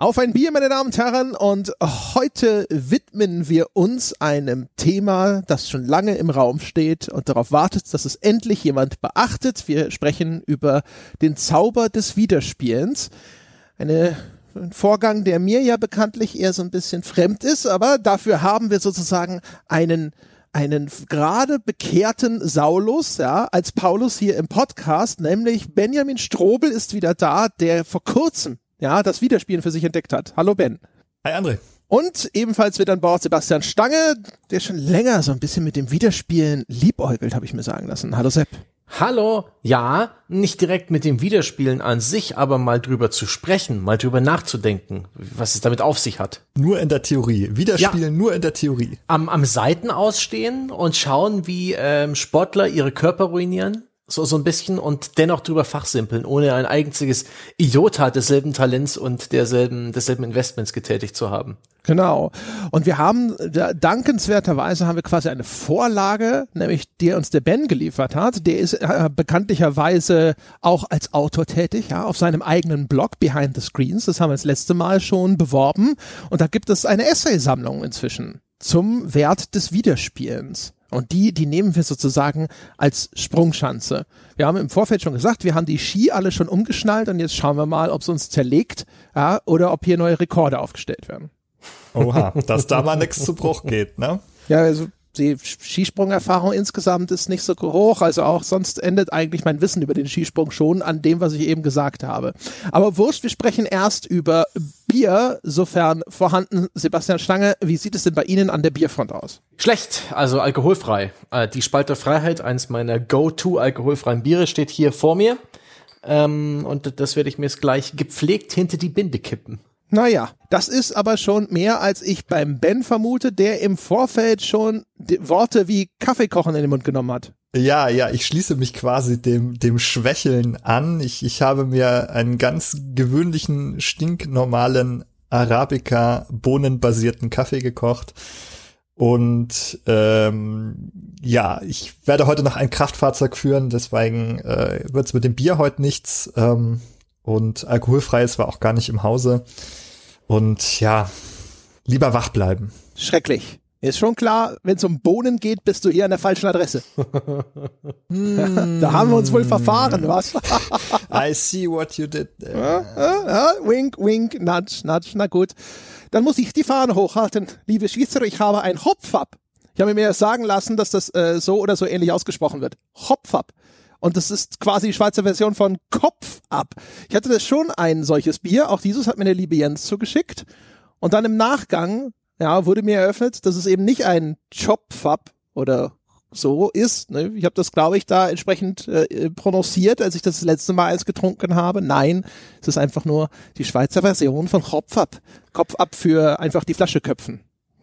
Auf ein Bier, meine Damen und Herren, und heute widmen wir uns einem Thema, das schon lange im Raum steht und darauf wartet, dass es endlich jemand beachtet. Wir sprechen über den Zauber des Wiederspielens. Eine, ein Vorgang, der mir ja bekanntlich eher so ein bisschen fremd ist, aber dafür haben wir sozusagen einen einen gerade bekehrten Saulus, ja, als Paulus hier im Podcast, nämlich Benjamin Strobel ist wieder da, der vor kurzem ja, das Wiederspielen für sich entdeckt hat. Hallo Ben. Hi André. Und ebenfalls wird an Bord Sebastian Stange, der schon länger so ein bisschen mit dem Wiederspielen liebäugelt, habe ich mir sagen lassen. Hallo Sepp. Hallo, ja, nicht direkt mit dem Wiederspielen an sich, aber mal drüber zu sprechen, mal drüber nachzudenken, was es damit auf sich hat. Nur in der Theorie. Wiederspielen ja. nur in der Theorie. Am, am Seiten ausstehen und schauen, wie ähm, Sportler ihre Körper ruinieren so, so ein bisschen und dennoch drüber fachsimpeln, ohne ein einziges Idiota desselben Talents und derselben, desselben Investments getätigt zu haben. Genau. Und wir haben, dankenswerterweise haben wir quasi eine Vorlage, nämlich die uns der Ben geliefert hat. Der ist äh, bekanntlicherweise auch als Autor tätig, ja, auf seinem eigenen Blog Behind the Screens. Das haben wir das letzte Mal schon beworben. Und da gibt es eine Essaysammlung inzwischen zum Wert des Wiederspielens. Und die, die nehmen wir sozusagen als Sprungschanze. Wir haben im Vorfeld schon gesagt, wir haben die Ski alle schon umgeschnallt und jetzt schauen wir mal, ob es uns zerlegt ja, oder ob hier neue Rekorde aufgestellt werden. Oha, dass da mal nichts zu Bruch geht, ne? Ja, also die Skisprungerfahrung insgesamt ist nicht so hoch, also auch sonst endet eigentlich mein Wissen über den Skisprung schon an dem, was ich eben gesagt habe. Aber wurscht, wir sprechen erst über Bier, sofern vorhanden. Sebastian Stange, wie sieht es denn bei Ihnen an der Bierfront aus? Schlecht, also alkoholfrei. Äh, die Spalte Freiheit, eins meiner Go-To alkoholfreien Biere, steht hier vor mir. Ähm, und das werde ich mir jetzt gleich gepflegt hinter die Binde kippen. Naja, das ist aber schon mehr, als ich beim Ben vermute, der im Vorfeld schon Worte wie Kaffee kochen in den Mund genommen hat. Ja, ja, ich schließe mich quasi dem, dem Schwächeln an. Ich, ich habe mir einen ganz gewöhnlichen, stinknormalen Arabica bohnenbasierten Kaffee gekocht. Und ähm, ja, ich werde heute noch ein Kraftfahrzeug führen, deswegen äh, wird es mit dem Bier heute nichts. Ähm, und alkoholfreies war auch gar nicht im Hause. Und ja, lieber wach bleiben. Schrecklich. Ist schon klar, wenn es um Bohnen geht, bist du hier an der falschen Adresse. da haben wir uns wohl verfahren, was? I see what you did there. Ja, ja, wink, wink, nudge, nudge, na gut. Dann muss ich die Fahne hochhalten. Liebe Schweizer, ich habe ein Hopfab. Ich habe mir sagen lassen, dass das äh, so oder so ähnlich ausgesprochen wird. Hopfab. Und das ist quasi die Schweizer Version von Kopf ab. Ich hatte das schon ein solches Bier. Auch dieses hat mir der liebe Jens zugeschickt. Und dann im Nachgang, ja, wurde mir eröffnet, dass es eben nicht ein Chopfab oder so ist. Ne? Ich habe das, glaube ich, da entsprechend äh, prononciert, als ich das, das letzte Mal eins getrunken habe. Nein, es ist einfach nur die Schweizer Version von Kopf ab. Kopf ab für einfach die Flasche köpfen.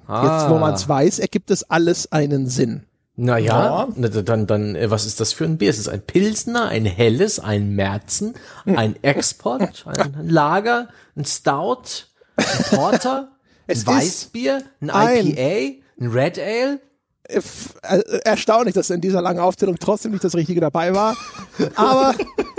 Ah. Jetzt, wo man es weiß, ergibt es alles einen Sinn. Naja, ja. dann, dann, äh, was ist das für ein Bier? Es ist ein Pilsner, ein helles, ein Märzen, ein Export, ein Lager, ein Stout, ein Porter, ein Weißbier, ein IPA, ein Red Ale. Äh, erstaunlich, dass in dieser langen Aufzählung trotzdem nicht das Richtige dabei war. Aber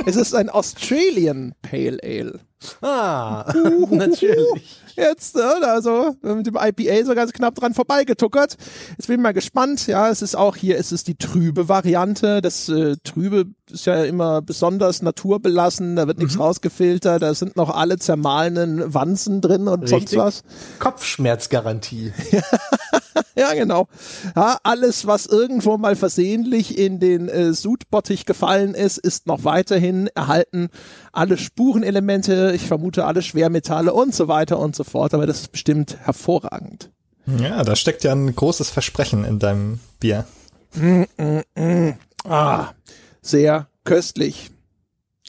es ist ein Australian Pale Ale. Ah, natürlich. Jetzt, ne, also mit dem IPA so ganz knapp dran vorbeigetuckert. Jetzt bin ich mal gespannt. Ja, es ist auch hier, es ist die trübe Variante. Das äh, Trübe ist ja immer besonders naturbelassen. Da wird nichts mhm. rausgefiltert. Da sind noch alle zermahlenen Wanzen drin und Richtig. sonst was. Kopfschmerzgarantie. ja, genau. Ja, alles, was irgendwo mal versehentlich in den äh, Sudbottich gefallen ist, ist noch weiterhin erhalten. Alle Spurenelemente, ich vermute alle Schwermetalle und so weiter und so fort. Aber das ist bestimmt hervorragend. Ja, da steckt ja ein großes Versprechen in deinem Bier. Mm, mm, mm. Ah, sehr köstlich.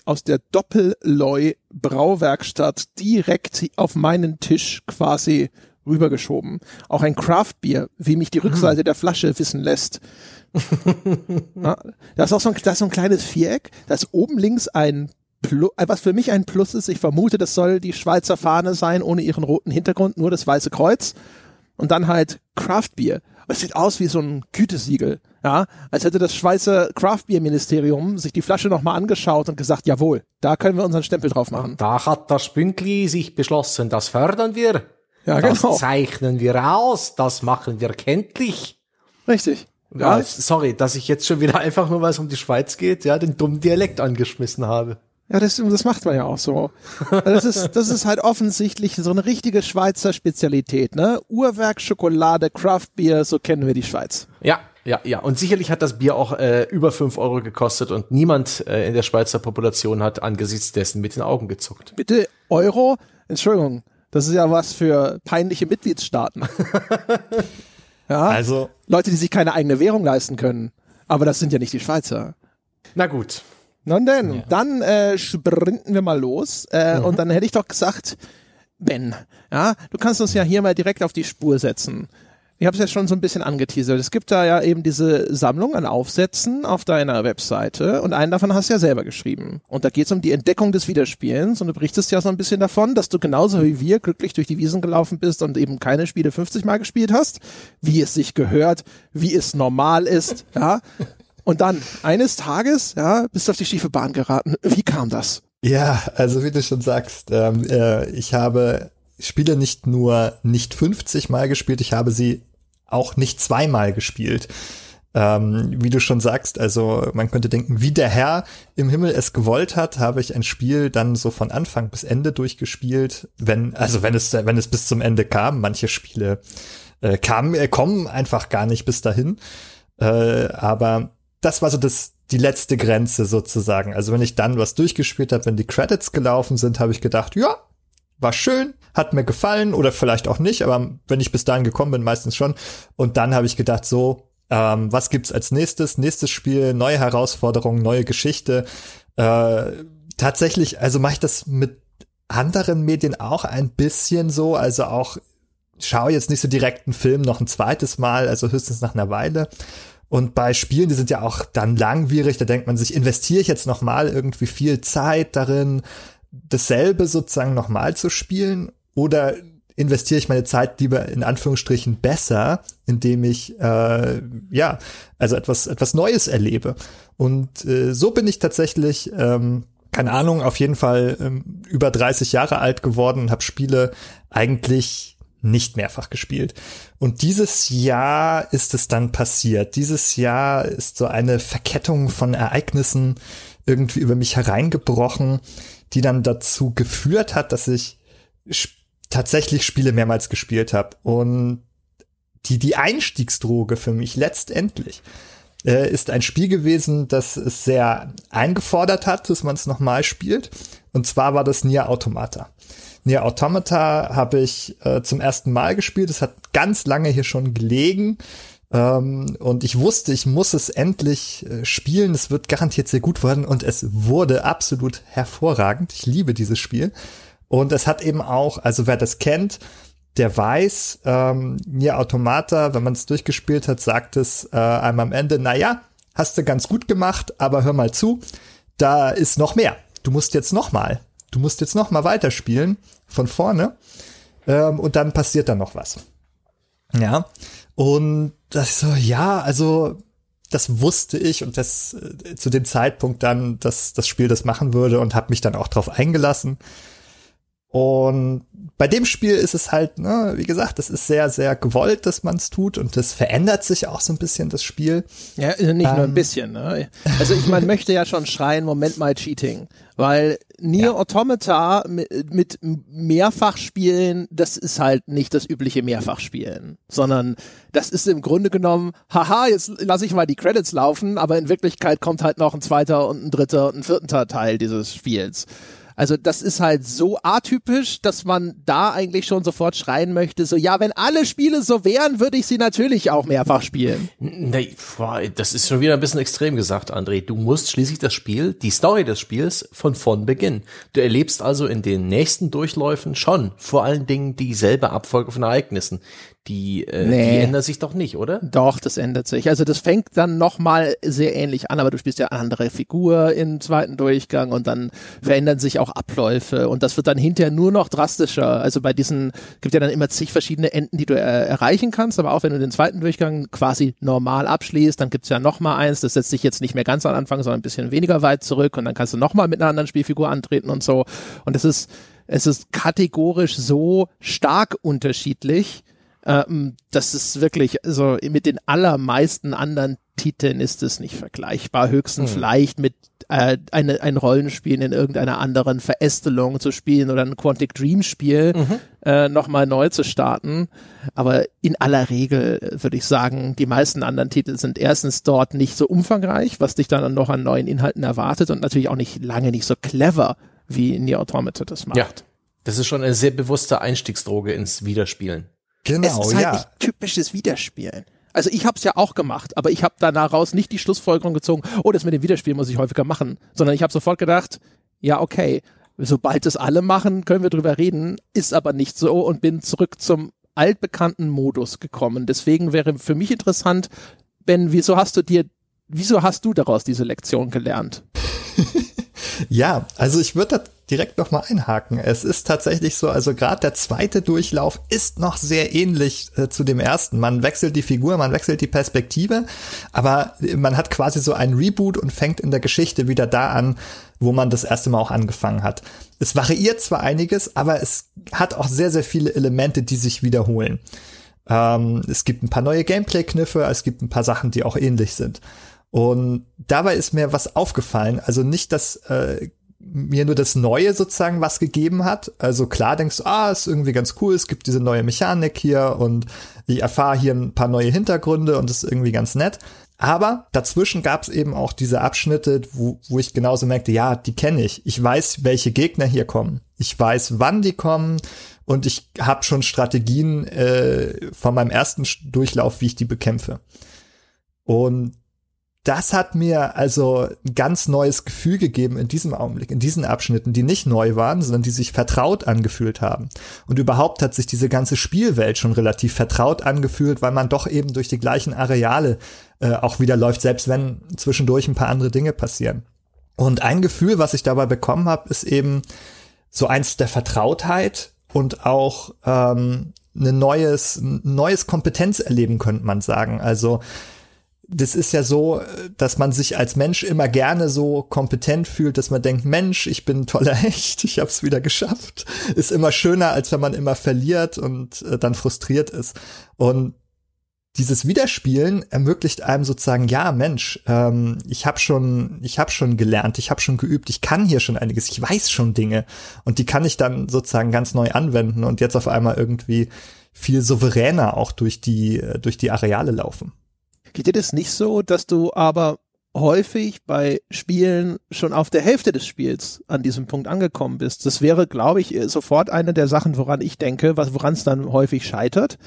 Aus der Doppelloi Brauwerkstatt direkt auf meinen Tisch quasi rübergeschoben. Auch ein Craftbier, wie mich die Rückseite mhm. der Flasche wissen lässt. ja, das ist auch so ein, das ist so ein kleines Viereck. Da ist oben links ein Plus, äh, was für mich ein Plus ist. Ich vermute, das soll die Schweizer Fahne sein, ohne ihren roten Hintergrund, nur das weiße Kreuz. Und dann halt Craftbier. es sieht aus wie so ein Gütesiegel. Ja, als hätte das Schweizer Craftbeer-Ministerium sich die Flasche nochmal angeschaut und gesagt, jawohl, da können wir unseren Stempel drauf machen. Da hat das Bündli sich beschlossen, das fördern wir. Ja, das genau. zeichnen wir aus, das machen wir kenntlich. Richtig. Ja, Ja, sorry, dass ich jetzt schon wieder einfach nur, weil es um die Schweiz geht, ja, den dummen Dialekt angeschmissen habe. ja das, das macht man ja auch so. Das ist, das ist halt offensichtlich so eine richtige Schweizer Spezialität, ne? Uhrwerk, Schokolade, Craftbeer, so kennen wir die Schweiz. Ja, ja, ja. Und sicherlich hat das Bier auch äh, über fünf Euro gekostet und niemand äh, in der Schweizer Population hat angesichts dessen mit den Augen gezuckt. Bitte Euro? Entschuldigung, das ist ja was für peinliche Mitgliedstaaten. ja, Also, Leute, die sich keine eigene Währung leisten können. Aber das sind ja nicht die Schweizer. Na gut. Nun denn, dann äh, sprinten wir mal los. Äh, Und dann hätte ich doch gesagt, Ben, ja, du kannst uns ja hier mal direkt auf die Spur setzen. Ich habe es jetzt schon so ein bisschen angeteasert. Es gibt da ja eben diese Sammlung an Aufsätzen auf deiner Webseite und einen davon hast du ja selber geschrieben. Und da geht es um die Entdeckung des Wiederspielens und du berichtest ja so ein bisschen davon, dass du genauso wie wir glücklich durch die Wiesen gelaufen bist und eben keine Spiele 50 Mal gespielt hast, wie es sich gehört, wie es normal ist, ja. Und dann eines Tages, ja, bist du auf die schiefe Bahn geraten. Wie kam das? ja, also wie du schon sagst, ähm, äh, ich habe Spiele nicht nur nicht 50 Mal gespielt, ich habe sie auch nicht zweimal gespielt. Ähm, wie du schon sagst, also man könnte denken, wie der Herr im Himmel es gewollt hat, habe ich ein Spiel dann so von Anfang bis Ende durchgespielt, wenn, also wenn es, wenn es bis zum Ende kam, manche Spiele äh, kamen, äh, kommen einfach gar nicht bis dahin. Äh, aber das war so das, die letzte Grenze sozusagen. Also wenn ich dann was durchgespielt habe, wenn die Credits gelaufen sind, habe ich gedacht, ja, war schön, hat mir gefallen oder vielleicht auch nicht, aber wenn ich bis dahin gekommen bin, meistens schon. Und dann habe ich gedacht, so, ähm, was gibt's als nächstes? Nächstes Spiel, neue Herausforderungen, neue Geschichte. Äh, tatsächlich, also mache ich das mit anderen Medien auch ein bisschen so, also auch schaue jetzt nicht so direkt einen Film noch ein zweites Mal, also höchstens nach einer Weile. Und bei Spielen, die sind ja auch dann langwierig, da denkt man sich, investiere ich jetzt noch mal irgendwie viel Zeit darin, dasselbe sozusagen noch mal zu spielen oder investiere ich meine Zeit lieber in Anführungsstrichen besser, indem ich äh, ja also etwas etwas Neues erlebe. Und äh, so bin ich tatsächlich ähm, keine Ahnung, auf jeden Fall ähm, über 30 Jahre alt geworden und habe Spiele eigentlich nicht mehrfach gespielt. Und dieses Jahr ist es dann passiert. Dieses Jahr ist so eine Verkettung von Ereignissen irgendwie über mich hereingebrochen, die dann dazu geführt hat, dass ich tatsächlich Spiele mehrmals gespielt habe. Und die, die Einstiegsdroge für mich letztendlich äh, ist ein Spiel gewesen, das es sehr eingefordert hat, dass man es nochmal spielt. Und zwar war das Nier Automata. Nier Automata habe ich äh, zum ersten Mal gespielt. Es hat ganz lange hier schon gelegen. Ähm, und ich wusste, ich muss es endlich äh, spielen. Es wird garantiert sehr gut werden. Und es wurde absolut hervorragend. Ich liebe dieses Spiel. Und es hat eben auch, also wer das kennt, der weiß, ähm, Nier Automata, wenn man es durchgespielt hat, sagt es äh, einem am Ende, na ja, hast du ganz gut gemacht, aber hör mal zu, da ist noch mehr. Du musst jetzt noch mal, du musst jetzt noch mal weiterspielen von vorne ähm, und dann passiert da noch was. Ja, und das so, ja, also das wusste ich und das äh, zu dem Zeitpunkt dann, dass das Spiel das machen würde und habe mich dann auch drauf eingelassen. Und bei dem Spiel ist es halt, ne, wie gesagt, das ist sehr, sehr gewollt, dass man es tut und das verändert sich auch so ein bisschen, das Spiel. Ja, nicht nur ein Ähm. bisschen. Ne? Also ich meine, möchte ja schon schreien, Moment mal Cheating. Weil Nier Ja. Automata mit, mit Mehrfachspielen, das ist halt nicht das übliche Mehrfachspielen, sondern das ist im Grunde genommen, haha, jetzt lasse ich mal die Credits laufen, aber in Wirklichkeit kommt halt noch ein zweiter und ein dritter und ein vierter Teil dieses Spiels. Also das ist halt so atypisch, dass man da eigentlich schon sofort schreien möchte, so ja, wenn alle Spiele so wären, würde ich sie natürlich auch mehrfach spielen. Nee, das ist schon wieder ein bisschen extrem gesagt, André. Du musst schließlich das Spiel, die Story des Spiels von vorn beginnen. Du erlebst also in den nächsten Durchläufen schon vor allen Dingen dieselbe Abfolge von Ereignissen. Die, äh, nee. die ändert sich doch nicht, oder? Doch, das ändert sich. Also das fängt dann nochmal sehr ähnlich an, aber du spielst ja eine andere Figur im zweiten Durchgang und dann verändern sich auch Abläufe und das wird dann hinterher nur noch drastischer. Also bei diesen, gibt ja dann immer zig verschiedene Enden, die du äh, erreichen kannst, aber auch wenn du den zweiten Durchgang quasi normal abschließt, dann gibt's ja nochmal eins, das setzt sich jetzt nicht mehr ganz am Anfang, sondern ein bisschen weniger weit zurück und dann kannst du nochmal mit einer anderen Spielfigur antreten und so. Und es ist, es ist kategorisch so stark unterschiedlich, ähm, das ist wirklich, also mit den allermeisten anderen Titeln ist es nicht vergleichbar. Höchstens hm. vielleicht mit äh, eine, ein Rollenspiel in irgendeiner anderen Verästelung zu spielen oder ein Quantic Dream Spiel mhm. äh, nochmal neu zu starten. Aber in aller Regel würde ich sagen, die meisten anderen Titel sind erstens dort nicht so umfangreich, was dich dann noch an neuen Inhalten erwartet und natürlich auch nicht lange nicht so clever, wie Nier Automata das macht. Ja, das ist schon eine sehr bewusste Einstiegsdroge ins Wiederspielen. Genau, es ist halt ja. nicht typisches Wiederspielen. Also ich habe es ja auch gemacht, aber ich habe danach nicht die Schlussfolgerung gezogen, oh, das mit dem Wiederspielen muss ich häufiger machen, sondern ich habe sofort gedacht, ja, okay, sobald es alle machen, können wir drüber reden, ist aber nicht so und bin zurück zum altbekannten Modus gekommen. Deswegen wäre für mich interessant, Ben, wieso hast du dir, wieso hast du daraus diese Lektion gelernt? ja, also ich würde direkt noch mal einhaken. Es ist tatsächlich so, also gerade der zweite Durchlauf ist noch sehr ähnlich äh, zu dem ersten. Man wechselt die Figur, man wechselt die Perspektive, aber man hat quasi so ein Reboot und fängt in der Geschichte wieder da an, wo man das erste Mal auch angefangen hat. Es variiert zwar einiges, aber es hat auch sehr, sehr viele Elemente, die sich wiederholen. Ähm, es gibt ein paar neue Gameplay-Kniffe, es gibt ein paar Sachen, die auch ähnlich sind. Und dabei ist mir was aufgefallen. Also nicht, dass äh, mir nur das Neue sozusagen was gegeben hat. Also klar denkst du, ah, ist irgendwie ganz cool, es gibt diese neue Mechanik hier und ich erfahre hier ein paar neue Hintergründe und ist irgendwie ganz nett. Aber dazwischen gab es eben auch diese Abschnitte, wo, wo ich genauso merkte, ja, die kenne ich. Ich weiß, welche Gegner hier kommen. Ich weiß, wann die kommen und ich habe schon Strategien äh, von meinem ersten Durchlauf, wie ich die bekämpfe. Und das hat mir also ein ganz neues Gefühl gegeben in diesem Augenblick, in diesen Abschnitten, die nicht neu waren, sondern die sich vertraut angefühlt haben. Und überhaupt hat sich diese ganze Spielwelt schon relativ vertraut angefühlt, weil man doch eben durch die gleichen Areale äh, auch wieder läuft, selbst wenn zwischendurch ein paar andere Dinge passieren. Und ein Gefühl, was ich dabei bekommen habe, ist eben so eins der Vertrautheit und auch ähm, ein neues, neues Kompetenz erleben, könnte man sagen. Also das ist ja so, dass man sich als Mensch immer gerne so kompetent fühlt, dass man denkt, Mensch, ich bin toller Hecht, ich habe es wieder geschafft. Ist immer schöner, als wenn man immer verliert und äh, dann frustriert ist. Und dieses Wiederspielen ermöglicht einem sozusagen, ja, Mensch, ähm, ich habe schon, ich habe schon gelernt, ich habe schon geübt, ich kann hier schon einiges, ich weiß schon Dinge und die kann ich dann sozusagen ganz neu anwenden und jetzt auf einmal irgendwie viel souveräner auch durch die äh, durch die Areale laufen. Geht dir das nicht so, dass du aber häufig bei Spielen schon auf der Hälfte des Spiels an diesem Punkt angekommen bist? Das wäre, glaube ich, sofort eine der Sachen, woran ich denke, woran es dann häufig scheitert,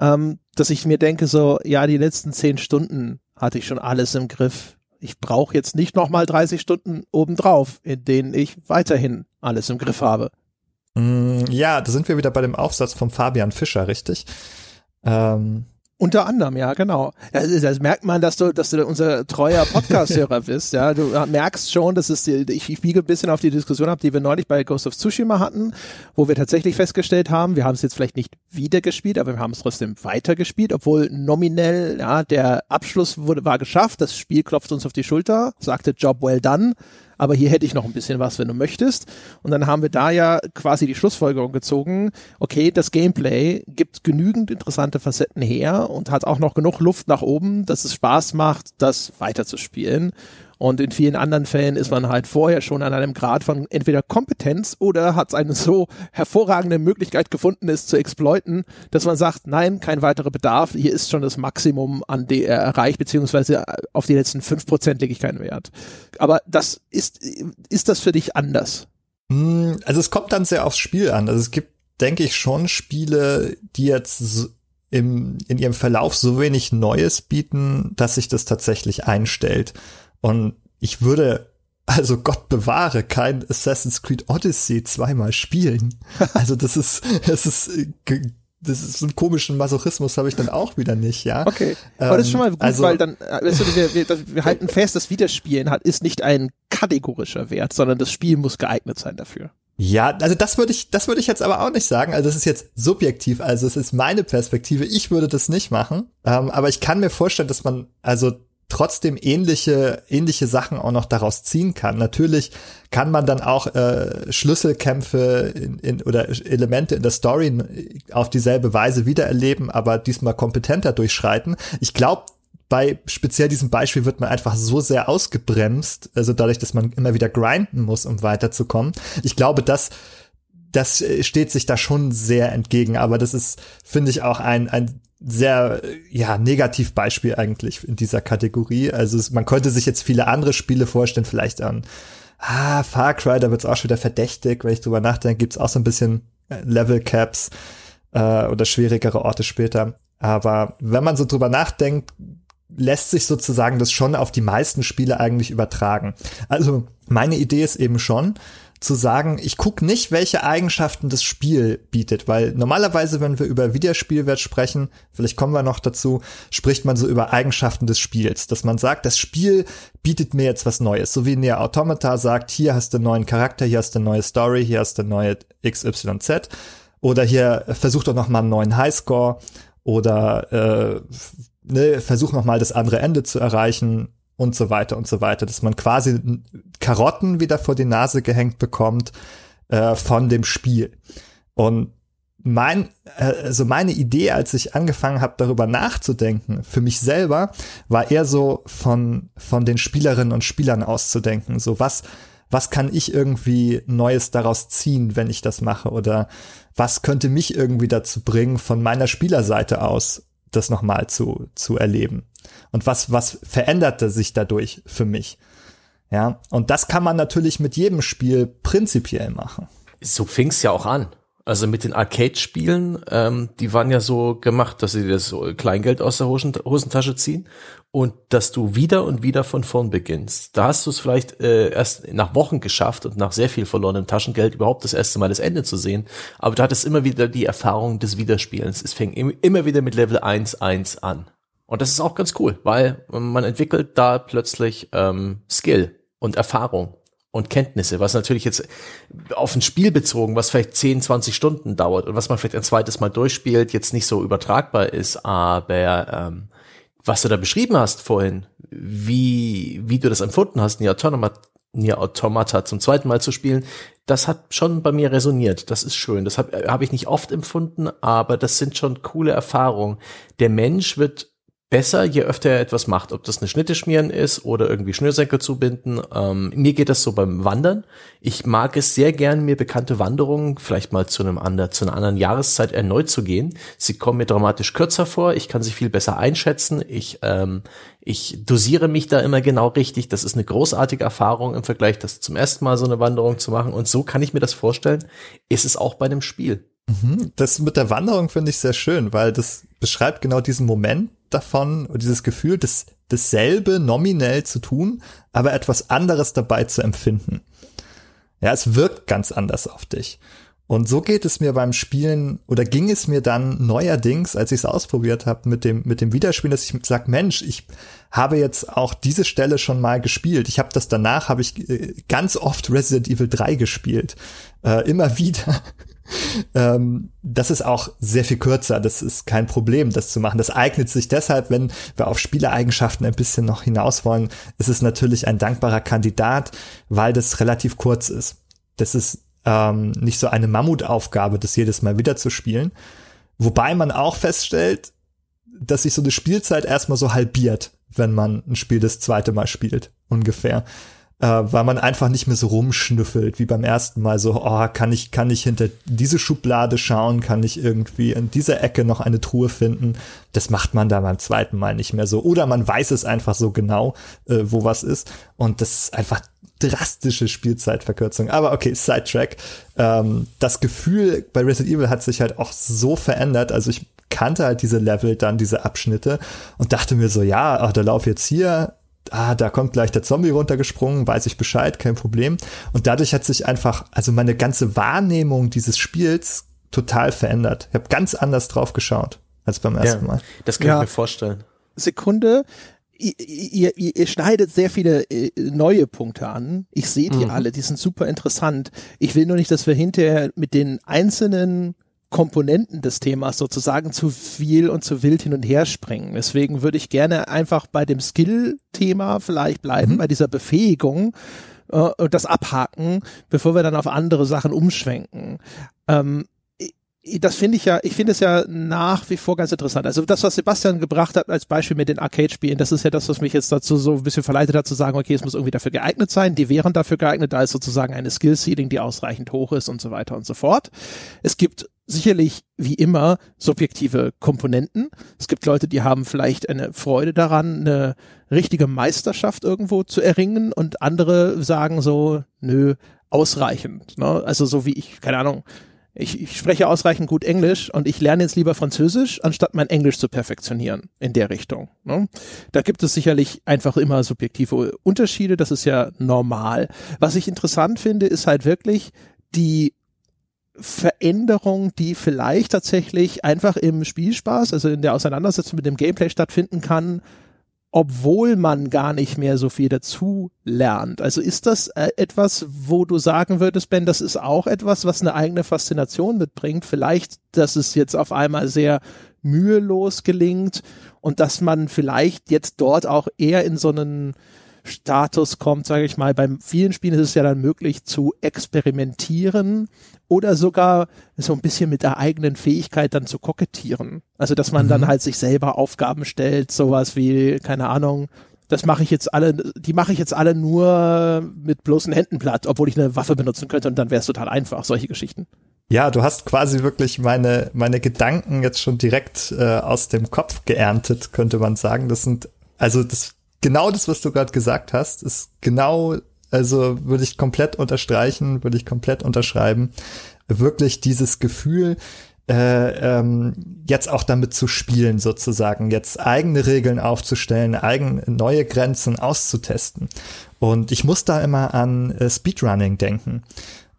ähm, dass ich mir denke so, ja, die letzten zehn Stunden hatte ich schon alles im Griff. Ich brauche jetzt nicht nochmal 30 Stunden obendrauf, in denen ich weiterhin alles im Griff habe. Mm, ja, da sind wir wieder bei dem Aufsatz von Fabian Fischer, richtig? Ähm, unter anderem, ja, genau. Das, das, merkt man, dass du, dass du unser treuer Podcast-Hörer bist. Ja, du merkst schon, dass es, ich, ich biege ein bisschen auf die Diskussion ab, die wir neulich bei Ghost of Tsushima hatten, wo wir tatsächlich festgestellt haben, wir haben es jetzt vielleicht nicht wieder gespielt, aber wir haben es trotzdem weitergespielt, obwohl nominell, ja, der Abschluss wurde, war geschafft, das Spiel klopft uns auf die Schulter, sagte Job well done aber hier hätte ich noch ein bisschen was, wenn du möchtest. Und dann haben wir da ja quasi die Schlussfolgerung gezogen, okay, das Gameplay gibt genügend interessante Facetten her und hat auch noch genug Luft nach oben, dass es Spaß macht, das weiterzuspielen. Und in vielen anderen Fällen ist man halt vorher schon an einem Grad von entweder Kompetenz oder hat eine so hervorragende Möglichkeit gefunden, es zu exploiten, dass man sagt, nein, kein weiterer Bedarf, hier ist schon das Maximum, an der er erreicht, beziehungsweise auf die letzten fünf Prozent lege ich keinen Wert. Aber das ist, ist das für dich anders? Hm, also es kommt dann sehr aufs Spiel an. Also es gibt, denke ich, schon Spiele, die jetzt im, in ihrem Verlauf so wenig Neues bieten, dass sich das tatsächlich einstellt. Und ich würde, also Gott bewahre, kein Assassin's Creed Odyssey zweimal spielen. Also das ist, das ist das ist so einen komischen Masochismus habe ich dann auch wieder nicht, ja. Okay, aber das ist schon mal gut, also- weil dann, äh, weißt du, wir, wir, wir halten fest, das Wiederspielen hat, ist nicht ein kategorischer Wert, sondern das Spiel muss geeignet sein dafür. Ja, also das würde ich, das würde ich jetzt aber auch nicht sagen. Also das ist jetzt subjektiv, also es ist meine Perspektive. Ich würde das nicht machen, ähm, aber ich kann mir vorstellen, dass man also trotzdem ähnliche ähnliche Sachen auch noch daraus ziehen kann. Natürlich kann man dann auch äh, Schlüsselkämpfe in, in, oder Elemente in der Story auf dieselbe Weise wiedererleben, aber diesmal kompetenter durchschreiten. Ich glaube, bei speziell diesem Beispiel wird man einfach so sehr ausgebremst, also dadurch, dass man immer wieder grinden muss, um weiterzukommen. Ich glaube, dass das steht sich da schon sehr entgegen, aber das ist, finde ich, auch ein, ein sehr, ja, Negativbeispiel eigentlich in dieser Kategorie. Also es, man könnte sich jetzt viele andere Spiele vorstellen, vielleicht an, ah, Far Cry, da wird's auch schon wieder verdächtig, wenn ich drüber nachdenke, gibt's auch so ein bisschen äh, Level Caps äh, oder schwierigere Orte später. Aber wenn man so drüber nachdenkt, lässt sich sozusagen das schon auf die meisten Spiele eigentlich übertragen. Also meine Idee ist eben schon, zu sagen, ich gucke nicht, welche Eigenschaften das Spiel bietet, weil normalerweise, wenn wir über Videospielwert sprechen, vielleicht kommen wir noch dazu, spricht man so über Eigenschaften des Spiels, dass man sagt, das Spiel bietet mir jetzt was Neues, so wie Nier Automata sagt, hier hast du einen neuen Charakter, hier hast du eine neue Story, hier hast du eine neue XYZ oder hier versuch doch noch mal einen neuen Highscore. Oder äh, ne, versuch noch mal das andere Ende zu erreichen und so weiter und so weiter, dass man quasi Karotten wieder vor die Nase gehängt bekommt äh, von dem Spiel. Und mein, äh, also meine Idee, als ich angefangen habe, darüber nachzudenken, für mich selber, war eher so von, von den Spielerinnen und Spielern auszudenken. So was, was kann ich irgendwie Neues daraus ziehen, wenn ich das mache? Oder was könnte mich irgendwie dazu bringen, von meiner Spielerseite aus das nochmal zu, zu erleben? Und was, was veränderte sich dadurch für mich? Ja, und das kann man natürlich mit jedem Spiel prinzipiell machen. So fing's ja auch an. Also mit den Arcade-Spielen, ähm, die waren ja so gemacht, dass sie das so Kleingeld aus der Hosen Hosentasche ziehen und dass du wieder und wieder von vorn beginnst. Da hast du es vielleicht äh, erst nach Wochen geschafft und nach sehr viel verlorenem Taschengeld überhaupt das erste Mal das Ende zu sehen. Aber du hattest immer wieder die Erfahrung des Wiederspielens. Es fängt immer wieder mit Level 1, 1 an. Und das ist auch ganz cool, weil man entwickelt da plötzlich ähm, Skill und Erfahrung und Kenntnisse, was natürlich jetzt auf ein Spiel bezogen, was vielleicht 10, 20 Stunden dauert und was man vielleicht ein zweites Mal durchspielt, jetzt nicht so übertragbar ist, aber ähm, was du da beschrieben hast vorhin, wie, wie du das empfunden hast, Nier Automata, Nier Automata zum zweiten Mal zu spielen, das hat schon bei mir resoniert. Das ist schön. Das habe hab ich nicht oft empfunden, aber das sind schon coole Erfahrungen. Der Mensch wird besser, je öfter er etwas macht, ob das eine Schnitte schmieren ist oder irgendwie Schnürsenkel zubinden. Ähm, mir geht das so beim Wandern. Ich mag es sehr gern, mir bekannte Wanderungen vielleicht mal zu einem anderen, zu einer anderen Jahreszeit erneut zu gehen. Sie kommen mir dramatisch kürzer vor. Ich kann sie viel besser einschätzen. Ich ähm, ich dosiere mich da immer genau richtig. Das ist eine großartige Erfahrung im Vergleich, das zum ersten Mal so eine Wanderung zu machen. Und so kann ich mir das vorstellen. Ist es auch bei einem Spiel. Mhm. Das mit der Wanderung finde ich sehr schön, weil das beschreibt genau diesen Moment davon, dieses Gefühl, das, dasselbe nominell zu tun, aber etwas anderes dabei zu empfinden. Ja, es wirkt ganz anders auf dich. Und so geht es mir beim Spielen oder ging es mir dann neuerdings, als ich es ausprobiert habe mit dem mit dem Wiederspielen, dass ich sage, Mensch, ich habe jetzt auch diese Stelle schon mal gespielt. Ich habe das danach habe ich äh, ganz oft Resident Evil 3 gespielt, äh, immer wieder ähm, das ist auch sehr viel kürzer. Das ist kein Problem, das zu machen. Das eignet sich deshalb, wenn wir auf Spielereigenschaften ein bisschen noch hinaus wollen, ist es natürlich ein dankbarer Kandidat, weil das relativ kurz ist. Das ist ähm, nicht so eine Mammutaufgabe, das jedes Mal wieder zu spielen. Wobei man auch feststellt, dass sich so eine Spielzeit erstmal so halbiert, wenn man ein Spiel das zweite Mal spielt, ungefähr äh, weil man einfach nicht mehr so rumschnüffelt wie beim ersten Mal. So, oh, kann ich, kann ich hinter diese Schublade schauen? Kann ich irgendwie in dieser Ecke noch eine Truhe finden? Das macht man da beim zweiten Mal nicht mehr so. Oder man weiß es einfach so genau, äh, wo was ist. Und das ist einfach drastische Spielzeitverkürzung. Aber okay, Sidetrack. Ähm, das Gefühl bei Resident Evil hat sich halt auch so verändert. Also ich kannte halt diese Level, dann diese Abschnitte und dachte mir so, ja, ach, da lauf jetzt hier ah, da kommt gleich der Zombie runtergesprungen, weiß ich Bescheid, kein Problem. Und dadurch hat sich einfach, also meine ganze Wahrnehmung dieses Spiels total verändert. Ich habe ganz anders drauf geschaut als beim ersten ja, Mal. Das kann ja. ich mir vorstellen. Sekunde, ihr, ihr, ihr schneidet sehr viele äh, neue Punkte an. Ich sehe die mhm. alle, die sind super interessant. Ich will nur nicht, dass wir hinterher mit den einzelnen Komponenten des Themas sozusagen zu viel und zu wild hin und her springen. Deswegen würde ich gerne einfach bei dem Skill-Thema vielleicht bleiben, mhm. bei dieser Befähigung äh, und das abhaken, bevor wir dann auf andere Sachen umschwenken. Ähm, das finde ich ja, ich finde es ja nach wie vor ganz interessant. Also das, was Sebastian gebracht hat als Beispiel mit den Arcade-Spielen, das ist ja das, was mich jetzt dazu so ein bisschen verleitet hat zu sagen, okay, es muss irgendwie dafür geeignet sein. Die wären dafür geeignet, da ist sozusagen eine Skill-Ceiling, die ausreichend hoch ist und so weiter und so fort. Es gibt sicherlich wie immer subjektive Komponenten. Es gibt Leute, die haben vielleicht eine Freude daran, eine richtige Meisterschaft irgendwo zu erringen und andere sagen so, nö, ausreichend. Ne? Also so wie ich, keine Ahnung, ich, ich spreche ausreichend gut Englisch und ich lerne jetzt lieber Französisch, anstatt mein Englisch zu perfektionieren in der Richtung. Ne? Da gibt es sicherlich einfach immer subjektive Unterschiede, das ist ja normal. Was ich interessant finde, ist halt wirklich die Veränderung, die vielleicht tatsächlich einfach im Spielspaß, also in der Auseinandersetzung mit dem Gameplay stattfinden kann, obwohl man gar nicht mehr so viel dazu lernt. Also ist das äh, etwas, wo du sagen würdest, Ben, das ist auch etwas, was eine eigene Faszination mitbringt. Vielleicht, dass es jetzt auf einmal sehr mühelos gelingt und dass man vielleicht jetzt dort auch eher in so einen Status kommt, sage ich mal. Bei vielen Spielen ist es ja dann möglich zu experimentieren oder sogar so ein bisschen mit der eigenen Fähigkeit dann zu kokettieren. Also dass man mhm. dann halt sich selber Aufgaben stellt, sowas wie, keine Ahnung, das mache ich jetzt alle, die mache ich jetzt alle nur mit bloßen Händen platt, obwohl ich eine Waffe benutzen könnte und dann wäre es total einfach, solche Geschichten. Ja, du hast quasi wirklich meine, meine Gedanken jetzt schon direkt äh, aus dem Kopf geerntet, könnte man sagen. Das sind, also das genau das, was du gerade gesagt hast, ist genau, also würde ich komplett unterstreichen, würde ich komplett unterschreiben. Wirklich dieses Gefühl, äh, ähm, jetzt auch damit zu spielen, sozusagen, jetzt eigene Regeln aufzustellen, eigen neue Grenzen auszutesten. Und ich muss da immer an äh, Speedrunning denken.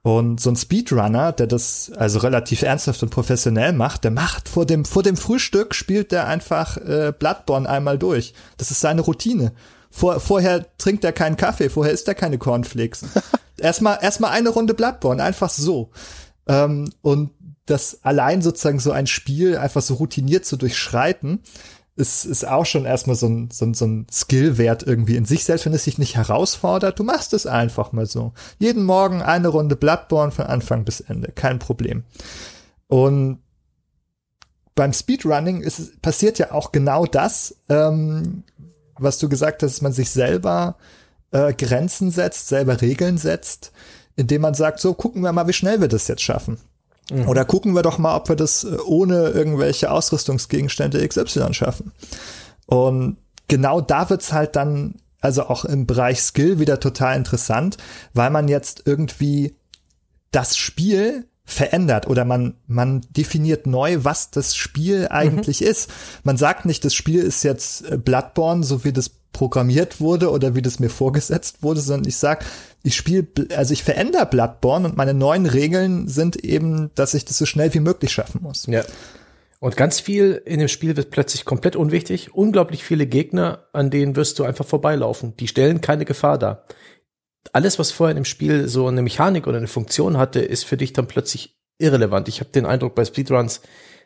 Und so ein Speedrunner, der das also relativ ernsthaft und professionell macht, der macht vor dem, vor dem Frühstück spielt der einfach äh, Bloodborne einmal durch. Das ist seine Routine. Vor, vorher trinkt er keinen Kaffee, vorher isst er keine Cornflakes. erstmal, erstmal eine Runde Bloodborne, einfach so. Ähm, und das allein sozusagen so ein Spiel einfach so routiniert zu durchschreiten, ist, ist auch schon erstmal so ein, so ein, so ein Skillwert irgendwie in sich, selbst wenn es sich nicht herausfordert. Du machst es einfach mal so. Jeden Morgen eine Runde Bloodborne von Anfang bis Ende. Kein Problem. Und beim Speedrunning ist, passiert ja auch genau das, ähm, was du gesagt hast, dass man sich selber äh, Grenzen setzt, selber Regeln setzt, indem man sagt, so gucken wir mal, wie schnell wir das jetzt schaffen. Mhm. Oder gucken wir doch mal, ob wir das äh, ohne irgendwelche Ausrüstungsgegenstände XY schaffen. Und genau da wird's halt dann, also auch im Bereich Skill wieder total interessant, weil man jetzt irgendwie das Spiel verändert oder man, man definiert neu, was das Spiel eigentlich mhm. ist. Man sagt nicht, das Spiel ist jetzt äh, Bloodborne, so wie das programmiert wurde oder wie das mir vorgesetzt wurde, sondern ich sag, ich spiele, also ich verändere Bloodborne und meine neuen Regeln sind eben, dass ich das so schnell wie möglich schaffen muss. Ja. Und ganz viel in dem Spiel wird plötzlich komplett unwichtig. Unglaublich viele Gegner, an denen wirst du einfach vorbeilaufen. Die stellen keine Gefahr dar. Alles, was vorher in dem Spiel so eine Mechanik oder eine Funktion hatte, ist für dich dann plötzlich irrelevant. Ich habe den Eindruck, bei Speedruns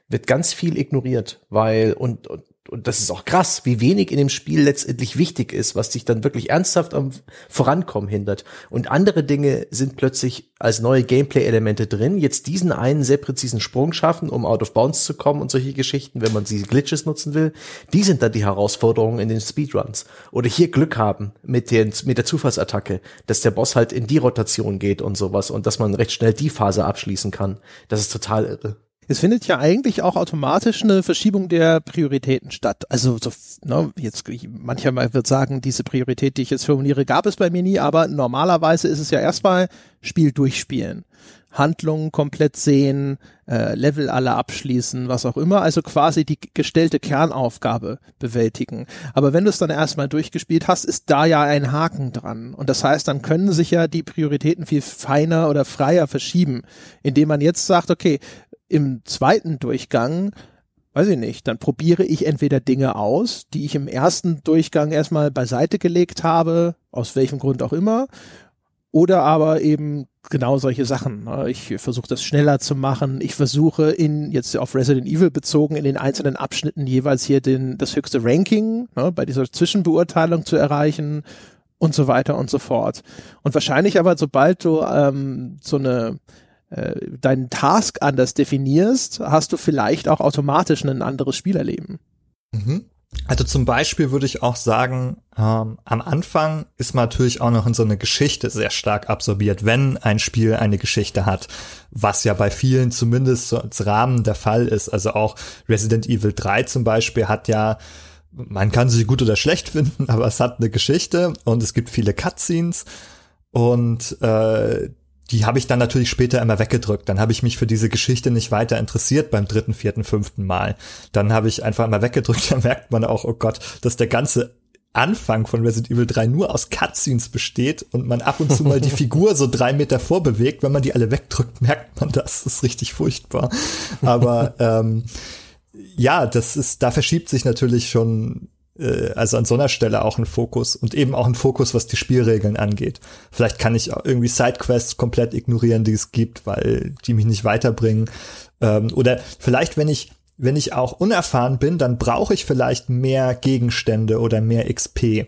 wird ganz viel ignoriert, weil und, und und das ist auch krass, wie wenig in dem Spiel letztendlich wichtig ist, was dich dann wirklich ernsthaft am Vorankommen hindert. Und andere Dinge sind plötzlich als neue Gameplay-Elemente drin. Jetzt diesen einen sehr präzisen Sprung schaffen, um out of bounds zu kommen und solche Geschichten, wenn man diese Glitches nutzen will. Die sind dann die Herausforderungen in den Speedruns. Oder hier Glück haben mit, den, mit der Zufallsattacke, dass der Boss halt in die Rotation geht und sowas und dass man recht schnell die Phase abschließen kann. Das ist total irre es findet ja eigentlich auch automatisch eine Verschiebung der Prioritäten statt. Also so, ne, jetzt mancher wird sagen, diese Priorität, die ich jetzt formuliere, gab es bei mir nie, aber normalerweise ist es ja erstmal Spiel durchspielen. Handlungen komplett sehen, äh, Level alle abschließen, was auch immer, also quasi die gestellte Kernaufgabe bewältigen. Aber wenn du es dann erstmal durchgespielt hast, ist da ja ein Haken dran. Und das heißt, dann können sich ja die Prioritäten viel feiner oder freier verschieben, indem man jetzt sagt, okay, im zweiten Durchgang weiß ich nicht, dann probiere ich entweder Dinge aus, die ich im ersten Durchgang erstmal beiseite gelegt habe, aus welchem Grund auch immer, oder aber eben genau solche Sachen. Ne? Ich versuche das schneller zu machen. Ich versuche in, jetzt auf Resident Evil bezogen, in den einzelnen Abschnitten jeweils hier den, das höchste Ranking ne, bei dieser Zwischenbeurteilung zu erreichen und so weiter und so fort. Und wahrscheinlich aber, sobald du ähm, so eine äh, deinen Task anders definierst, hast du vielleicht auch automatisch ein anderes Spielerleben. Mhm. Also zum Beispiel würde ich auch sagen, ähm, am Anfang ist man natürlich auch noch in so eine Geschichte sehr stark absorbiert, wenn ein Spiel eine Geschichte hat, was ja bei vielen zumindest so als Rahmen der Fall ist. Also auch Resident Evil 3 zum Beispiel hat ja man kann sie gut oder schlecht finden, aber es hat eine Geschichte und es gibt viele Cutscenes und äh, die habe ich dann natürlich später immer weggedrückt. Dann habe ich mich für diese Geschichte nicht weiter interessiert beim dritten, vierten, fünften Mal. Dann habe ich einfach immer weggedrückt. Da merkt man auch, oh Gott, dass der ganze Anfang von Resident Evil 3 nur aus Cutscenes besteht und man ab und zu mal die Figur so drei Meter vorbewegt. Wenn man die alle wegdrückt, merkt man das. Das ist richtig furchtbar. Aber ähm, ja, das ist, da verschiebt sich natürlich schon also an so einer Stelle auch ein Fokus und eben auch ein Fokus, was die Spielregeln angeht. Vielleicht kann ich irgendwie Sidequests komplett ignorieren, die es gibt, weil die mich nicht weiterbringen. Ähm, oder vielleicht, wenn ich wenn ich auch unerfahren bin, dann brauche ich vielleicht mehr Gegenstände oder mehr XP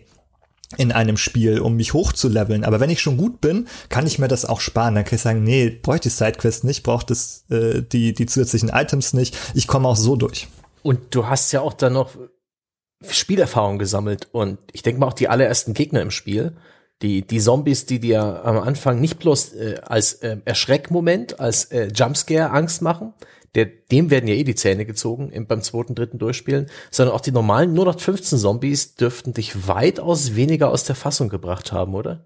in einem Spiel, um mich hochzuleveln. Aber wenn ich schon gut bin, kann ich mir das auch sparen. Dann kann ich sagen, nee, bräuchte ich Sidequest nicht, braucht es äh, die, die zusätzlichen Items nicht. Ich komme auch so durch. Und du hast ja auch dann noch Spielerfahrung gesammelt und ich denke mal auch die allerersten Gegner im Spiel, die, die Zombies, die dir am Anfang nicht bloß äh, als äh, Erschreckmoment, als äh, Jumpscare Angst machen, der, dem werden ja eh die Zähne gezogen im, beim zweiten, dritten Durchspielen, sondern auch die normalen 0815 Zombies dürften dich weitaus weniger aus der Fassung gebracht haben, oder?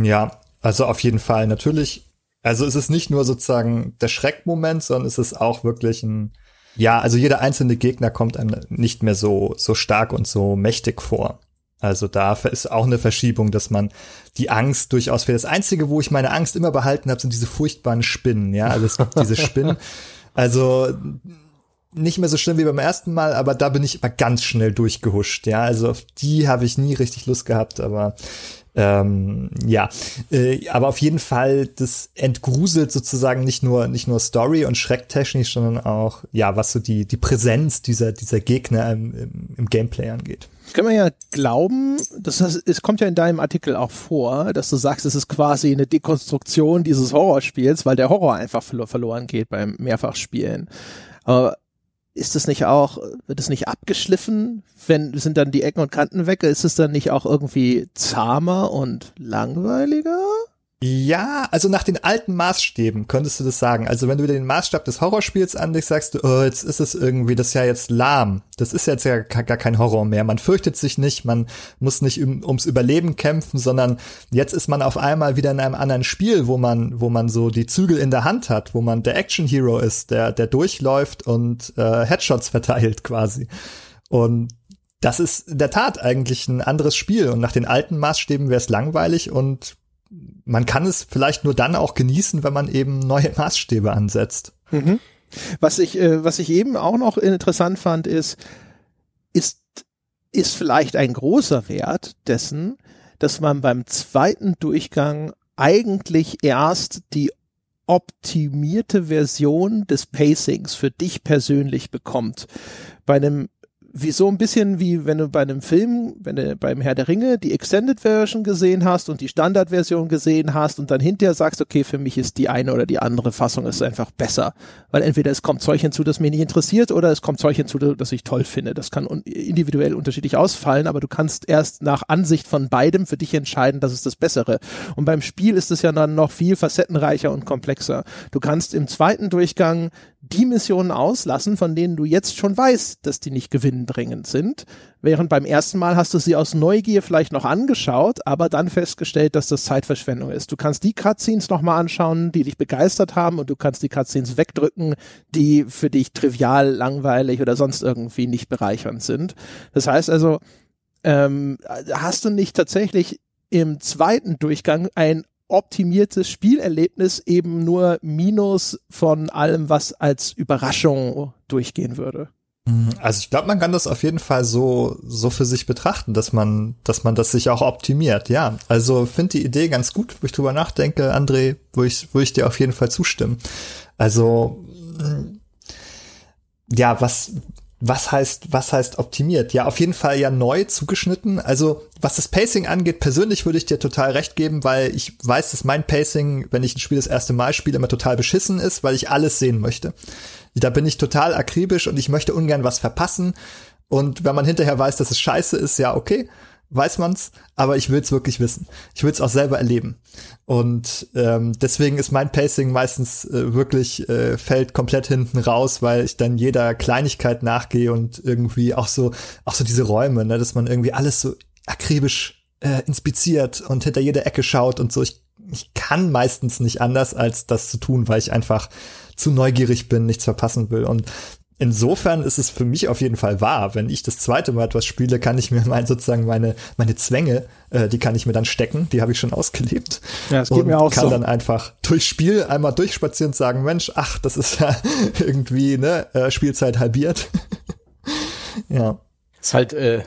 Ja, also auf jeden Fall. Natürlich, also es ist nicht nur sozusagen der Schreckmoment, sondern es ist auch wirklich ein, ja, also jeder einzelne Gegner kommt einem nicht mehr so, so stark und so mächtig vor. Also da ist auch eine Verschiebung, dass man die Angst durchaus für das Einzige, wo ich meine Angst immer behalten habe, sind diese furchtbaren Spinnen. Ja, also es gibt diese Spinnen. Also nicht mehr so schlimm wie beim ersten Mal, aber da bin ich immer ganz schnell durchgehuscht. Ja, also auf die habe ich nie richtig Lust gehabt, aber ähm, ja, äh, aber auf jeden Fall, das entgruselt sozusagen nicht nur nicht nur Story und schrecktechnisch, sondern auch ja, was so die die Präsenz dieser dieser Gegner im, im, im Gameplay angeht. Können wir ja glauben, das heißt, es kommt ja in deinem Artikel auch vor, dass du sagst, es ist quasi eine Dekonstruktion dieses Horrorspiels, weil der Horror einfach verloren geht beim Mehrfachspielen. Aber ist es nicht auch, wird es nicht abgeschliffen, wenn sind dann die Ecken und Kanten weg? Ist es dann nicht auch irgendwie zahmer und langweiliger? Ja, also nach den alten Maßstäben könntest du das sagen. Also wenn du den Maßstab des Horrorspiels anlegst, sagst du, oh, jetzt ist es irgendwie, das ist ja jetzt lahm. Das ist jetzt ja gar kein Horror mehr. Man fürchtet sich nicht, man muss nicht um, ums Überleben kämpfen, sondern jetzt ist man auf einmal wieder in einem anderen Spiel, wo man, wo man so die Zügel in der Hand hat, wo man der Action Hero ist, der, der durchläuft und äh, Headshots verteilt quasi. Und das ist in der Tat eigentlich ein anderes Spiel. Und nach den alten Maßstäben wäre es langweilig und man kann es vielleicht nur dann auch genießen, wenn man eben neue Maßstäbe ansetzt. Mhm. Was ich, äh, was ich eben auch noch interessant fand, ist, ist, ist vielleicht ein großer Wert dessen, dass man beim zweiten Durchgang eigentlich erst die optimierte Version des Pacings für dich persönlich bekommt. Bei einem wie so ein bisschen wie wenn du bei einem Film, wenn du beim Herr der Ringe die Extended Version gesehen hast und die Standardversion gesehen hast und dann hinterher sagst, okay, für mich ist die eine oder die andere Fassung ist einfach besser. Weil entweder es kommt Zeug hinzu, das mich nicht interessiert, oder es kommt Zeug hinzu, das ich toll finde. Das kann individuell unterschiedlich ausfallen, aber du kannst erst nach Ansicht von beidem für dich entscheiden, das ist das Bessere. Und beim Spiel ist es ja dann noch viel facettenreicher und komplexer. Du kannst im zweiten Durchgang die Missionen auslassen, von denen du jetzt schon weißt, dass die nicht gewinnbringend sind. Während beim ersten Mal hast du sie aus Neugier vielleicht noch angeschaut, aber dann festgestellt, dass das Zeitverschwendung ist. Du kannst die Cutscenes nochmal anschauen, die dich begeistert haben und du kannst die Cutscenes wegdrücken, die für dich trivial, langweilig oder sonst irgendwie nicht bereichernd sind. Das heißt also, ähm, hast du nicht tatsächlich im zweiten Durchgang ein optimiertes Spielerlebnis eben nur Minus von allem, was als Überraschung durchgehen würde. Mhm. Also ich glaube, man kann das auf jeden Fall so so für sich betrachten, dass man dass man das sich auch optimiert. Ja, also finde die Idee ganz gut, wo ich drüber nachdenke, André, wo ich wo ich dir auf jeden Fall zustimme. Also ja, was was heißt, was heißt optimiert? Ja, auf jeden Fall ja neu zugeschnitten. Also, was das Pacing angeht, persönlich würde ich dir total recht geben, weil ich weiß, dass mein Pacing, wenn ich ein Spiel das erste Mal spiele, immer total beschissen ist, weil ich alles sehen möchte. Da bin ich total akribisch und ich möchte ungern was verpassen. Und wenn man hinterher weiß, dass es scheiße ist, ja, okay weiß man's, aber ich will's wirklich wissen. Ich will's auch selber erleben. Und ähm, deswegen ist mein Pacing meistens äh, wirklich äh, fällt komplett hinten raus, weil ich dann jeder Kleinigkeit nachgehe und irgendwie auch so auch so diese Räume, ne, dass man irgendwie alles so akribisch äh, inspiziert und hinter jeder Ecke schaut und so. Ich, ich kann meistens nicht anders, als das zu tun, weil ich einfach zu neugierig bin, nichts verpassen will. Und insofern ist es für mich auf jeden Fall wahr. Wenn ich das zweite Mal etwas spiele, kann ich mir mein, sozusagen meine, meine Zwänge, äh, die kann ich mir dann stecken, die habe ich schon ausgelebt. Ja, das geht und mir auch kann so. dann einfach durchs Spiel einmal durchspazieren und sagen, Mensch, ach, das ist ja irgendwie, ne, äh, Spielzeit halbiert. ja. Ist halt äh,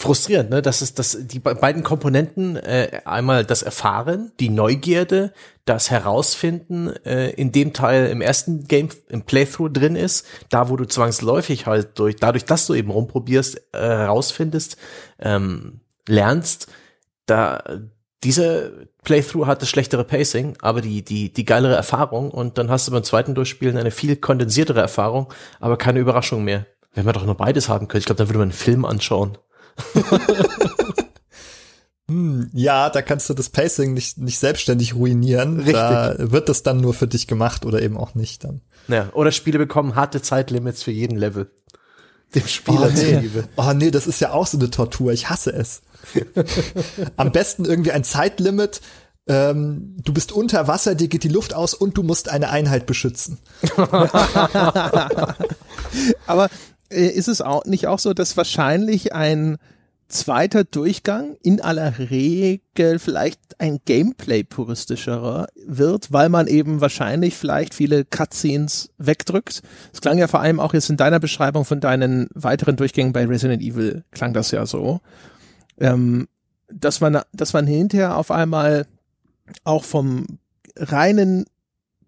frustrierend, ne? Das ist das die beiden Komponenten äh, einmal das Erfahren, die Neugierde, das Herausfinden äh, in dem Teil im ersten Game im Playthrough drin ist, da wo du zwangsläufig halt durch dadurch, dass du eben rumprobierst, äh, herausfindest, ähm, lernst, da diese Playthrough hat das schlechtere Pacing, aber die die die geilere Erfahrung und dann hast du beim zweiten Durchspielen eine viel kondensiertere Erfahrung, aber keine Überraschung mehr. Wenn man doch nur beides haben könnte, ich glaube, dann würde man einen Film anschauen. hm, ja, da kannst du das Pacing nicht, nicht selbstständig ruinieren. Richtig. Da wird das dann nur für dich gemacht oder eben auch nicht dann. Ja, oder Spiele bekommen harte Zeitlimits für jeden Level. Dem Spieler oh, nee. zuliebe. Oh nee, das ist ja auch so eine Tortur. Ich hasse es. Am besten irgendwie ein Zeitlimit. Ähm, du bist unter Wasser, dir geht die Luft aus und du musst eine Einheit beschützen. Aber ist es auch nicht auch so, dass wahrscheinlich ein zweiter Durchgang in aller Regel vielleicht ein Gameplay-puristischerer wird, weil man eben wahrscheinlich vielleicht viele Cutscenes wegdrückt. Es klang ja vor allem auch jetzt in deiner Beschreibung von deinen weiteren Durchgängen bei Resident Evil klang das ja so, ähm, dass man, dass man hinterher auf einmal auch vom reinen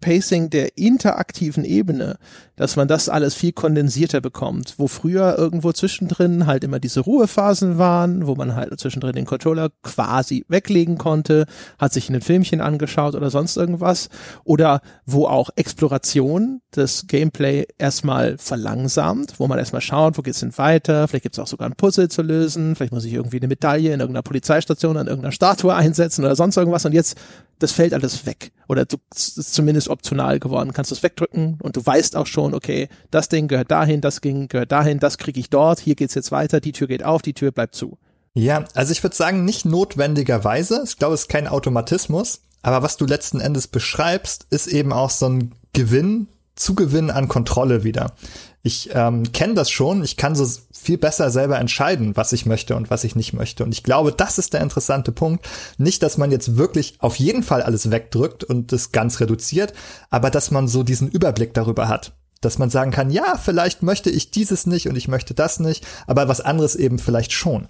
Pacing der interaktiven Ebene, dass man das alles viel kondensierter bekommt, wo früher irgendwo zwischendrin halt immer diese Ruhephasen waren, wo man halt zwischendrin den Controller quasi weglegen konnte, hat sich ein Filmchen angeschaut oder sonst irgendwas, oder wo auch Exploration das Gameplay erstmal verlangsamt, wo man erstmal schaut, wo geht's denn weiter, vielleicht gibt's auch sogar ein Puzzle zu lösen, vielleicht muss ich irgendwie eine Medaille in irgendeiner Polizeistation an irgendeiner Statue einsetzen oder sonst irgendwas. Und jetzt das fällt alles weg. Oder zumindest optional geworden. Kannst du es wegdrücken und du weißt auch schon, okay, das Ding gehört dahin, das Ding gehört dahin, das kriege ich dort, hier geht's jetzt weiter, die Tür geht auf, die Tür bleibt zu. Ja, also ich würde sagen, nicht notwendigerweise. Ich glaube, es ist kein Automatismus. Aber was du letzten Endes beschreibst, ist eben auch so ein Gewinn, Zugewinn an Kontrolle wieder. Ich ähm, kenne das schon. Ich kann so viel besser selber entscheiden, was ich möchte und was ich nicht möchte. Und ich glaube, das ist der interessante Punkt. Nicht, dass man jetzt wirklich auf jeden Fall alles wegdrückt und das ganz reduziert, aber dass man so diesen Überblick darüber hat. Dass man sagen kann, ja, vielleicht möchte ich dieses nicht und ich möchte das nicht, aber was anderes eben vielleicht schon.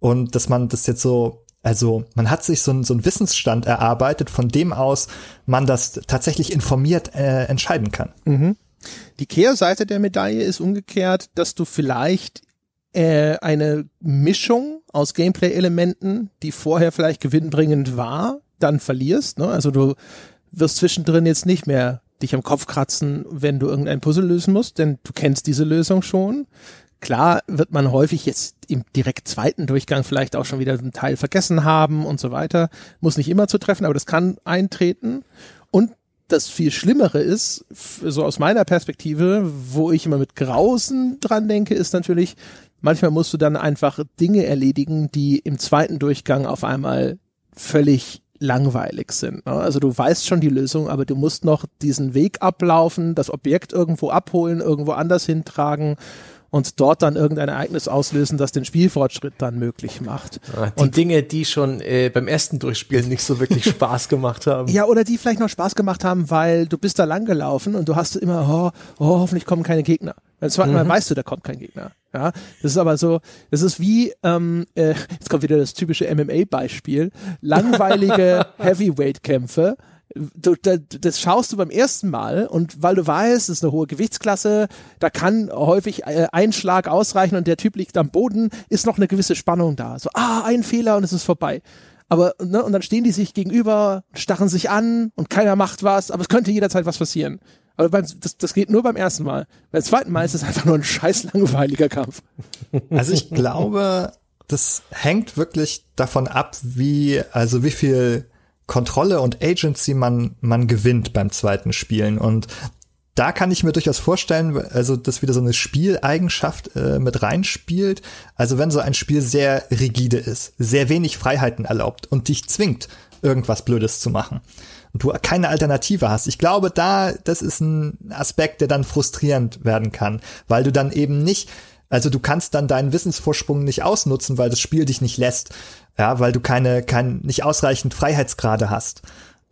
Und dass man das jetzt so also man hat sich so, ein, so einen Wissensstand erarbeitet, von dem aus man das tatsächlich informiert äh, entscheiden kann. Mhm. Die Kehrseite der Medaille ist umgekehrt, dass du vielleicht äh, eine Mischung aus Gameplay-Elementen, die vorher vielleicht gewinnbringend war, dann verlierst. Ne? Also du wirst zwischendrin jetzt nicht mehr dich am Kopf kratzen, wenn du irgendein Puzzle lösen musst, denn du kennst diese Lösung schon. Klar wird man häufig jetzt im direkt zweiten Durchgang vielleicht auch schon wieder einen Teil vergessen haben und so weiter. Muss nicht immer zutreffen, aber das kann eintreten. Und das viel Schlimmere ist, so aus meiner Perspektive, wo ich immer mit Grausen dran denke, ist natürlich, manchmal musst du dann einfach Dinge erledigen, die im zweiten Durchgang auf einmal völlig langweilig sind. Ne? Also du weißt schon die Lösung, aber du musst noch diesen Weg ablaufen, das Objekt irgendwo abholen, irgendwo anders hintragen und dort dann irgendein Ereignis auslösen, das den Spielfortschritt dann möglich macht. Ah, die und Dinge, die schon äh, beim ersten Durchspielen nicht so wirklich Spaß gemacht haben. Ja, oder die vielleicht noch Spaß gemacht haben, weil du bist da lang gelaufen und du hast immer, oh, oh hoffentlich kommen keine Gegner. Beim zweiten mhm. Mal weißt du, da kommt kein Gegner. Ja, das ist aber so, das ist wie, ähm, äh, jetzt kommt wieder das typische MMA-Beispiel, langweilige Heavyweight-Kämpfe, du, das schaust du beim ersten Mal und weil du weißt, es ist eine hohe Gewichtsklasse, da kann häufig äh, ein Schlag ausreichen und der Typ liegt am Boden, ist noch eine gewisse Spannung da. So, ah, ein Fehler und es ist vorbei. Aber, ne, und dann stehen die sich gegenüber, starren sich an und keiner macht was, aber es könnte jederzeit was passieren. Aber beim, das, das geht nur beim ersten Mal. Beim zweiten Mal ist es einfach nur ein scheiß langweiliger Kampf. Also ich glaube, das hängt wirklich davon ab, wie, also wie viel Kontrolle und Agency man, man gewinnt beim zweiten Spielen. Und da kann ich mir durchaus vorstellen, also dass wieder so eine Spieleigenschaft äh, mit reinspielt. Also wenn so ein Spiel sehr rigide ist, sehr wenig Freiheiten erlaubt und dich zwingt, irgendwas Blödes zu machen und du keine Alternative hast. Ich glaube, da, das ist ein Aspekt, der dann frustrierend werden kann, weil du dann eben nicht, also du kannst dann deinen Wissensvorsprung nicht ausnutzen, weil das Spiel dich nicht lässt. Ja, weil du keine, kein, nicht ausreichend Freiheitsgrade hast.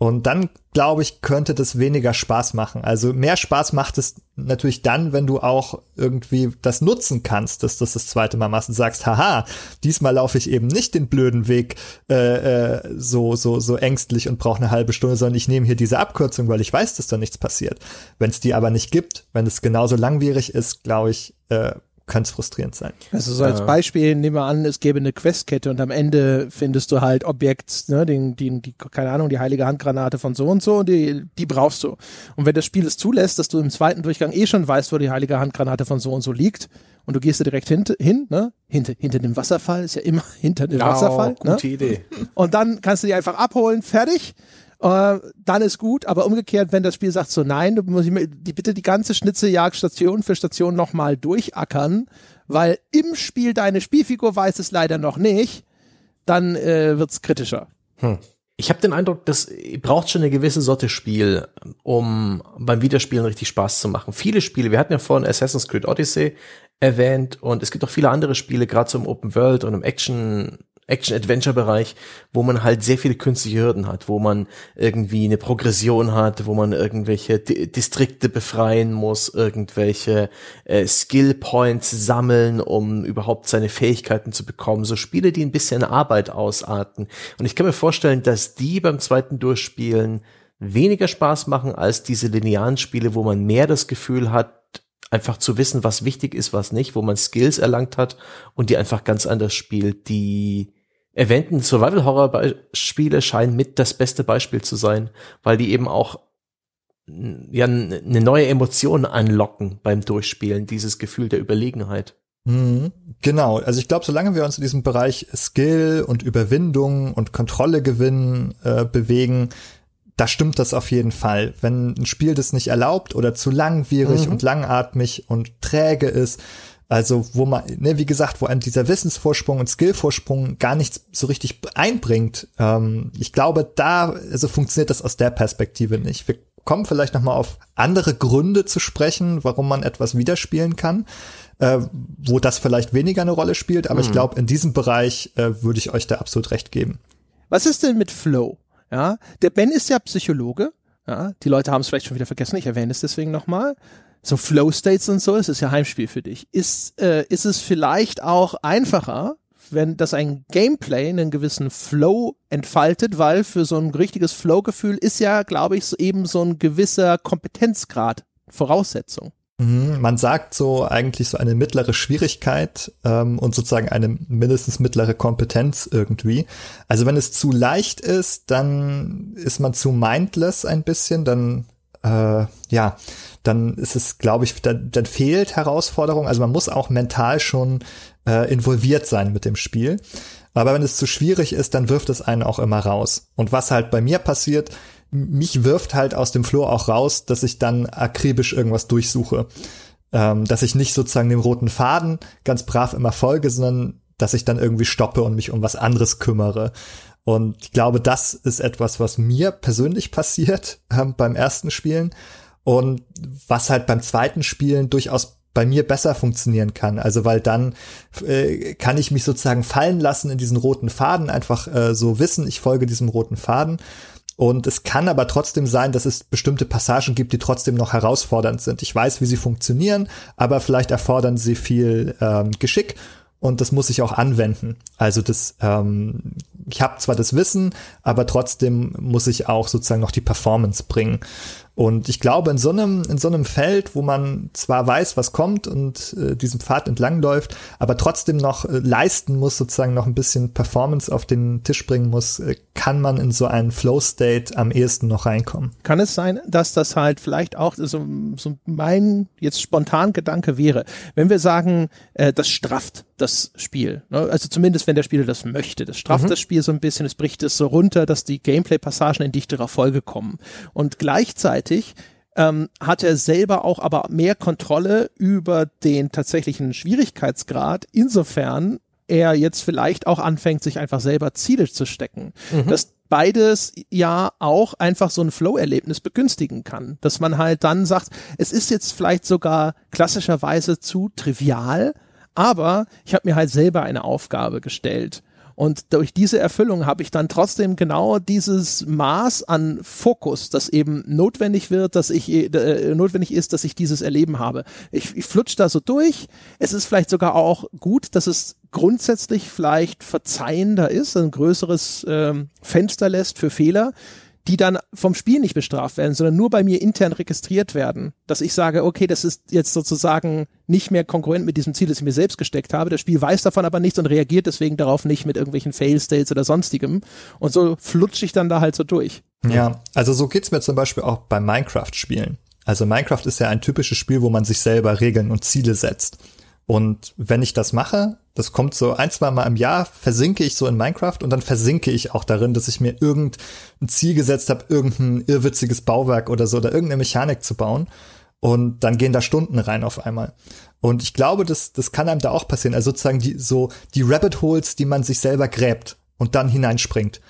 Und dann, glaube ich, könnte das weniger Spaß machen. Also mehr Spaß macht es natürlich dann, wenn du auch irgendwie das nutzen kannst, dass das das zweite Mal machst und sagst, haha, diesmal laufe ich eben nicht den blöden Weg äh, äh, so, so, so ängstlich und brauche eine halbe Stunde, sondern ich nehme hier diese Abkürzung, weil ich weiß, dass da nichts passiert. Wenn es die aber nicht gibt, wenn es genauso langwierig ist, glaube ich, äh, könnte es frustrierend sein. Also so als. Beispiel nehmen wir an, es gäbe eine Questkette und am Ende findest du halt Objekt, ne, den, die, die, keine Ahnung, die heilige Handgranate von so und so und die, die brauchst du. Und wenn das Spiel es zulässt, dass du im zweiten Durchgang eh schon weißt, wo die heilige Handgranate von so und so liegt und du gehst da direkt hin, hin ne, hinter, hinter dem Wasserfall, ist ja immer hinter dem oh, Wasserfall. Gute ne? Idee. Und dann kannst du die einfach abholen, fertig äh, dann ist gut, aber umgekehrt, wenn das Spiel sagt so, nein, du musst die, bitte die ganze Schnitzeljagd Station für Station nochmal durchackern, weil im Spiel deine Spielfigur weiß es leider noch nicht, dann äh, wird's kritischer. Hm. Ich habe den Eindruck, das braucht schon eine gewisse Sorte Spiel, um beim Wiederspielen richtig Spaß zu machen. Viele Spiele, wir hatten ja vorhin Assassin's Creed Odyssey erwähnt und es gibt auch viele andere Spiele, gerade so im Open World und im Action Action-Adventure-Bereich, wo man halt sehr viele künstliche Hürden hat, wo man irgendwie eine Progression hat, wo man irgendwelche D Distrikte befreien muss, irgendwelche äh, Skill-Points sammeln, um überhaupt seine Fähigkeiten zu bekommen. So Spiele, die ein bisschen Arbeit ausarten. Und ich kann mir vorstellen, dass die beim zweiten Durchspielen weniger Spaß machen als diese linearen Spiele, wo man mehr das Gefühl hat, einfach zu wissen, was wichtig ist, was nicht, wo man Skills erlangt hat und die einfach ganz anders spielt. Die erwähnten Survival-Horror-Spiele scheinen mit das beste Beispiel zu sein, weil die eben auch ja eine neue Emotion anlocken beim Durchspielen, dieses Gefühl der Überlegenheit. Mhm, genau, also ich glaube, solange wir uns in diesem Bereich Skill und Überwindung und Kontrolle gewinnen äh, bewegen, da stimmt das auf jeden Fall. Wenn ein Spiel das nicht erlaubt oder zu langwierig mhm. und langatmig und träge ist, also wo man, ne, wie gesagt, wo einem dieser Wissensvorsprung und Skillvorsprung gar nichts so richtig einbringt. Ähm, ich glaube, da also funktioniert das aus der Perspektive nicht. Wir kommen vielleicht noch mal auf andere Gründe zu sprechen, warum man etwas widerspielen kann, äh, wo das vielleicht weniger eine Rolle spielt. Aber mhm. ich glaube, in diesem Bereich äh, würde ich euch da absolut recht geben. Was ist denn mit Flow? Ja, der Ben ist ja Psychologe. Ja, die Leute haben es vielleicht schon wieder vergessen. Ich erwähne es deswegen nochmal. So Flow States und so, es ist ja Heimspiel für dich. Ist, äh, ist es vielleicht auch einfacher, wenn das ein Gameplay einen gewissen Flow entfaltet, weil für so ein richtiges Flow-Gefühl ist ja, glaube ich, so eben so ein gewisser Kompetenzgrad Voraussetzung. Mhm, man sagt so eigentlich so eine mittlere Schwierigkeit ähm, und sozusagen eine mindestens mittlere Kompetenz irgendwie. Also wenn es zu leicht ist, dann ist man zu mindless ein bisschen, dann äh, ja, dann ist es, glaube ich, dann, dann fehlt Herausforderung. Also man muss auch mental schon äh, involviert sein mit dem Spiel. Aber wenn es zu schwierig ist, dann wirft es einen auch immer raus. Und was halt bei mir passiert, mich wirft halt aus dem Flow auch raus, dass ich dann akribisch irgendwas durchsuche. Ähm, dass ich nicht sozusagen dem roten Faden ganz brav immer folge, sondern dass ich dann irgendwie stoppe und mich um was anderes kümmere. Und ich glaube, das ist etwas, was mir persönlich passiert ähm, beim ersten Spielen und was halt beim zweiten Spielen durchaus bei mir besser funktionieren kann. Also weil dann äh, kann ich mich sozusagen fallen lassen in diesen roten Faden, einfach äh, so wissen, ich folge diesem roten Faden. Und es kann aber trotzdem sein, dass es bestimmte Passagen gibt, die trotzdem noch herausfordernd sind. Ich weiß, wie sie funktionieren, aber vielleicht erfordern sie viel ähm, Geschick und das muss ich auch anwenden. Also das, ähm, ich habe zwar das Wissen, aber trotzdem muss ich auch sozusagen noch die Performance bringen. Und ich glaube, in so einem, in so einem Feld, wo man zwar weiß, was kommt und äh, diesem Pfad entlangläuft, aber trotzdem noch äh, leisten muss, sozusagen noch ein bisschen Performance auf den Tisch bringen muss, äh, kann man in so einen Flow-State am ehesten noch reinkommen. Kann es sein, dass das halt vielleicht auch so, so mein jetzt spontan Gedanke wäre, wenn wir sagen, äh, das strafft das Spiel. Ne? Also zumindest, wenn der Spieler das möchte. Das strafft mhm. das Spiel so ein bisschen, es bricht es so runter, dass die Gameplay-Passagen in dichterer Folge kommen. Und gleichzeitig ähm, hat er selber auch aber mehr Kontrolle über den tatsächlichen Schwierigkeitsgrad, insofern er jetzt vielleicht auch anfängt, sich einfach selber Ziele zu stecken. Mhm. Das beides ja auch einfach so ein Flow-Erlebnis begünstigen kann. Dass man halt dann sagt, es ist jetzt vielleicht sogar klassischerweise zu trivial, aber ich habe mir halt selber eine Aufgabe gestellt. Und durch diese Erfüllung habe ich dann trotzdem genau dieses Maß an Fokus, das eben notwendig wird, dass ich äh, notwendig ist, dass ich dieses Erleben habe. Ich, ich flutsch da so durch. Es ist vielleicht sogar auch gut, dass es grundsätzlich vielleicht verzeihender ist, ein größeres ähm, Fenster lässt für Fehler die dann vom Spiel nicht bestraft werden, sondern nur bei mir intern registriert werden. Dass ich sage, okay, das ist jetzt sozusagen nicht mehr konkurrent mit diesem Ziel, das ich mir selbst gesteckt habe. Das Spiel weiß davon aber nichts und reagiert deswegen darauf nicht mit irgendwelchen Fail-States oder sonstigem. Und so flutsche ich dann da halt so durch. Ja, also so geht's mir zum Beispiel auch beim Minecraft-Spielen. Also Minecraft ist ja ein typisches Spiel, wo man sich selber Regeln und Ziele setzt. Und wenn ich das mache, das kommt so ein, zwei Mal im Jahr, versinke ich so in Minecraft und dann versinke ich auch darin, dass ich mir irgendein Ziel gesetzt habe, irgendein irrwitziges Bauwerk oder so oder irgendeine Mechanik zu bauen. Und dann gehen da Stunden rein auf einmal. Und ich glaube, das, das kann einem da auch passieren. Also sozusagen die, so die Rabbit Holes, die man sich selber gräbt und dann hineinspringt.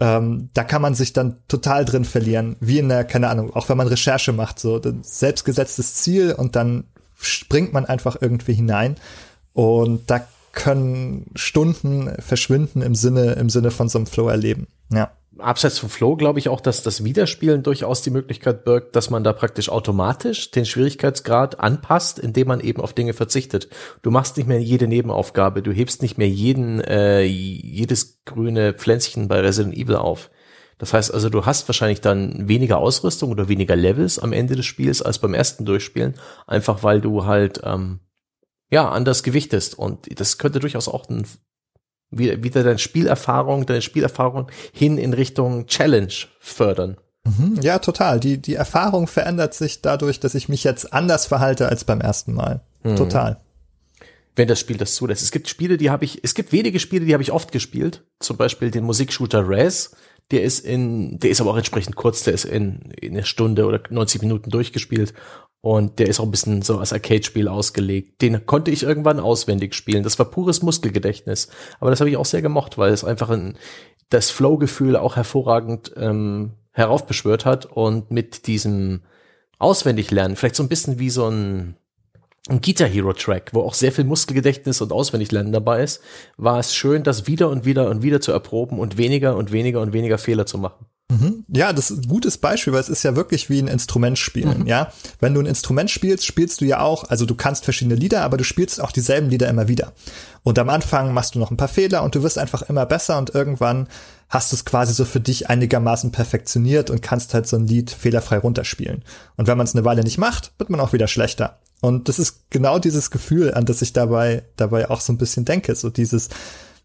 Ähm, da kann man sich dann total drin verlieren, wie in der, keine Ahnung, auch wenn man Recherche macht, so selbstgesetztes Ziel und dann springt man einfach irgendwie hinein und da können Stunden verschwinden im Sinne, im Sinne von so einem Flow erleben. Ja. Abseits vom Flow glaube ich auch, dass das Wiederspielen durchaus die Möglichkeit birgt, dass man da praktisch automatisch den Schwierigkeitsgrad anpasst, indem man eben auf Dinge verzichtet. Du machst nicht mehr jede Nebenaufgabe, du hebst nicht mehr jeden, äh, jedes grüne Pflänzchen bei Resident Evil auf. Das heißt also, du hast wahrscheinlich dann weniger Ausrüstung oder weniger Levels am Ende des Spiels als beim ersten Durchspielen, einfach weil du halt ähm, ja anders gewichtest. Und das könnte durchaus auch ein, wieder deine Spielerfahrung, deine Spielerfahrung hin in Richtung Challenge fördern. Mhm, ja, total. Die, die Erfahrung verändert sich dadurch, dass ich mich jetzt anders verhalte als beim ersten Mal. Mhm. Total wenn das Spiel das zulässt. Es gibt Spiele, die habe ich, es gibt wenige Spiele, die habe ich oft gespielt. Zum Beispiel den Musikshooter Res. Der ist in, der ist aber auch entsprechend kurz, der ist in, in einer Stunde oder 90 Minuten durchgespielt. Und der ist auch ein bisschen so als Arcade-Spiel ausgelegt. Den konnte ich irgendwann auswendig spielen. Das war pures Muskelgedächtnis. Aber das habe ich auch sehr gemocht, weil es einfach ein, das Flow-Gefühl auch hervorragend ähm, heraufbeschwört hat. Und mit diesem Auswendiglernen, vielleicht so ein bisschen wie so ein ein Guitar Hero Track, wo auch sehr viel Muskelgedächtnis und Auswendiglernen dabei ist, war es schön, das wieder und wieder und wieder zu erproben und weniger und weniger und weniger Fehler zu machen. Mhm. Ja, das ist ein gutes Beispiel, weil es ist ja wirklich wie ein Instrument spielen, mhm. ja. Wenn du ein Instrument spielst, spielst du ja auch, also du kannst verschiedene Lieder, aber du spielst auch dieselben Lieder immer wieder. Und am Anfang machst du noch ein paar Fehler und du wirst einfach immer besser und irgendwann hast du es quasi so für dich einigermaßen perfektioniert und kannst halt so ein Lied fehlerfrei runterspielen. Und wenn man es eine Weile nicht macht, wird man auch wieder schlechter. Und das ist genau dieses Gefühl, an das ich dabei, dabei auch so ein bisschen denke. So dieses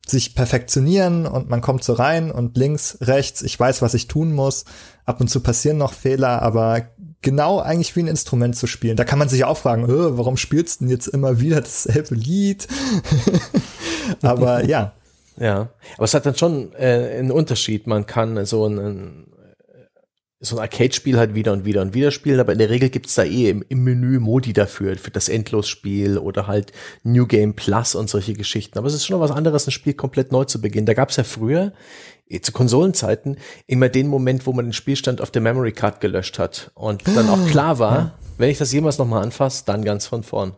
sich perfektionieren und man kommt so rein und links, rechts, ich weiß, was ich tun muss. Ab und zu passieren noch Fehler, aber genau eigentlich wie ein Instrument zu spielen. Da kann man sich auch fragen, äh, warum spielst du denn jetzt immer wieder dasselbe Lied? aber ja. Ja, aber es hat dann schon äh, einen Unterschied. Man kann so einen so ein Arcade-Spiel halt wieder und wieder und wieder spielen, aber in der Regel gibt's da eh im, im Menü Modi dafür, für das Endlosspiel oder halt New Game Plus und solche Geschichten. Aber es ist schon was anderes, ein Spiel komplett neu zu beginnen. Da gab's ja früher, eh, zu Konsolenzeiten, immer den Moment, wo man den Spielstand auf der Memory Card gelöscht hat und dann auch klar war, wenn ich das jemals nochmal anfasse, dann ganz von vorn.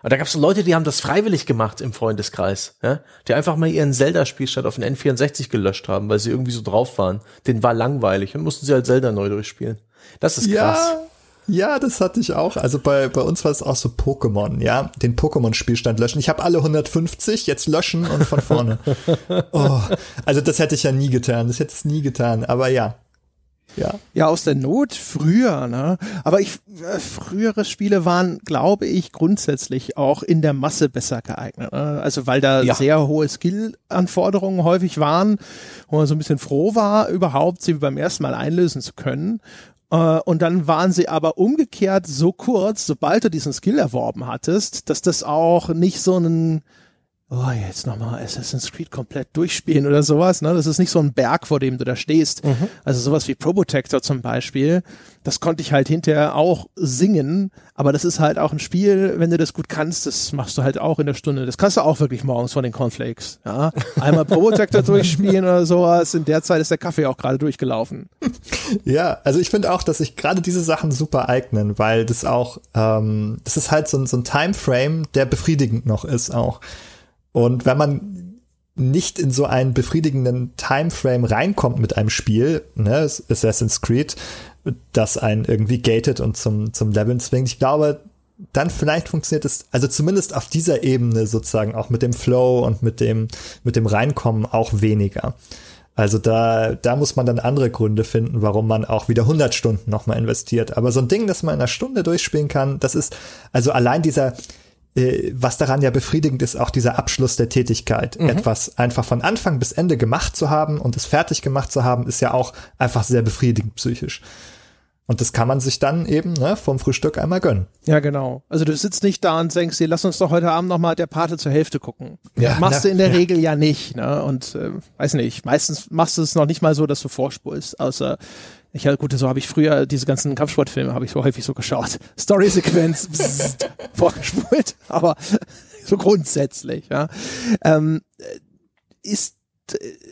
Aber da gab es so Leute, die haben das freiwillig gemacht im Freundeskreis, ja? die einfach mal ihren Zelda-Spielstand auf den N64 gelöscht haben, weil sie irgendwie so drauf waren. Den war langweilig und mussten sie halt Zelda neu durchspielen. Das ist krass. Ja, ja, das hatte ich auch. Also bei, bei uns war es auch so Pokémon, ja. Den Pokémon-Spielstand löschen. Ich habe alle 150, jetzt löschen und von vorne. oh, also das hätte ich ja nie getan. Das hätte ich nie getan. Aber ja, ja. Ja, aus der Not früher, ne? Aber ich, äh, frühere Spiele waren, glaube ich, grundsätzlich auch in der Masse besser geeignet. Ne? Also weil da ja. sehr hohe Skill-Anforderungen häufig waren, wo man so ein bisschen froh war, überhaupt sie beim ersten Mal einlösen zu können. Äh, und dann waren sie aber umgekehrt so kurz, sobald du diesen Skill erworben hattest, dass das auch nicht so ein oh, jetzt nochmal Assassin's Creed komplett durchspielen oder sowas. Ne? Das ist nicht so ein Berg, vor dem du da stehst. Mhm. Also sowas wie Probotector zum Beispiel, das konnte ich halt hinterher auch singen, aber das ist halt auch ein Spiel, wenn du das gut kannst, das machst du halt auch in der Stunde. Das kannst du auch wirklich morgens von den Cornflakes. Ja? Einmal Probotector durchspielen oder sowas. In der Zeit ist der Kaffee auch gerade durchgelaufen. Ja, also ich finde auch, dass sich gerade diese Sachen super eignen, weil das auch, ähm, das ist halt so, so ein Timeframe, der befriedigend noch ist auch. Und wenn man nicht in so einen befriedigenden Timeframe reinkommt mit einem Spiel, ne, Assassin's Creed, das einen irgendwie gated und zum, zum Leveln zwingt, ich glaube, dann vielleicht funktioniert es, also zumindest auf dieser Ebene sozusagen auch mit dem Flow und mit dem, mit dem Reinkommen auch weniger. Also da, da muss man dann andere Gründe finden, warum man auch wieder 100 Stunden nochmal investiert. Aber so ein Ding, das man in einer Stunde durchspielen kann, das ist, also allein dieser, was daran ja befriedigend ist, auch dieser Abschluss der Tätigkeit. Mhm. Etwas einfach von Anfang bis Ende gemacht zu haben und es fertig gemacht zu haben, ist ja auch einfach sehr befriedigend psychisch. Und das kann man sich dann eben ne, vom Frühstück einmal gönnen. Ja, genau. Also du sitzt nicht da und denkst dir, lass uns doch heute Abend nochmal der Pate zur Hälfte gucken. Ja, machst na, du in der ja. Regel ja nicht. Ne? Und äh, weiß nicht, meistens machst du es noch nicht mal so, dass du vorspulst, außer ich ja gut, so habe ich früher diese ganzen Kampfsportfilme habe ich so häufig so geschaut. Story-Sequenz vorgespult, aber so grundsätzlich, ja. Ähm, ist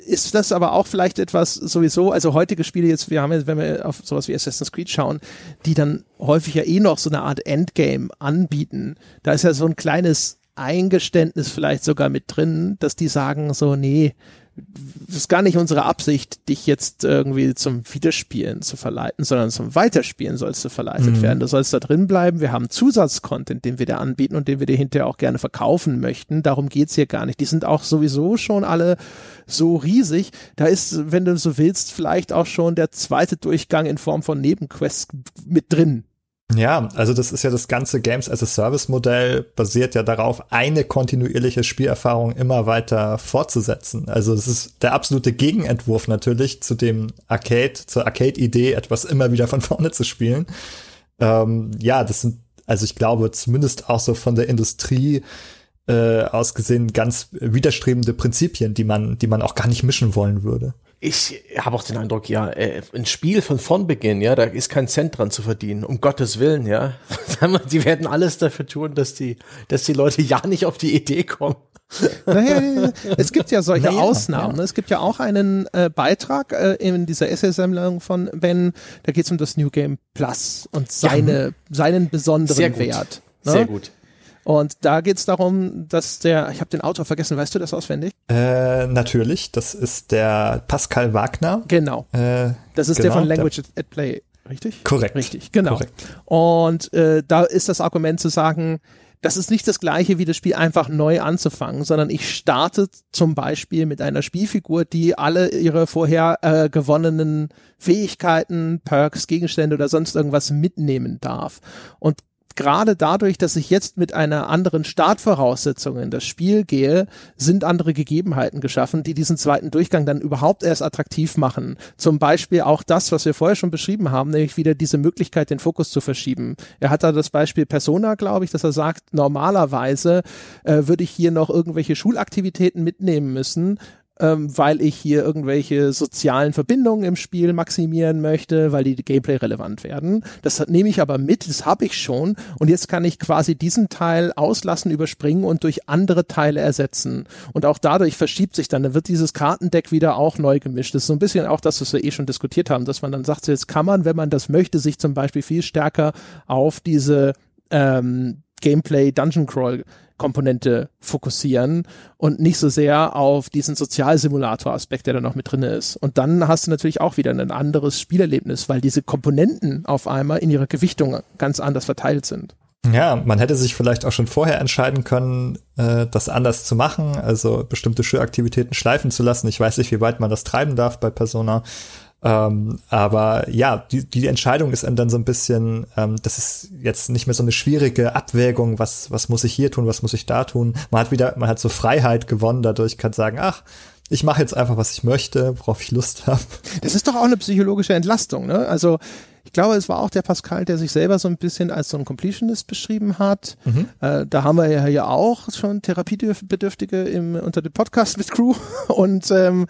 ist das aber auch vielleicht etwas sowieso, also heutige Spiele jetzt, wir haben jetzt, wenn wir auf sowas wie Assassin's Creed schauen, die dann häufig ja eh noch so eine Art Endgame anbieten. Da ist ja so ein kleines Eingeständnis vielleicht sogar mit drin, dass die sagen so, nee, das ist gar nicht unsere Absicht, dich jetzt irgendwie zum Wiederspielen zu verleiten, sondern zum Weiterspielen sollst du verleitet mhm. werden. Du sollst da drin bleiben. Wir haben Zusatzcontent, den wir dir anbieten und den wir dir hinterher auch gerne verkaufen möchten. Darum geht's hier gar nicht. Die sind auch sowieso schon alle so riesig. Da ist, wenn du so willst, vielleicht auch schon der zweite Durchgang in Form von Nebenquests mit drin. Ja, also das ist ja das ganze Games as a Service Modell basiert ja darauf, eine kontinuierliche Spielerfahrung immer weiter fortzusetzen. Also das ist der absolute Gegenentwurf natürlich zu dem Arcade, zur Arcade-Idee, etwas immer wieder von vorne zu spielen. Ähm, ja, das sind, also ich glaube, zumindest auch so von der Industrie äh, ausgesehen ganz widerstrebende Prinzipien, die man, die man auch gar nicht mischen wollen würde ich habe auch den Eindruck, ja, äh, ein Spiel von vorn beginnen, ja, da ist kein Cent dran zu verdienen, um Gottes Willen, ja. die werden alles dafür tun, dass die, dass die Leute ja nicht auf die Idee kommen. Naja, es gibt ja solche naja, Ausnahmen. Ja. Es gibt ja auch einen äh, Beitrag äh, in dieser SSM-Meldung von Ben, da geht es um das New Game Plus und seine, ja. seinen besonderen Sehr Wert. Ne? Sehr gut. Und da geht es darum, dass der, ich habe den Autor vergessen, weißt du das auswendig? Äh, natürlich, das ist der Pascal Wagner. Genau. Äh, das ist genau, der von Language der, at Play, richtig? Korrekt. Richtig, genau. Korrekt. Und äh, da ist das Argument zu sagen, das ist nicht das gleiche wie das Spiel einfach neu anzufangen, sondern ich starte zum Beispiel mit einer Spielfigur, die alle ihre vorher äh, gewonnenen Fähigkeiten, Perks, Gegenstände oder sonst irgendwas mitnehmen darf. Und gerade dadurch, dass ich jetzt mit einer anderen Startvoraussetzung in das Spiel gehe, sind andere Gegebenheiten geschaffen, die diesen zweiten Durchgang dann überhaupt erst attraktiv machen. Zum Beispiel auch das, was wir vorher schon beschrieben haben, nämlich wieder diese Möglichkeit, den Fokus zu verschieben. Er hat da das Beispiel Persona, glaube ich, dass er sagt, normalerweise äh, würde ich hier noch irgendwelche Schulaktivitäten mitnehmen müssen, ähm, weil ich hier irgendwelche sozialen Verbindungen im Spiel maximieren möchte, weil die Gameplay relevant werden. Das nehme ich aber mit, das habe ich schon und jetzt kann ich quasi diesen Teil auslassen, überspringen und durch andere Teile ersetzen. Und auch dadurch verschiebt sich dann, dann wird dieses Kartendeck wieder auch neu gemischt. Das ist so ein bisschen auch das, was wir eh schon diskutiert haben, dass man dann sagt, jetzt kann man, wenn man das möchte, sich zum Beispiel viel stärker auf diese ähm, Gameplay Dungeon Crawl Komponente fokussieren und nicht so sehr auf diesen Sozialsimulator-Aspekt, der da noch mit drin ist. Und dann hast du natürlich auch wieder ein anderes Spielerlebnis, weil diese Komponenten auf einmal in ihrer Gewichtung ganz anders verteilt sind. Ja, man hätte sich vielleicht auch schon vorher entscheiden können, äh, das anders zu machen, also bestimmte Schulaktivitäten schleifen zu lassen. Ich weiß nicht, wie weit man das treiben darf bei Persona. Ähm, aber ja, die, die Entscheidung ist dann so ein bisschen, ähm, das ist jetzt nicht mehr so eine schwierige Abwägung, was, was muss ich hier tun, was muss ich da tun. Man hat wieder, man hat so Freiheit gewonnen, dadurch kann sagen, ach, ich mache jetzt einfach, was ich möchte, worauf ich Lust habe. Das ist doch auch eine psychologische Entlastung, ne? Also ich glaube, es war auch der Pascal, der sich selber so ein bisschen als so ein Completionist beschrieben hat. Mhm. Äh, da haben wir ja hier auch schon Therapiebedürftige im, unter dem Podcast mit Crew. Und ähm,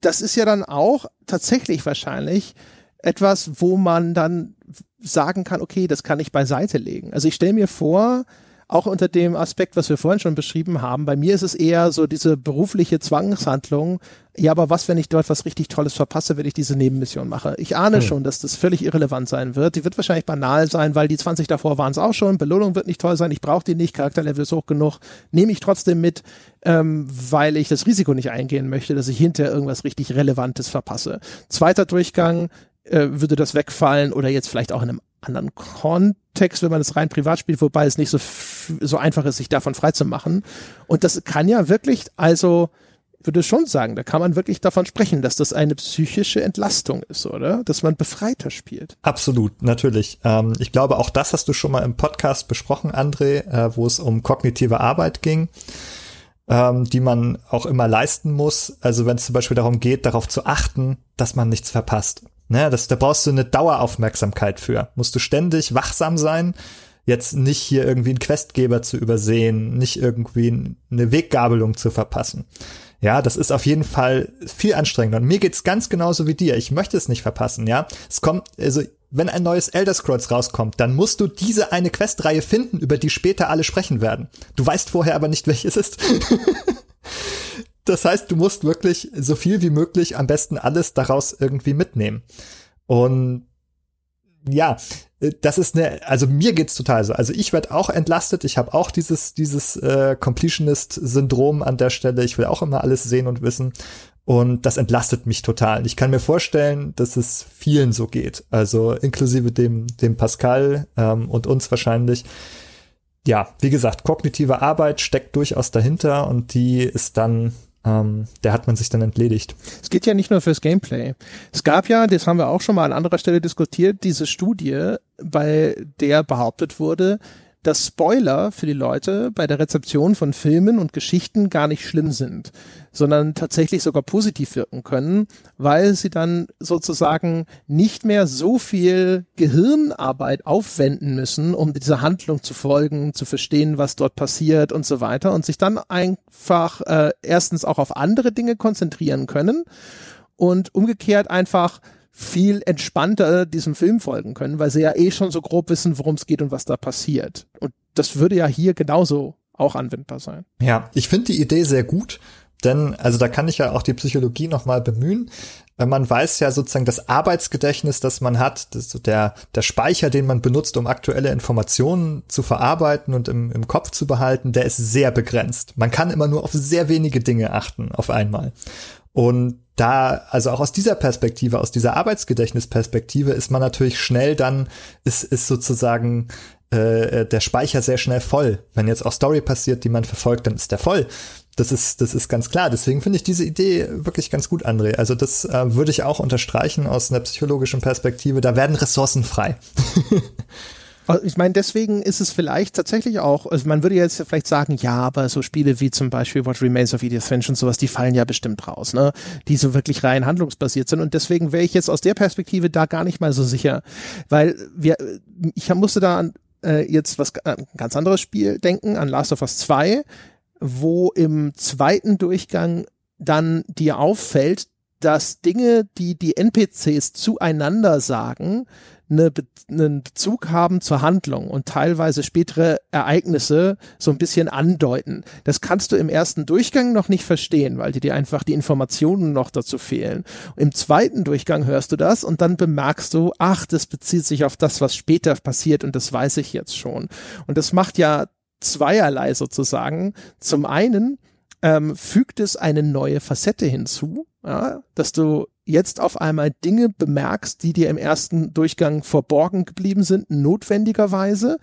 das ist ja dann auch tatsächlich wahrscheinlich etwas, wo man dann sagen kann, okay, das kann ich beiseite legen. Also ich stelle mir vor, auch unter dem Aspekt, was wir vorhin schon beschrieben haben, bei mir ist es eher so diese berufliche Zwangshandlung. Ja, aber was, wenn ich dort was richtig Tolles verpasse, wenn ich diese Nebenmission mache? Ich ahne hm. schon, dass das völlig irrelevant sein wird. Die wird wahrscheinlich banal sein, weil die 20 davor waren es auch schon. Belohnung wird nicht toll sein. Ich brauche die nicht. Charakterlevel ist hoch genug. Nehme ich trotzdem mit, ähm, weil ich das Risiko nicht eingehen möchte, dass ich hinterher irgendwas richtig Relevantes verpasse. Zweiter Durchgang, äh, würde das wegfallen oder jetzt vielleicht auch in einem anderen Kontext, wenn man das rein privat spielt, wobei es nicht so, so einfach ist, sich davon frei zu machen. Und das kann ja wirklich, also, würde schon sagen, da kann man wirklich davon sprechen, dass das eine psychische Entlastung ist, oder? Dass man befreiter spielt. Absolut, natürlich. Ähm, ich glaube, auch das hast du schon mal im Podcast besprochen, André, äh, wo es um kognitive Arbeit ging, ähm, die man auch immer leisten muss. Also wenn es zum Beispiel darum geht, darauf zu achten, dass man nichts verpasst. Ne, das, da brauchst du eine Daueraufmerksamkeit für. Musst du ständig wachsam sein, jetzt nicht hier irgendwie einen Questgeber zu übersehen, nicht irgendwie eine Weggabelung zu verpassen. Ja, das ist auf jeden Fall viel anstrengender. Und mir geht's ganz genauso wie dir. Ich möchte es nicht verpassen, ja. Es kommt, also, wenn ein neues Elder Scrolls rauskommt, dann musst du diese eine Questreihe finden, über die später alle sprechen werden. Du weißt vorher aber nicht, welches ist. Das heißt, du musst wirklich so viel wie möglich am besten alles daraus irgendwie mitnehmen. Und ja, das ist eine, also mir geht's total so. Also ich werde auch entlastet. Ich habe auch dieses dieses äh, Completionist-Syndrom an der Stelle. Ich will auch immer alles sehen und wissen. Und das entlastet mich total. Ich kann mir vorstellen, dass es vielen so geht. Also inklusive dem dem Pascal ähm, und uns wahrscheinlich. Ja, wie gesagt, kognitive Arbeit steckt durchaus dahinter und die ist dann ähm, der hat man sich dann entledigt. Es geht ja nicht nur fürs Gameplay. Es gab ja, das haben wir auch schon mal an anderer Stelle diskutiert, diese Studie, bei der behauptet wurde, dass Spoiler für die Leute bei der Rezeption von Filmen und Geschichten gar nicht schlimm sind, sondern tatsächlich sogar positiv wirken können, weil sie dann sozusagen nicht mehr so viel Gehirnarbeit aufwenden müssen, um dieser Handlung zu folgen, zu verstehen, was dort passiert und so weiter und sich dann einfach äh, erstens auch auf andere Dinge konzentrieren können und umgekehrt einfach viel entspannter diesem Film folgen können, weil sie ja eh schon so grob wissen, worum es geht und was da passiert. Und das würde ja hier genauso auch anwendbar sein. Ja, ich finde die Idee sehr gut, denn also da kann ich ja auch die Psychologie noch mal bemühen. Äh, man weiß ja sozusagen das Arbeitsgedächtnis, das man hat, das der der Speicher, den man benutzt, um aktuelle Informationen zu verarbeiten und im, im Kopf zu behalten, der ist sehr begrenzt. Man kann immer nur auf sehr wenige Dinge achten auf einmal. Und da, also auch aus dieser Perspektive, aus dieser Arbeitsgedächtnisperspektive ist man natürlich schnell dann, ist, ist sozusagen äh, der Speicher sehr schnell voll. Wenn jetzt auch Story passiert, die man verfolgt, dann ist der voll. Das ist, das ist ganz klar. Deswegen finde ich diese Idee wirklich ganz gut, André. Also das äh, würde ich auch unterstreichen aus einer psychologischen Perspektive. Da werden Ressourcen frei. Ich meine, deswegen ist es vielleicht tatsächlich auch, also man würde jetzt vielleicht sagen, ja, aber so Spiele wie zum Beispiel What Remains of Edith Finch und sowas, die fallen ja bestimmt raus, ne? Die so wirklich rein handlungsbasiert sind. Und deswegen wäre ich jetzt aus der Perspektive da gar nicht mal so sicher. Weil wir, ich musste da an äh, jetzt was ein ganz anderes Spiel denken, an Last of Us 2, wo im zweiten Durchgang dann dir auffällt, dass Dinge, die die NPCs zueinander sagen, eine Be einen Bezug haben zur Handlung und teilweise spätere Ereignisse so ein bisschen andeuten. Das kannst du im ersten Durchgang noch nicht verstehen, weil dir einfach die Informationen noch dazu fehlen. Im zweiten Durchgang hörst du das und dann bemerkst du, ach, das bezieht sich auf das, was später passiert und das weiß ich jetzt schon. Und das macht ja zweierlei sozusagen. Zum einen ähm, fügt es eine neue Facette hinzu, ja, dass du jetzt auf einmal Dinge bemerkst, die dir im ersten Durchgang verborgen geblieben sind, notwendigerweise.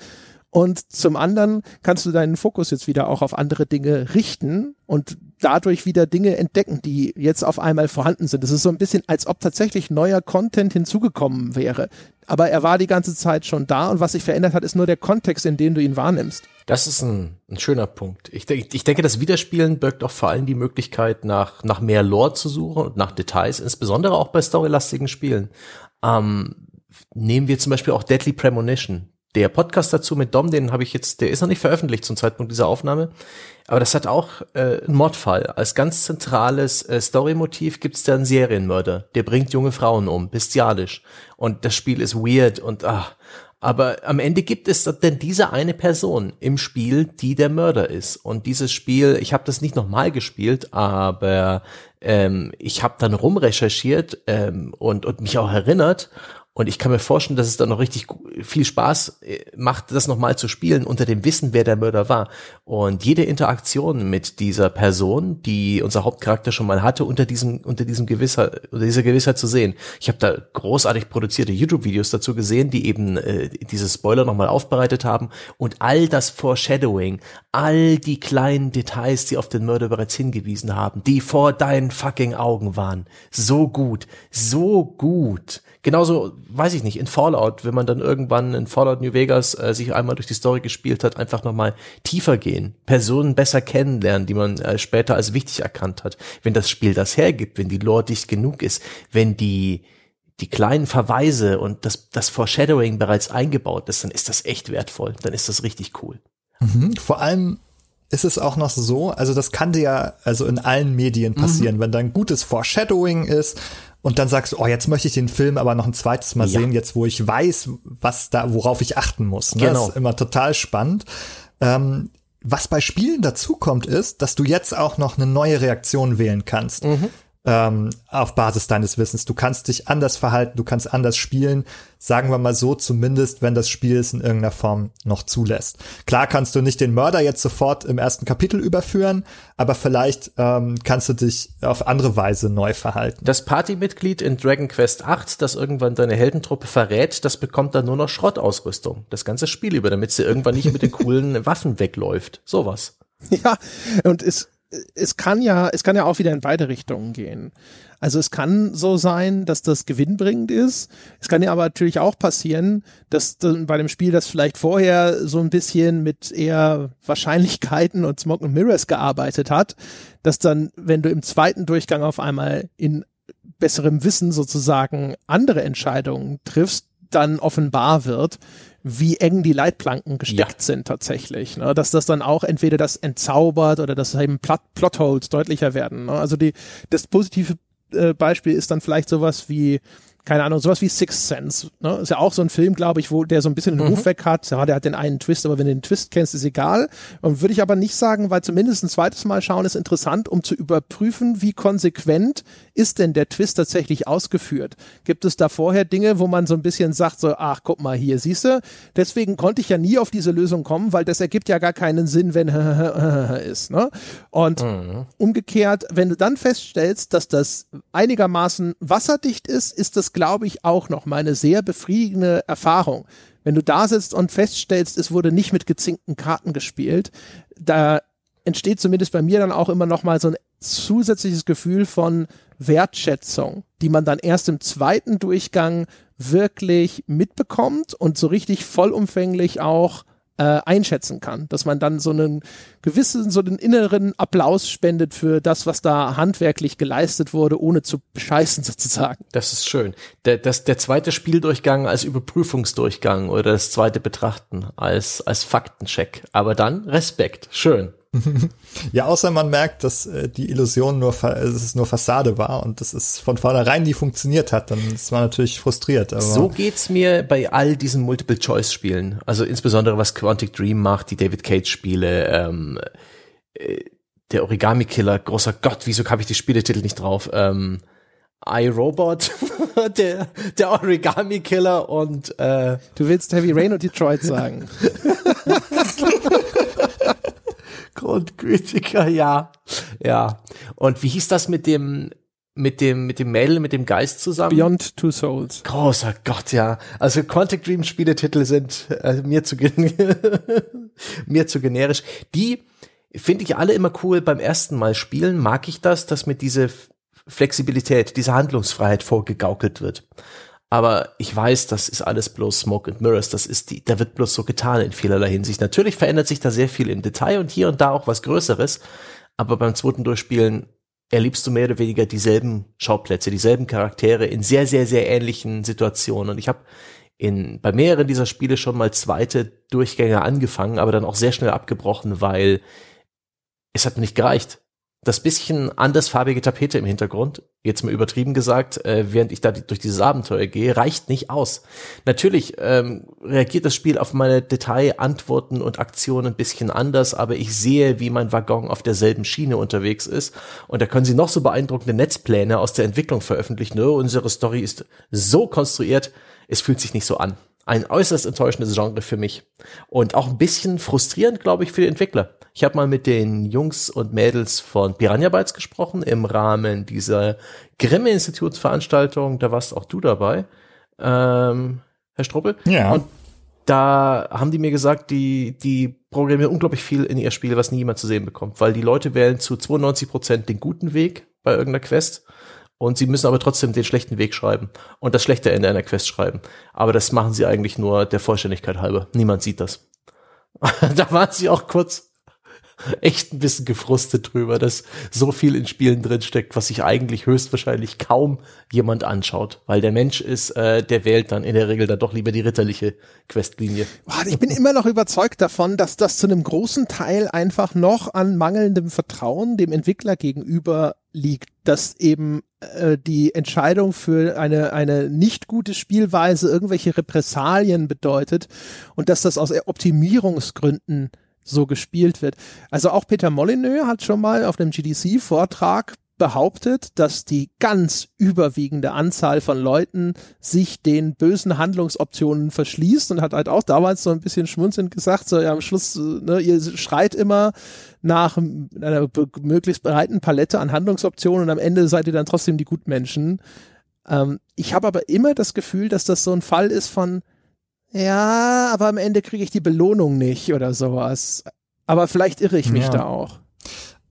Und zum anderen kannst du deinen Fokus jetzt wieder auch auf andere Dinge richten und dadurch wieder Dinge entdecken, die jetzt auf einmal vorhanden sind. Es ist so ein bisschen, als ob tatsächlich neuer Content hinzugekommen wäre. Aber er war die ganze Zeit schon da und was sich verändert hat, ist nur der Kontext, in dem du ihn wahrnimmst. Das ist ein, ein schöner Punkt. Ich, ich denke, das Wiederspielen birgt auch vor allem die Möglichkeit, nach, nach mehr Lore zu suchen und nach Details, insbesondere auch bei storylastigen Spielen. Ähm, nehmen wir zum Beispiel auch Deadly Premonition. Der Podcast dazu mit Dom, den habe ich jetzt, der ist noch nicht veröffentlicht zum Zeitpunkt dieser Aufnahme, aber das hat auch äh, einen Mordfall. Als ganz zentrales äh, Storymotiv gibt es da einen Serienmörder, der bringt junge Frauen um, bestialisch. Und das Spiel ist weird und ah, aber am Ende gibt es denn diese eine Person im Spiel, die der Mörder ist. Und dieses Spiel, ich habe das nicht nochmal gespielt, aber ähm, ich habe dann rumrecherchiert ähm, und, und mich auch erinnert. Und ich kann mir vorstellen, dass es dann noch richtig viel Spaß äh, macht, das nochmal zu spielen unter dem Wissen, wer der Mörder war. Und jede Interaktion mit dieser Person, die unser Hauptcharakter schon mal hatte, unter diesem, unter diesem Gewissheit, unter dieser Gewissheit zu sehen. Ich habe da großartig produzierte YouTube-Videos dazu gesehen, die eben äh, diese Spoiler nochmal aufbereitet haben und all das Foreshadowing, all die kleinen Details, die auf den Mörder bereits hingewiesen haben, die vor deinen fucking Augen waren. So gut, so gut genauso, weiß ich nicht, in Fallout, wenn man dann irgendwann in Fallout New Vegas äh, sich einmal durch die Story gespielt hat, einfach nochmal tiefer gehen, Personen besser kennenlernen, die man äh, später als wichtig erkannt hat. Wenn das Spiel das hergibt, wenn die Lore dicht genug ist, wenn die die kleinen Verweise und das, das Foreshadowing bereits eingebaut ist, dann ist das echt wertvoll. Dann ist das richtig cool. Mhm. Vor allem ist es auch noch so, also das kann dir ja also in allen Medien passieren, mhm. wenn da ein gutes Foreshadowing ist, und dann sagst du, oh, jetzt möchte ich den Film aber noch ein zweites Mal ja. sehen, jetzt wo ich weiß, was da, worauf ich achten muss. Ne? Genau. Das ist immer total spannend. Ähm, was bei Spielen dazu kommt, ist, dass du jetzt auch noch eine neue Reaktion wählen kannst. Mhm ähm, auf Basis deines Wissens. Du kannst dich anders verhalten, du kannst anders spielen, sagen wir mal so, zumindest wenn das Spiel es in irgendeiner Form noch zulässt. Klar kannst du nicht den Mörder jetzt sofort im ersten Kapitel überführen, aber vielleicht ähm, kannst du dich auf andere Weise neu verhalten. Das Partymitglied in Dragon Quest 8, das irgendwann deine Heldentruppe verrät, das bekommt dann nur noch Schrottausrüstung. Das ganze Spiel über, damit sie irgendwann nicht mit den coolen Waffen wegläuft. Sowas. Ja, und es es kann ja, es kann ja auch wieder in beide Richtungen gehen. Also es kann so sein, dass das gewinnbringend ist. Es kann ja aber natürlich auch passieren, dass bei dem Spiel, das vielleicht vorher so ein bisschen mit eher Wahrscheinlichkeiten und Smoke and Mirrors gearbeitet hat, dass dann, wenn du im zweiten Durchgang auf einmal in besserem Wissen sozusagen andere Entscheidungen triffst, dann offenbar wird, wie eng die Leitplanken gesteckt ja. sind tatsächlich. Ne? Dass das dann auch entweder das entzaubert oder dass eben Plot Plotholes deutlicher werden. Ne? Also die, das positive äh, Beispiel ist dann vielleicht sowas wie keine Ahnung, sowas wie Sixth Sense. Ne? Ist ja auch so ein Film, glaube ich, wo der so ein bisschen den mhm. Ruf weg hat. Ja, der hat den einen Twist, aber wenn du den Twist kennst, ist egal. Und würde ich aber nicht sagen, weil zumindest ein zweites Mal schauen ist interessant, um zu überprüfen, wie konsequent ist denn der Twist tatsächlich ausgeführt. Gibt es da vorher Dinge, wo man so ein bisschen sagt, so, ach, guck mal hier, siehst du, deswegen konnte ich ja nie auf diese Lösung kommen, weil das ergibt ja gar keinen Sinn, wenn ist. Ne? Und mhm. umgekehrt, wenn du dann feststellst, dass das einigermaßen wasserdicht ist, ist das glaube ich, auch noch mal sehr befriedigende Erfahrung. Wenn du da sitzt und feststellst, es wurde nicht mit gezinkten Karten gespielt, da entsteht zumindest bei mir dann auch immer noch mal so ein zusätzliches Gefühl von Wertschätzung, die man dann erst im zweiten Durchgang wirklich mitbekommt und so richtig vollumfänglich auch äh, einschätzen kann, dass man dann so einen gewissen, so den inneren Applaus spendet für das, was da handwerklich geleistet wurde, ohne zu bescheißen sozusagen. Das ist schön. Der, das, der zweite Spieldurchgang als Überprüfungsdurchgang oder das zweite Betrachten als, als Faktencheck. Aber dann Respekt. Schön. ja, außer man merkt, dass äh, die Illusion nur, dass es nur Fassade war und dass es von vornherein nie funktioniert hat, dann ist man natürlich frustriert. Aber so geht's mir bei all diesen Multiple-Choice-Spielen. Also insbesondere was Quantic Dream macht, die David Cage-Spiele, ähm, äh, der Origami-Killer, großer Gott, wieso habe ich die Spieletitel nicht drauf? Ähm, iRobot, der, der Origami-Killer und äh, Du willst Heavy Rain und Detroit sagen. Grundkritiker, ja. Ja. Und wie hieß das mit dem, mit dem, mit dem Mädel, mit dem Geist zusammen? Beyond Two Souls. Großer Gott, ja. Also Quantic Dream Spieletitel sind äh, mir zu mir zu generisch. Die finde ich alle immer cool beim ersten Mal spielen. Mag ich das, dass mit diese Flexibilität, diese Handlungsfreiheit vorgegaukelt wird. Aber ich weiß, das ist alles bloß Smoke and Mirrors. Das ist die, da wird bloß so getan in vielerlei Hinsicht. Natürlich verändert sich da sehr viel im Detail und hier und da auch was Größeres. Aber beim zweiten Durchspielen erlebst du mehr oder weniger dieselben Schauplätze, dieselben Charaktere in sehr, sehr, sehr ähnlichen Situationen. Und ich habe in, bei mehreren dieser Spiele schon mal zweite Durchgänge angefangen, aber dann auch sehr schnell abgebrochen, weil es hat mir nicht gereicht das bisschen andersfarbige Tapete im Hintergrund, jetzt mal übertrieben gesagt, äh, während ich da die, durch dieses Abenteuer gehe, reicht nicht aus. Natürlich ähm, reagiert das Spiel auf meine Detailantworten und Aktionen ein bisschen anders, aber ich sehe, wie mein Waggon auf derselben Schiene unterwegs ist. Und da können sie noch so beeindruckende Netzpläne aus der Entwicklung veröffentlichen. Oh, unsere Story ist so konstruiert, es fühlt sich nicht so an. Ein äußerst enttäuschendes Genre für mich. Und auch ein bisschen frustrierend, glaube ich, für die Entwickler ich habe mal mit den Jungs und Mädels von Piranha Bytes gesprochen im Rahmen dieser Grimme Institutsveranstaltung. Da warst auch du dabei, ähm, Herr Struppel. Ja. Und da haben die mir gesagt, die, die programmieren unglaublich viel in ihr Spiel, was nie jemand zu sehen bekommt, weil die Leute wählen zu 92 Prozent den guten Weg bei irgendeiner Quest und sie müssen aber trotzdem den schlechten Weg schreiben und das schlechte Ende einer Quest schreiben. Aber das machen sie eigentlich nur der Vollständigkeit halber. Niemand sieht das. da waren sie auch kurz echt ein bisschen gefrustet drüber, dass so viel in Spielen drin steckt, was sich eigentlich höchstwahrscheinlich kaum jemand anschaut, weil der Mensch ist, äh, der wählt dann in der Regel dann doch lieber die ritterliche Questlinie. Ich bin immer noch überzeugt davon, dass das zu einem großen Teil einfach noch an mangelndem Vertrauen dem Entwickler gegenüber liegt, dass eben äh, die Entscheidung für eine, eine nicht gute Spielweise irgendwelche Repressalien bedeutet und dass das aus Optimierungsgründen so gespielt wird. Also auch Peter Molyneux hat schon mal auf einem GDC-Vortrag behauptet, dass die ganz überwiegende Anzahl von Leuten sich den bösen Handlungsoptionen verschließt und hat halt auch damals so ein bisschen schmunzelnd gesagt, so ja am Schluss, ne, ihr schreit immer nach einer möglichst breiten Palette an Handlungsoptionen und am Ende seid ihr dann trotzdem die Gutmenschen. Ähm, ich habe aber immer das Gefühl, dass das so ein Fall ist von, ja, aber am Ende kriege ich die Belohnung nicht oder sowas. Aber vielleicht irre ich mich ja. da auch.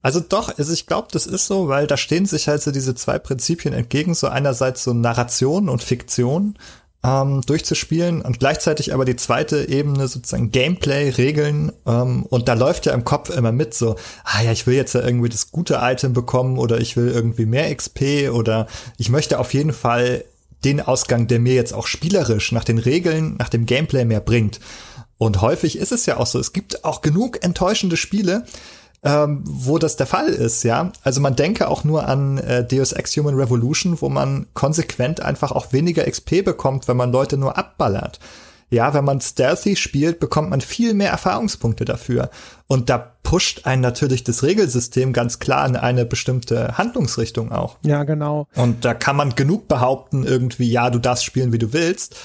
Also doch, also ich glaube, das ist so, weil da stehen sich halt so diese zwei Prinzipien entgegen, so einerseits so Narration und Fiktion ähm, durchzuspielen und gleichzeitig aber die zweite Ebene sozusagen Gameplay, Regeln ähm, und da läuft ja im Kopf immer mit so, ah ja, ich will jetzt ja irgendwie das gute Item bekommen oder ich will irgendwie mehr XP oder ich möchte auf jeden Fall den Ausgang, der mir jetzt auch spielerisch nach den Regeln, nach dem Gameplay mehr bringt. Und häufig ist es ja auch so, es gibt auch genug enttäuschende Spiele, ähm, wo das der Fall ist, ja. Also man denke auch nur an äh, Deus Ex Human Revolution, wo man konsequent einfach auch weniger XP bekommt, wenn man Leute nur abballert. Ja, wenn man stealthy spielt, bekommt man viel mehr Erfahrungspunkte dafür. Und da pusht einen natürlich das Regelsystem ganz klar in eine bestimmte Handlungsrichtung auch. Ja, genau. Und da kann man genug behaupten, irgendwie, ja, du darfst spielen, wie du willst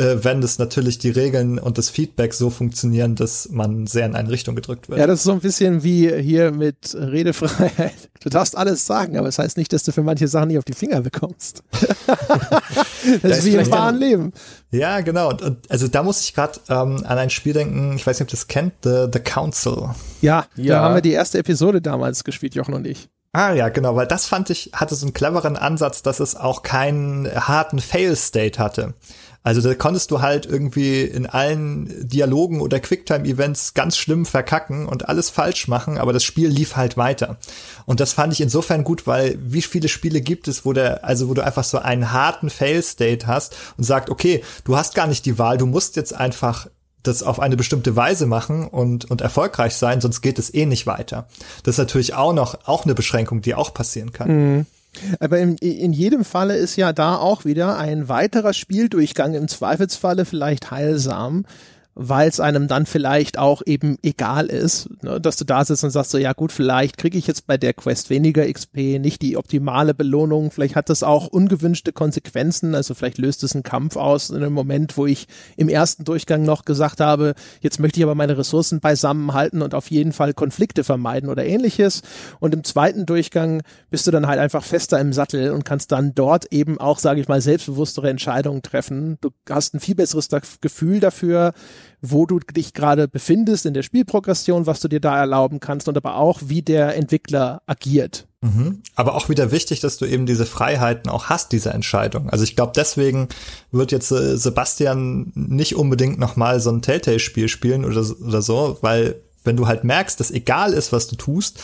äh, wenn das natürlich die Regeln und das Feedback so funktionieren, dass man sehr in eine Richtung gedrückt wird. Ja, das ist so ein bisschen wie hier mit Redefreiheit. Du darfst alles sagen, aber es das heißt nicht, dass du für manche Sachen nicht auf die Finger bekommst. das, das ist wie im wahren Leben. Ja, genau. Und, und, also da muss ich gerade ähm, an ein Spiel denken, ich weiß nicht, ob du das kennt, The, The Council. Ja, ja, da haben wir die erste Episode damals gespielt, Jochen und ich. Ah ja, genau, weil das fand ich, hatte so einen cleveren Ansatz, dass es auch keinen harten Fail-State hatte. Also da konntest du halt irgendwie in allen Dialogen oder Quicktime-Events ganz schlimm verkacken und alles falsch machen, aber das Spiel lief halt weiter. Und das fand ich insofern gut, weil wie viele Spiele gibt es, wo der, also wo du einfach so einen harten Fail-State hast und sagt, okay, du hast gar nicht die Wahl, du musst jetzt einfach das auf eine bestimmte Weise machen und, und erfolgreich sein, sonst geht es eh nicht weiter. Das ist natürlich auch noch, auch eine Beschränkung, die auch passieren kann. Mhm. Aber in, in jedem Falle ist ja da auch wieder ein weiterer Spieldurchgang im Zweifelsfalle vielleicht heilsam, weil es einem dann vielleicht auch eben egal ist, ne, dass du da sitzt und sagst so, ja gut, vielleicht kriege ich jetzt bei der Quest weniger XP, nicht die optimale Belohnung, vielleicht hat das auch ungewünschte Konsequenzen, also vielleicht löst es einen Kampf aus in einem Moment, wo ich im ersten Durchgang noch gesagt habe, jetzt möchte ich aber meine Ressourcen beisammen halten und auf jeden Fall Konflikte vermeiden oder ähnliches. Und im zweiten Durchgang bist du dann halt einfach fester im Sattel und kannst dann dort eben auch, sage ich mal, selbstbewusstere Entscheidungen treffen. Du hast ein viel besseres Gefühl dafür, wo du dich gerade befindest in der Spielprogression, was du dir da erlauben kannst und aber auch, wie der Entwickler agiert. Mhm. Aber auch wieder wichtig, dass du eben diese Freiheiten auch hast, diese Entscheidung. Also ich glaube, deswegen wird jetzt äh, Sebastian nicht unbedingt nochmal so ein Telltale-Spiel spielen oder, oder so, weil wenn du halt merkst, dass egal ist, was du tust,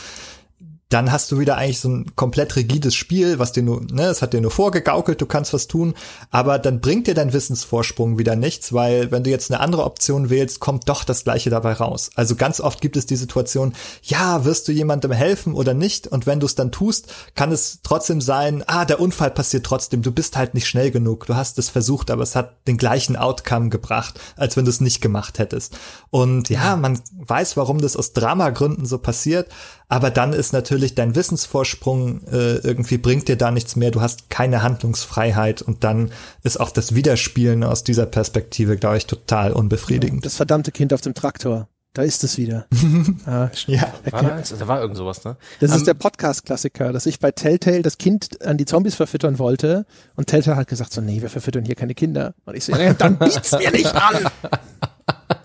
dann hast du wieder eigentlich so ein komplett rigides Spiel, was dir nur, ne, es hat dir nur vorgegaukelt, du kannst was tun, aber dann bringt dir dein Wissensvorsprung wieder nichts, weil wenn du jetzt eine andere Option wählst, kommt doch das gleiche dabei raus. Also ganz oft gibt es die Situation, ja, wirst du jemandem helfen oder nicht und wenn du es dann tust, kann es trotzdem sein, ah, der Unfall passiert trotzdem, du bist halt nicht schnell genug, du hast es versucht, aber es hat den gleichen Outcome gebracht, als wenn du es nicht gemacht hättest. Und ja, man weiß, warum das aus Dramagründen so passiert, aber dann ist natürlich dein Wissensvorsprung äh, irgendwie bringt dir da nichts mehr, du hast keine Handlungsfreiheit und dann ist auch das Wiederspielen aus dieser Perspektive, glaube ich, total unbefriedigend. Das verdammte Kind auf dem Traktor. Da ist es wieder. ah, ja, war da, da war irgend sowas, ne? Das um, ist ähm, der Podcast-Klassiker, dass ich bei Telltale das Kind an die Zombies verfüttern wollte und Telltale hat gesagt so, nee, wir verfüttern hier keine Kinder. Und ich so, ja, dann biet's mir nicht an!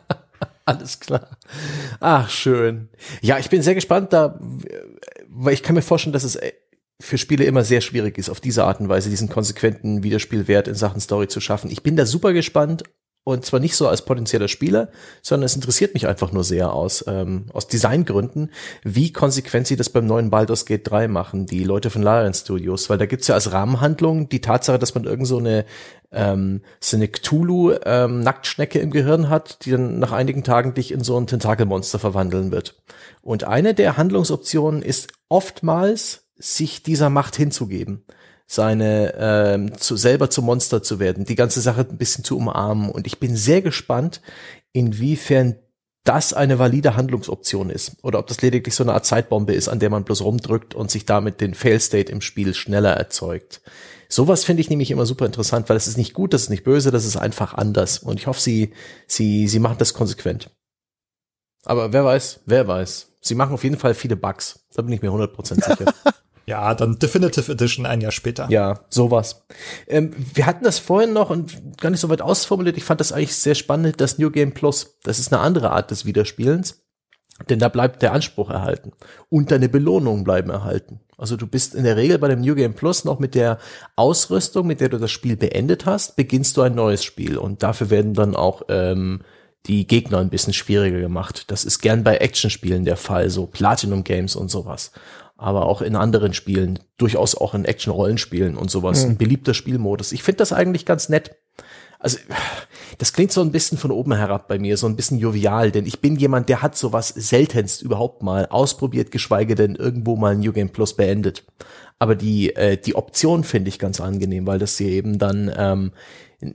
Alles klar. Ach, schön. Ja, ich bin sehr gespannt da, weil ich kann mir vorstellen, dass es äh, für Spiele immer sehr schwierig ist, auf diese Art und Weise diesen konsequenten Wiederspielwert in Sachen Story zu schaffen. Ich bin da super gespannt und zwar nicht so als potenzieller Spieler, sondern es interessiert mich einfach nur sehr aus, ähm, aus Designgründen, wie konsequent sie das beim neuen Baldur's Gate 3 machen, die Leute von Larian Studios, weil da gibt's ja als Rahmenhandlung die Tatsache, dass man irgend so eine ähm, so eine Cthulhu ähm, im Gehirn hat, die dann nach einigen Tagen dich in so ein Tentakelmonster verwandeln wird. Und eine der Handlungsoptionen ist oftmals, sich dieser Macht hinzugeben seine ähm, zu selber zum Monster zu werden, die ganze Sache ein bisschen zu umarmen. Und ich bin sehr gespannt, inwiefern das eine valide Handlungsoption ist oder ob das lediglich so eine Art Zeitbombe ist, an der man bloß rumdrückt und sich damit den Fail-State im Spiel schneller erzeugt. Sowas finde ich nämlich immer super interessant, weil es ist nicht gut, das ist nicht böse, das ist einfach anders. Und ich hoffe, sie, sie, sie machen das konsequent. Aber wer weiß, wer weiß. Sie machen auf jeden Fall viele Bugs. Da bin ich mir 100% sicher. Ja, dann Definitive Edition ein Jahr später. Ja, sowas. Ähm, wir hatten das vorhin noch und gar nicht so weit ausformuliert. Ich fand das eigentlich sehr spannend, das New Game Plus. Das ist eine andere Art des Wiederspielens. Denn da bleibt der Anspruch erhalten. Und deine Belohnungen bleiben erhalten. Also du bist in der Regel bei dem New Game Plus noch mit der Ausrüstung, mit der du das Spiel beendet hast, beginnst du ein neues Spiel. Und dafür werden dann auch ähm, die Gegner ein bisschen schwieriger gemacht. Das ist gern bei Actionspielen der Fall, so Platinum Games und sowas aber auch in anderen Spielen, durchaus auch in Action-Rollenspielen und sowas, mhm. ein beliebter Spielmodus. Ich finde das eigentlich ganz nett. Also, das klingt so ein bisschen von oben herab bei mir, so ein bisschen jovial, denn ich bin jemand, der hat sowas seltenst überhaupt mal ausprobiert, geschweige denn irgendwo mal ein New Game Plus beendet. Aber die, äh, die Option finde ich ganz angenehm, weil das hier eben dann ähm,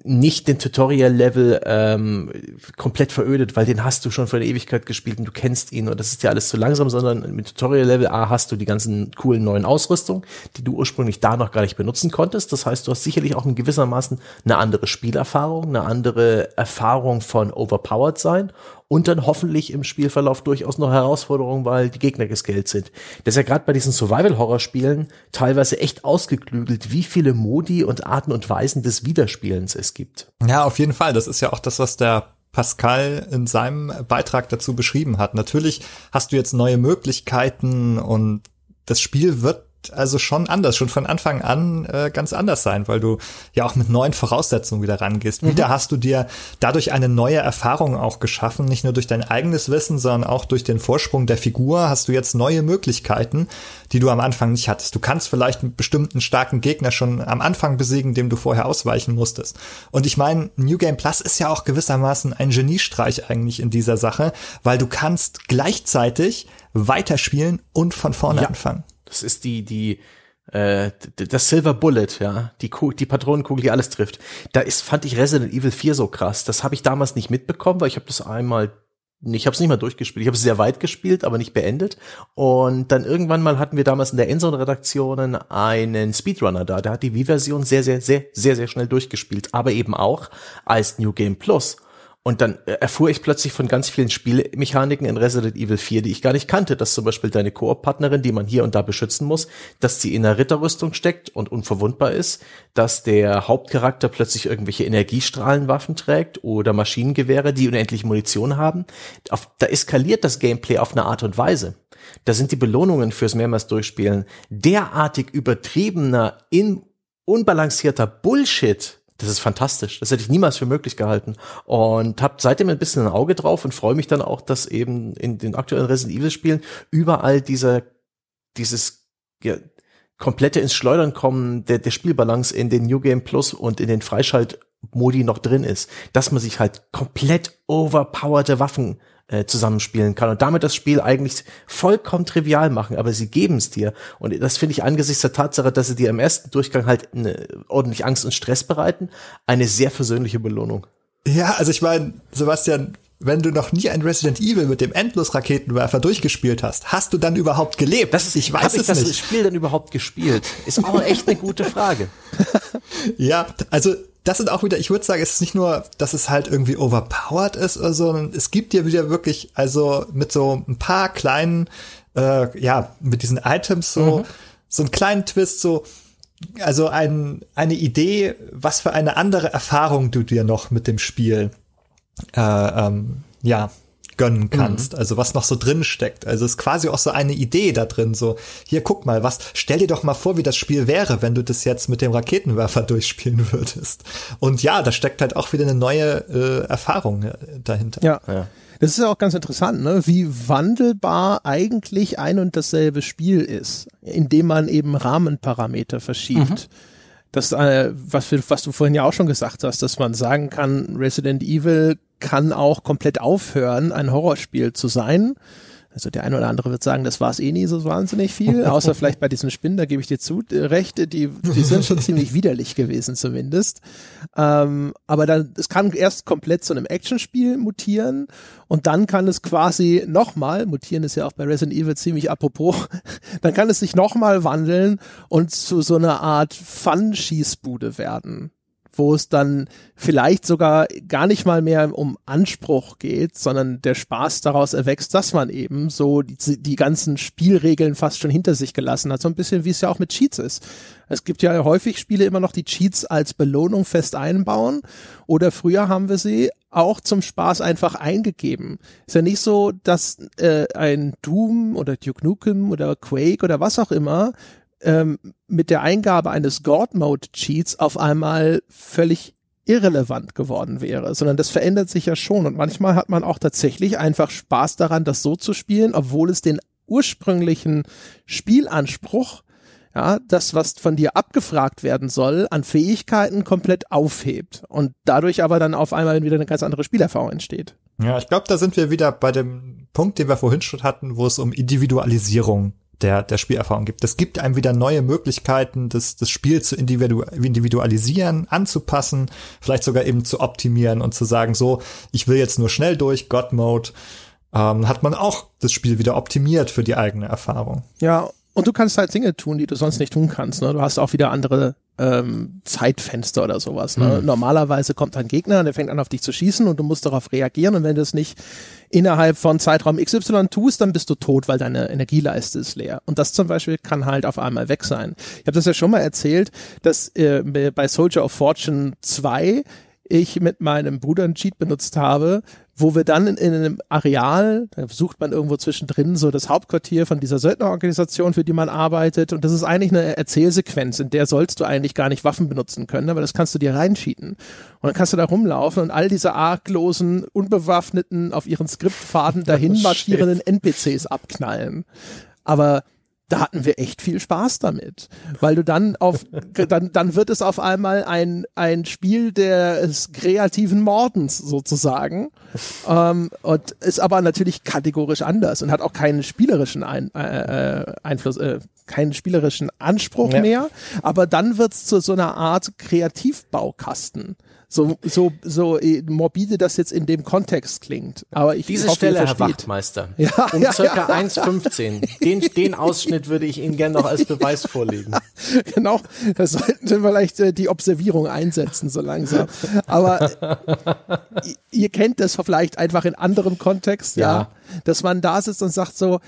nicht den Tutorial-Level ähm, komplett verödet, weil den hast du schon vor der Ewigkeit gespielt und du kennst ihn und das ist ja alles zu langsam, sondern mit Tutorial-Level A hast du die ganzen coolen neuen Ausrüstung, die du ursprünglich da noch gar nicht benutzen konntest. Das heißt, du hast sicherlich auch in gewissermaßen eine andere Spielerfahrung, eine andere Erfahrung von overpowered sein und dann hoffentlich im Spielverlauf durchaus noch Herausforderungen, weil die Gegner gescaled sind. Das ist ja gerade bei diesen Survival-Horror-Spielen teilweise echt ausgeklügelt, wie viele Modi und Arten und Weisen des Wiederspielens es gibt. Ja, auf jeden Fall. Das ist ja auch das, was der Pascal in seinem Beitrag dazu beschrieben hat. Natürlich hast du jetzt neue Möglichkeiten und das Spiel wird also schon anders, schon von Anfang an äh, ganz anders sein, weil du ja auch mit neuen Voraussetzungen wieder rangehst. Mhm. Wieder hast du dir dadurch eine neue Erfahrung auch geschaffen, nicht nur durch dein eigenes Wissen, sondern auch durch den Vorsprung der Figur hast du jetzt neue Möglichkeiten, die du am Anfang nicht hattest. Du kannst vielleicht einen bestimmten starken Gegner schon am Anfang besiegen, dem du vorher ausweichen musstest. Und ich meine, New Game Plus ist ja auch gewissermaßen ein Geniestreich eigentlich in dieser Sache, weil du kannst gleichzeitig weiterspielen und von vorne ja. anfangen. Das ist die, die, äh, das Silver Bullet, ja, die, die Patronenkugel, die alles trifft. Da ist, fand ich Resident Evil 4 so krass. Das habe ich damals nicht mitbekommen, weil ich habe das einmal ich habe es nicht mal durchgespielt. Ich habe es sehr weit gespielt, aber nicht beendet. Und dann irgendwann mal hatten wir damals in der Endzone-Redaktionen einen Speedrunner da. Der hat die Wii-Version sehr, sehr, sehr, sehr, sehr schnell durchgespielt, aber eben auch als New Game Plus. Und dann äh, erfuhr ich plötzlich von ganz vielen Spielmechaniken in Resident Evil 4, die ich gar nicht kannte, dass zum Beispiel deine Koop-Partnerin, die man hier und da beschützen muss, dass sie in einer Ritterrüstung steckt und unverwundbar ist, dass der Hauptcharakter plötzlich irgendwelche Energiestrahlenwaffen trägt oder Maschinengewehre, die unendlich Munition haben. Auf, da eskaliert das Gameplay auf eine Art und Weise. Da sind die Belohnungen fürs mehrmals Durchspielen derartig übertriebener, in unbalancierter Bullshit, das ist fantastisch. Das hätte ich niemals für möglich gehalten. Und habe seitdem ein bisschen ein Auge drauf und freue mich dann auch, dass eben in den aktuellen Resident Evil Spielen überall dieser, dieses, ja, komplette ins Schleudern kommen der, der Spielbalance in den New Game Plus und in den Freischaltmodi noch drin ist. Dass man sich halt komplett overpowerte Waffen äh, zusammenspielen kann und damit das Spiel eigentlich vollkommen trivial machen, aber sie geben es dir. Und das finde ich angesichts der Tatsache, dass sie dir im ersten Durchgang halt eine, ordentlich Angst und Stress bereiten, eine sehr versöhnliche Belohnung. Ja, also ich meine, Sebastian, wenn du noch nie ein Resident Evil mit dem Endlos-Raketenwerfer durchgespielt hast, hast du dann überhaupt gelebt? Das ist, ich weiß Hab es ich das nicht. Spiel dann überhaupt gespielt? Ist auch echt eine gute Frage. ja, also das sind auch wieder, ich würde sagen, es ist nicht nur, dass es halt irgendwie overpowered ist, sondern es gibt dir wieder wirklich, also mit so ein paar kleinen, äh, ja, mit diesen Items so, mhm. so einen kleinen Twist, so, also ein, eine Idee, was für eine andere Erfahrung du dir noch mit dem Spiel, äh, ähm, ja, gönnen mhm. kannst, mhm. also was noch so drin steckt. Also es ist quasi auch so eine Idee da drin, so hier guck mal, was stell dir doch mal vor, wie das Spiel wäre, wenn du das jetzt mit dem Raketenwerfer durchspielen würdest. Und ja, da steckt halt auch wieder eine neue äh, Erfahrung äh, dahinter. Ja. ja. Das ist ja auch ganz interessant, ne? wie wandelbar eigentlich ein und dasselbe Spiel ist, indem man eben Rahmenparameter verschiebt. Mhm. Das, äh, was, was du vorhin ja auch schon gesagt hast, dass man sagen kann, Resident Evil kann auch komplett aufhören, ein Horrorspiel zu sein. Also der eine oder andere wird sagen, das war es eh nie so wahnsinnig viel, außer vielleicht bei diesen Spinnen, da gebe ich dir zu, äh, recht, die, die sind schon ziemlich widerlich gewesen zumindest. Ähm, aber dann, es kann erst komplett zu einem Actionspiel mutieren und dann kann es quasi nochmal, mutieren ist ja auch bei Resident Evil ziemlich apropos, dann kann es sich nochmal wandeln und zu so einer Art Fun-Schießbude werden wo es dann vielleicht sogar gar nicht mal mehr um Anspruch geht, sondern der Spaß daraus erwächst, dass man eben so die, die ganzen Spielregeln fast schon hinter sich gelassen hat. So ein bisschen wie es ja auch mit Cheats ist. Es gibt ja häufig Spiele immer noch, die Cheats als Belohnung fest einbauen. Oder früher haben wir sie auch zum Spaß einfach eingegeben. Ist ja nicht so, dass äh, ein Doom oder Duke Nukem oder Quake oder was auch immer ähm, mit der Eingabe eines God-Mode-Cheats auf einmal völlig irrelevant geworden wäre, sondern das verändert sich ja schon und manchmal hat man auch tatsächlich einfach Spaß daran, das so zu spielen, obwohl es den ursprünglichen Spielanspruch, ja, das, was von dir abgefragt werden soll, an Fähigkeiten komplett aufhebt und dadurch aber dann auf einmal wieder eine ganz andere Spielerfahrung entsteht. Ja, ich glaube, da sind wir wieder bei dem Punkt, den wir vorhin schon hatten, wo es um Individualisierung der, der Spielerfahrung gibt. Es gibt einem wieder neue Möglichkeiten, das, das Spiel zu individu individualisieren, anzupassen, vielleicht sogar eben zu optimieren und zu sagen, so, ich will jetzt nur schnell durch, God Mode, ähm, hat man auch das Spiel wieder optimiert für die eigene Erfahrung. Ja, und du kannst halt Dinge tun, die du sonst nicht tun kannst. Ne? Du hast auch wieder andere ähm, Zeitfenster oder sowas. Ne? Mhm. Normalerweise kommt ein Gegner und der fängt an auf dich zu schießen und du musst darauf reagieren und wenn du es nicht innerhalb von Zeitraum XY tust, dann bist du tot, weil deine Energieleiste ist leer. Und das zum Beispiel kann halt auf einmal weg sein. Ich habe das ja schon mal erzählt, dass äh, bei Soldier of Fortune 2 ich mit meinem Bruder einen Cheat benutzt habe, wo wir dann in, in, einem Areal, da sucht man irgendwo zwischendrin so das Hauptquartier von dieser Söldnerorganisation, für die man arbeitet. Und das ist eigentlich eine Erzählsequenz, in der sollst du eigentlich gar nicht Waffen benutzen können, aber das kannst du dir reinschieten. Und dann kannst du da rumlaufen und all diese arglosen, unbewaffneten, auf ihren Skriptfaden dahin marschierenden NPCs abknallen. Aber da hatten wir echt viel Spaß damit, weil du dann auf, dann, dann wird es auf einmal ein, ein Spiel des kreativen Mordens sozusagen, ähm, und ist aber natürlich kategorisch anders und hat auch keinen spielerischen ein, äh, äh Einfluss, äh, keinen spielerischen Anspruch ja. mehr, aber dann wird's zu so einer Art Kreativbaukasten so, so, so äh, morbide das jetzt in dem Kontext klingt. Aber ich Diese hoffe, Stelle, Herr Wachtmeister, ja, um ja, circa ja. 1,15. Den, den Ausschnitt würde ich Ihnen gerne noch als Beweis vorlegen. genau, da sollten Sie vielleicht äh, die Observierung einsetzen, so langsam. Aber äh, ihr kennt das vielleicht einfach in anderem Kontext, ja. ja, dass man da sitzt und sagt so,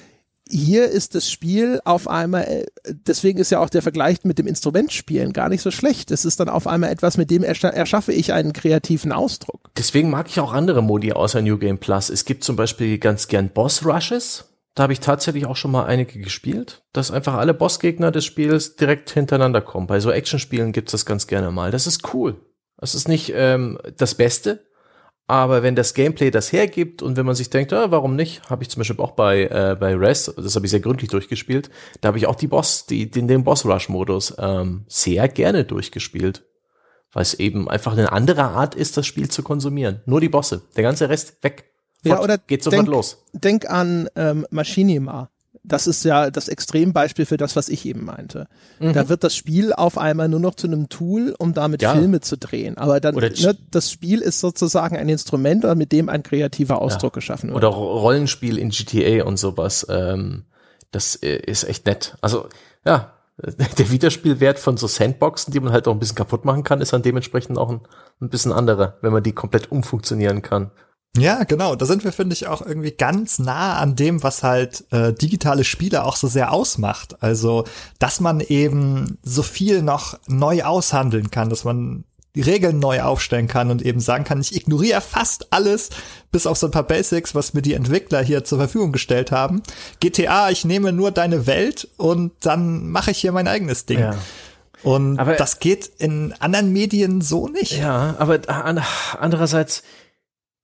hier ist das Spiel auf einmal, äh, deswegen ist ja auch der Vergleich mit dem Instrumentspielen gar nicht so schlecht. Es ist dann auf einmal etwas, mit dem erschaffe ich einen kreativen Ausdruck. Deswegen mag ich auch andere Modi außer New Game Plus. Es gibt zum Beispiel ganz gern Boss Rushes. Da habe ich tatsächlich auch schon mal einige gespielt, dass einfach alle Bossgegner des Spiels direkt hintereinander kommen. Bei so Actionspielen gibt's das ganz gerne mal. Das ist cool. Das ist nicht ähm, das Beste, aber wenn das Gameplay das hergibt und wenn man sich denkt, ah, warum nicht, habe ich zum Beispiel auch bei äh, bei Res, das habe ich sehr gründlich durchgespielt, da habe ich auch die Boss, die den, den Boss Rush Modus ähm, sehr gerne durchgespielt, weil es eben einfach eine andere Art ist, das Spiel zu konsumieren. Nur die Bosse, der ganze Rest weg. Fort, ja, oder geht sofort denk, los. Denk an ähm, Machinima das ist ja das Extrembeispiel für das, was ich eben meinte. Mhm. Da wird das Spiel auf einmal nur noch zu einem Tool, um damit ja. Filme zu drehen. Aber dann, ne, das Spiel ist sozusagen ein Instrument, mit dem ein kreativer Ausdruck ja. geschaffen wird. Oder Rollenspiel in GTA und sowas. Ähm, das äh, ist echt nett. Also, ja, der Wiederspielwert von so Sandboxen, die man halt auch ein bisschen kaputt machen kann, ist dann dementsprechend auch ein, ein bisschen anderer, wenn man die komplett umfunktionieren kann. Ja, genau. Da sind wir, finde ich, auch irgendwie ganz nah an dem, was halt äh, digitale Spiele auch so sehr ausmacht. Also, dass man eben so viel noch neu aushandeln kann, dass man die Regeln neu aufstellen kann und eben sagen kann, ich ignoriere fast alles, bis auf so ein paar Basics, was mir die Entwickler hier zur Verfügung gestellt haben. GTA, ich nehme nur deine Welt und dann mache ich hier mein eigenes Ding. Ja. Und aber, das geht in anderen Medien so nicht. Ja, aber andererseits,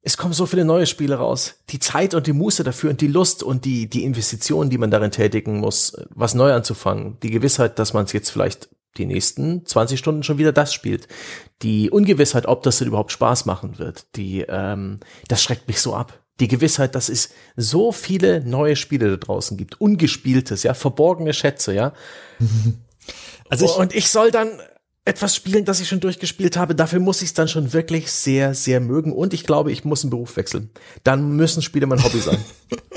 es kommen so viele neue Spiele raus. Die Zeit und die Muße dafür und die Lust und die, die Investitionen, die man darin tätigen muss, was neu anzufangen. Die Gewissheit, dass man es jetzt vielleicht die nächsten 20 Stunden schon wieder das spielt. Die Ungewissheit, ob das denn überhaupt Spaß machen wird, die, ähm, das schreckt mich so ab. Die Gewissheit, dass es so viele neue Spiele da draußen gibt, ungespieltes, ja, verborgene Schätze, ja. Also ich, und ich soll dann etwas spielen, das ich schon durchgespielt habe, dafür muss ich es dann schon wirklich sehr, sehr mögen. Und ich glaube, ich muss einen Beruf wechseln. Dann müssen Spiele mein Hobby sein.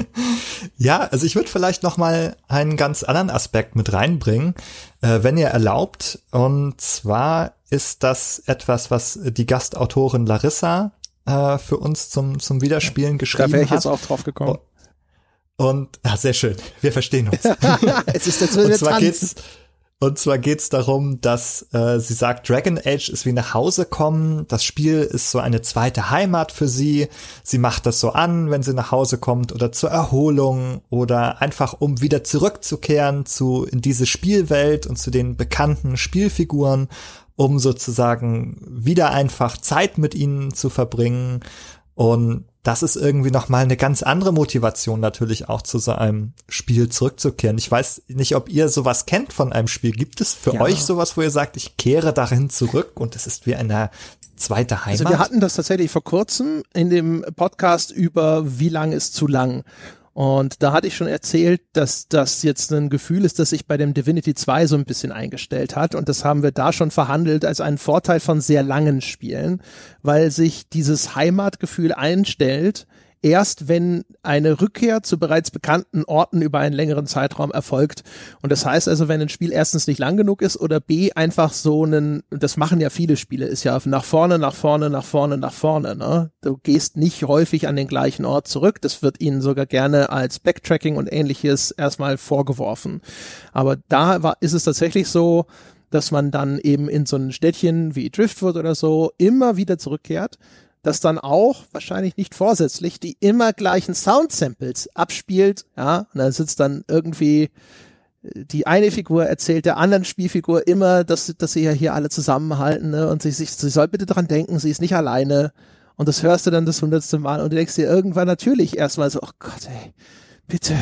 ja, also ich würde vielleicht noch mal einen ganz anderen Aspekt mit reinbringen, äh, wenn ihr erlaubt. Und zwar ist das etwas, was die Gastautorin Larissa äh, für uns zum, zum Wiederspielen geschrieben hat. Da wäre ich jetzt auch drauf gekommen. Und, ja, sehr schön. Wir verstehen uns. es ist der Und zwar geht's, und zwar geht's darum, dass äh, sie sagt, Dragon Age ist wie nach Hause kommen. Das Spiel ist so eine zweite Heimat für sie. Sie macht das so an, wenn sie nach Hause kommt oder zur Erholung oder einfach um wieder zurückzukehren zu in diese Spielwelt und zu den bekannten Spielfiguren, um sozusagen wieder einfach Zeit mit ihnen zu verbringen. Und das ist irgendwie noch mal eine ganz andere Motivation natürlich auch zu so einem Spiel zurückzukehren. Ich weiß nicht, ob ihr sowas kennt von einem Spiel. Gibt es für ja. euch sowas, wo ihr sagt, ich kehre dahin zurück und es ist wie eine zweite Heimat? Also wir hatten das tatsächlich vor kurzem in dem Podcast über wie lang ist zu lang. Und da hatte ich schon erzählt, dass das jetzt ein Gefühl ist, das sich bei dem Divinity 2 so ein bisschen eingestellt hat. Und das haben wir da schon verhandelt als einen Vorteil von sehr langen Spielen, weil sich dieses Heimatgefühl einstellt, erst wenn eine Rückkehr zu bereits bekannten Orten über einen längeren Zeitraum erfolgt. Und das heißt also, wenn ein Spiel erstens nicht lang genug ist oder B einfach so einen, das machen ja viele Spiele, ist ja nach vorne, nach vorne, nach vorne, nach vorne. Ne? Du gehst nicht häufig an den gleichen Ort zurück. Das wird ihnen sogar gerne als Backtracking und ähnliches erstmal vorgeworfen. Aber da war, ist es tatsächlich so, dass man dann eben in so ein Städtchen wie Driftwood oder so immer wieder zurückkehrt das dann auch, wahrscheinlich nicht vorsätzlich, die immer gleichen Sound-Samples abspielt, ja, und da sitzt dann irgendwie äh, die eine Figur erzählt der anderen Spielfigur immer, dass, dass sie ja hier alle zusammenhalten ne? und sie, sich, sie soll bitte dran denken, sie ist nicht alleine. Und das hörst du dann das hundertste Mal und du denkst dir irgendwann natürlich erstmal so, oh Gott, ey, bitte,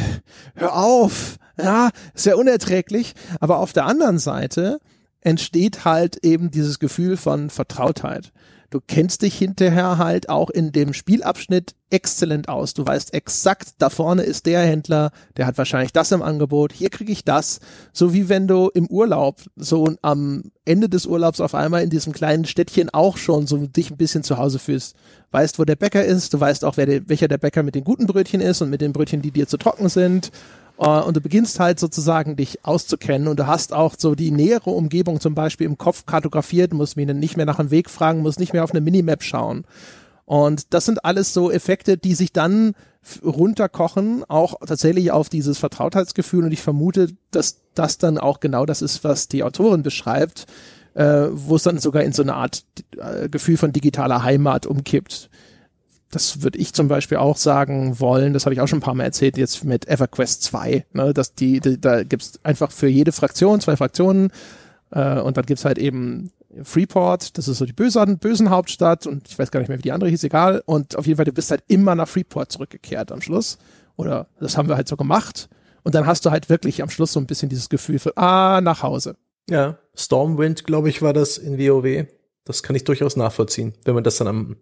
hör auf. Ja, ist ja unerträglich. Aber auf der anderen Seite entsteht halt eben dieses Gefühl von Vertrautheit. Du kennst dich hinterher halt auch in dem Spielabschnitt exzellent aus. Du weißt exakt, da vorne ist der Händler, der hat wahrscheinlich das im Angebot, hier kriege ich das. So wie wenn du im Urlaub so am Ende des Urlaubs auf einmal in diesem kleinen Städtchen auch schon so dich ein bisschen zu Hause fühlst. Weißt, wo der Bäcker ist, du weißt auch, wer der, welcher der Bäcker mit den guten Brötchen ist und mit den Brötchen, die dir zu trocken sind und du beginnst halt sozusagen dich auszukennen und du hast auch so die nähere Umgebung zum Beispiel im Kopf kartografiert, musst mich nicht mehr nach dem Weg fragen, musst nicht mehr auf eine Minimap schauen. Und das sind alles so Effekte, die sich dann runterkochen, auch tatsächlich auf dieses Vertrautheitsgefühl. Und ich vermute, dass das dann auch genau das ist, was die Autorin beschreibt, äh, wo es dann sogar in so eine Art äh, Gefühl von digitaler Heimat umkippt das würde ich zum Beispiel auch sagen wollen, das habe ich auch schon ein paar Mal erzählt, jetzt mit EverQuest 2, ne, dass die, die da gibt's einfach für jede Fraktion zwei Fraktionen äh, und dann gibt's halt eben Freeport, das ist so die bösen, bösen Hauptstadt und ich weiß gar nicht mehr, wie die andere hieß, egal. Und auf jeden Fall, du bist halt immer nach Freeport zurückgekehrt am Schluss. Oder das haben wir halt so gemacht. Und dann hast du halt wirklich am Schluss so ein bisschen dieses Gefühl für, ah, nach Hause. Ja, Stormwind, glaube ich, war das in WoW. Das kann ich durchaus nachvollziehen, wenn man das dann am,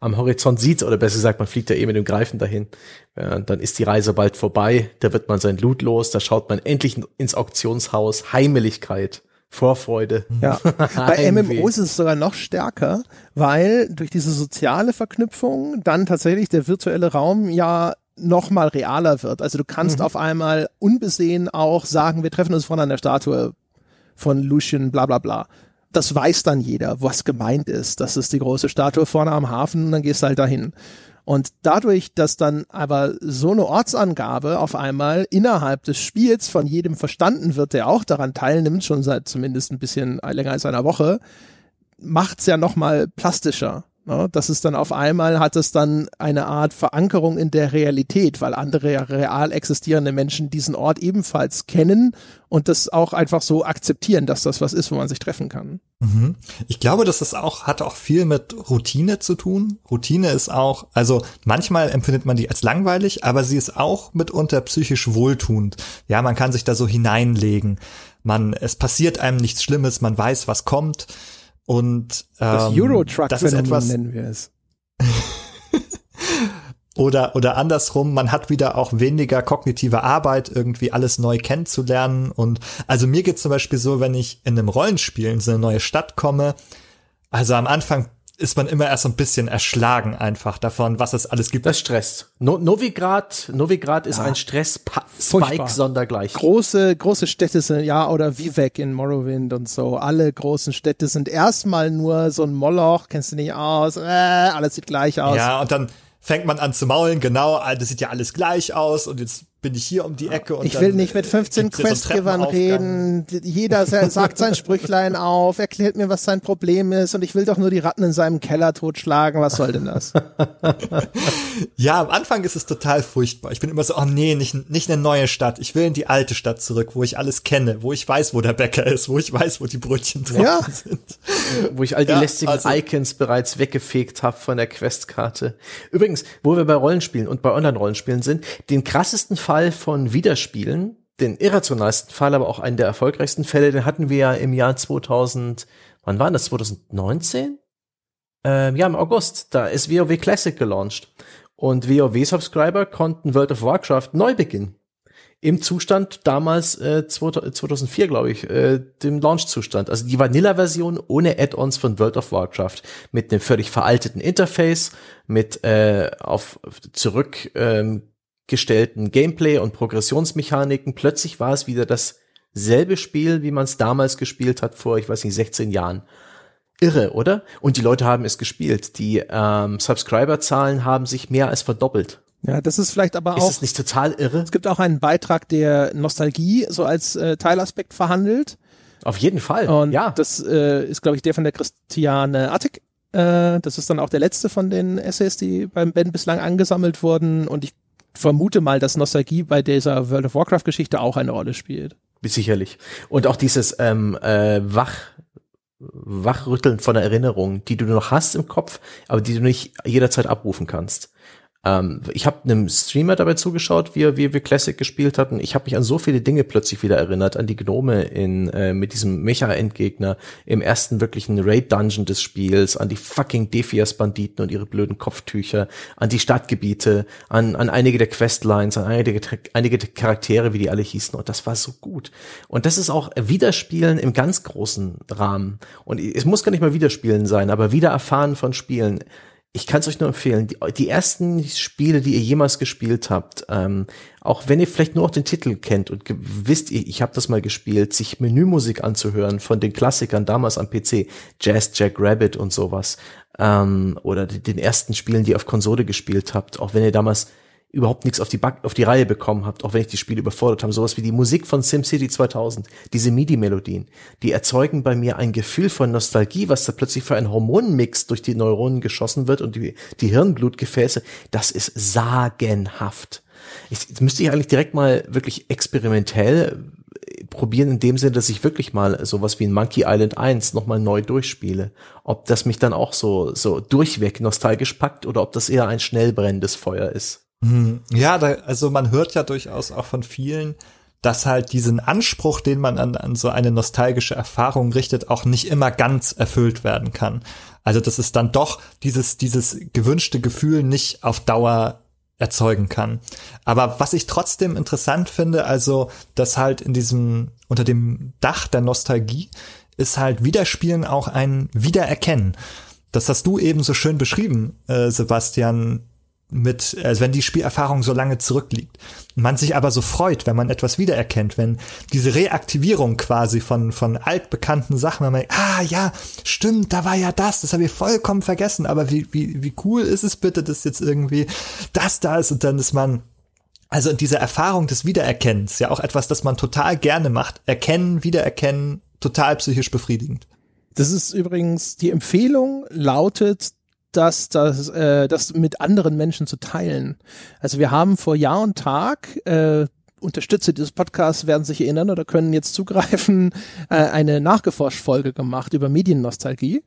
am Horizont sieht, oder besser gesagt, man fliegt ja eh mit dem Greifen dahin. Äh, dann ist die Reise bald vorbei, da wird man sein Loot los, da schaut man endlich ins Auktionshaus, Heimeligkeit. Vorfreude. Ja. Bei MMOs ist es sogar noch stärker, weil durch diese soziale Verknüpfung dann tatsächlich der virtuelle Raum ja noch mal realer wird. Also du kannst mhm. auf einmal unbesehen auch sagen, wir treffen uns vorne an der Statue von Lucian, bla bla bla das weiß dann jeder, was gemeint ist. Das ist die große Statue vorne am Hafen und dann gehst du halt dahin. Und dadurch, dass dann aber so eine Ortsangabe auf einmal innerhalb des Spiels von jedem verstanden wird, der auch daran teilnimmt, schon seit zumindest ein bisschen länger als einer Woche, macht's ja noch mal plastischer. Ne? Das ist dann auf einmal hat es dann eine Art Verankerung in der Realität, weil andere real existierende Menschen diesen Ort ebenfalls kennen und das auch einfach so akzeptieren, dass das was ist, wo man sich treffen kann. Mhm. Ich glaube, dass das auch hat auch viel mit Routine zu tun. Routine ist auch, also manchmal empfindet man die als langweilig, aber sie ist auch mitunter psychisch wohltuend. Ja, man kann sich da so hineinlegen. Man, es passiert einem nichts Schlimmes, man weiß, was kommt. Und ähm, das Eurotruck das ist etwas nennen wir es. oder oder andersrum, man hat wieder auch weniger kognitive Arbeit, irgendwie alles neu kennenzulernen. Und also mir geht zum Beispiel so, wenn ich in einem Rollenspiel in so eine neue Stadt komme, also am Anfang ist man immer erst so ein bisschen erschlagen einfach davon, was es alles gibt. Das stresst. No Novigrad, Novigrad ist ja. ein Stress-Spike sondergleich. Große, große Städte sind, ja, oder Vivek in Morrowind und so. Alle großen Städte sind erstmal nur so ein Moloch, kennst du nicht aus, äh, alles sieht gleich aus. Ja, und dann fängt man an zu maulen, genau, das sieht ja alles gleich aus und jetzt bin ich hier um die Ecke und ich will nicht mit 15 Questgivern so reden. Jeder sagt sein Sprüchlein auf, erklärt mir, was sein Problem ist und ich will doch nur die Ratten in seinem Keller totschlagen. Was soll denn das? ja, am Anfang ist es total furchtbar. Ich bin immer so, oh nee, nicht, nicht eine neue Stadt. Ich will in die alte Stadt zurück, wo ich alles kenne, wo ich weiß, wo der Bäcker ist, wo ich weiß, wo die Brötchen drauf ja. sind. Wo ich all die ja, lästigen also, Icons bereits weggefegt habe von der Questkarte. Übrigens, wo wir bei Rollenspielen und bei Online-Rollenspielen sind, den krassesten Fall von Wiederspielen, den irrationalsten Fall, aber auch einen der erfolgreichsten Fälle, den hatten wir ja im Jahr 2000, wann war das, 2019? Ähm, ja, im August, da ist WoW Classic gelauncht. Und WoW-Subscriber konnten World of Warcraft neu beginnen. Im Zustand damals, äh, 2004, glaube ich, äh, dem Launch-Zustand. Also die Vanilla-Version ohne Add-ons von World of Warcraft. Mit einem völlig veralteten Interface, mit äh, auf zurück ähm, gestellten Gameplay und Progressionsmechaniken. Plötzlich war es wieder dasselbe Spiel, wie man es damals gespielt hat vor, ich weiß nicht, 16 Jahren. Irre, oder? Und die Leute haben es gespielt. Die ähm, Subscriber-Zahlen haben sich mehr als verdoppelt. Ja, das ist vielleicht aber auch. Ist es nicht total irre? Es gibt auch einen Beitrag, der Nostalgie so als äh, Teilaspekt verhandelt. Auf jeden Fall. Und ja. das äh, ist, glaube ich, der von der Christiane Attig Äh, das ist dann auch der letzte von den Essays, die beim Ben bislang angesammelt wurden. Und ich vermute mal, dass Nostalgie bei dieser World of Warcraft-Geschichte auch eine Rolle spielt. Sicherlich. Und auch dieses ähm, äh, Wach Wachrütteln von Erinnerungen, die du noch hast im Kopf, aber die du nicht jederzeit abrufen kannst. Ähm, ich habe einem Streamer dabei zugeschaut, wie er, wie wir Classic gespielt hatten. Ich habe mich an so viele Dinge plötzlich wieder erinnert, an die Gnome in äh, mit diesem Mecha-Endgegner im ersten wirklichen Raid-Dungeon des Spiels, an die fucking Defias-Banditen und ihre blöden Kopftücher, an die Stadtgebiete, an, an einige der Questlines, an einige, einige der Charaktere, wie die alle hießen. Und das war so gut. Und das ist auch Wiederspielen im ganz großen Rahmen. Und es muss gar nicht mal Wiederspielen sein, aber wieder erfahren von Spielen ich kann es euch nur empfehlen, die, die, ersten Spiele, die ihr jemals gespielt habt, ähm, auch wenn ihr vielleicht nur auch den Titel kennt und wisst, ich, ich habe das mal gespielt, sich Menümusik anzuhören von den Klassikern damals am PC, Jazz Jack Rabbit und sowas, ähm, oder den ersten Spielen, die ihr auf Konsole gespielt habt, auch wenn ihr damals überhaupt nichts auf die, Back auf die Reihe bekommen habt, auch wenn ich die Spiele überfordert habe. Sowas wie die Musik von SimCity 2000, diese MIDI-Melodien, die erzeugen bei mir ein Gefühl von Nostalgie, was da plötzlich für ein Hormonmix durch die Neuronen geschossen wird und die, die Hirnblutgefäße, das ist sagenhaft. Ich, müsste ich eigentlich direkt mal wirklich experimentell probieren in dem Sinne, dass ich wirklich mal sowas wie ein Monkey Island 1 nochmal neu durchspiele. Ob das mich dann auch so, so durchweg nostalgisch packt oder ob das eher ein schnell brennendes Feuer ist. Hm. Ja, da, also man hört ja durchaus auch von vielen, dass halt diesen Anspruch, den man an, an so eine nostalgische Erfahrung richtet, auch nicht immer ganz erfüllt werden kann. Also dass es dann doch dieses, dieses gewünschte Gefühl nicht auf Dauer erzeugen kann. Aber was ich trotzdem interessant finde, also dass halt in diesem, unter dem Dach der Nostalgie ist halt Wiederspielen auch ein Wiedererkennen. Das hast du eben so schön beschrieben, äh, Sebastian, mit, also wenn die Spielerfahrung so lange zurückliegt. Man sich aber so freut, wenn man etwas wiedererkennt, wenn diese Reaktivierung quasi von, von altbekannten Sachen, wenn man, ah ja, stimmt, da war ja das, das habe ich vollkommen vergessen, aber wie, wie, wie cool ist es bitte, dass jetzt irgendwie das da ist und dann ist man, also diese Erfahrung des Wiedererkennens, ja auch etwas, das man total gerne macht, erkennen, wiedererkennen, total psychisch befriedigend. Das ist übrigens, die Empfehlung lautet, das, das, äh, das mit anderen Menschen zu teilen. Also wir haben vor Jahr und Tag äh, Unterstützer dieses Podcasts werden sich erinnern oder können jetzt zugreifen, äh, eine Nachgeforscht-Folge gemacht über Mediennostalgie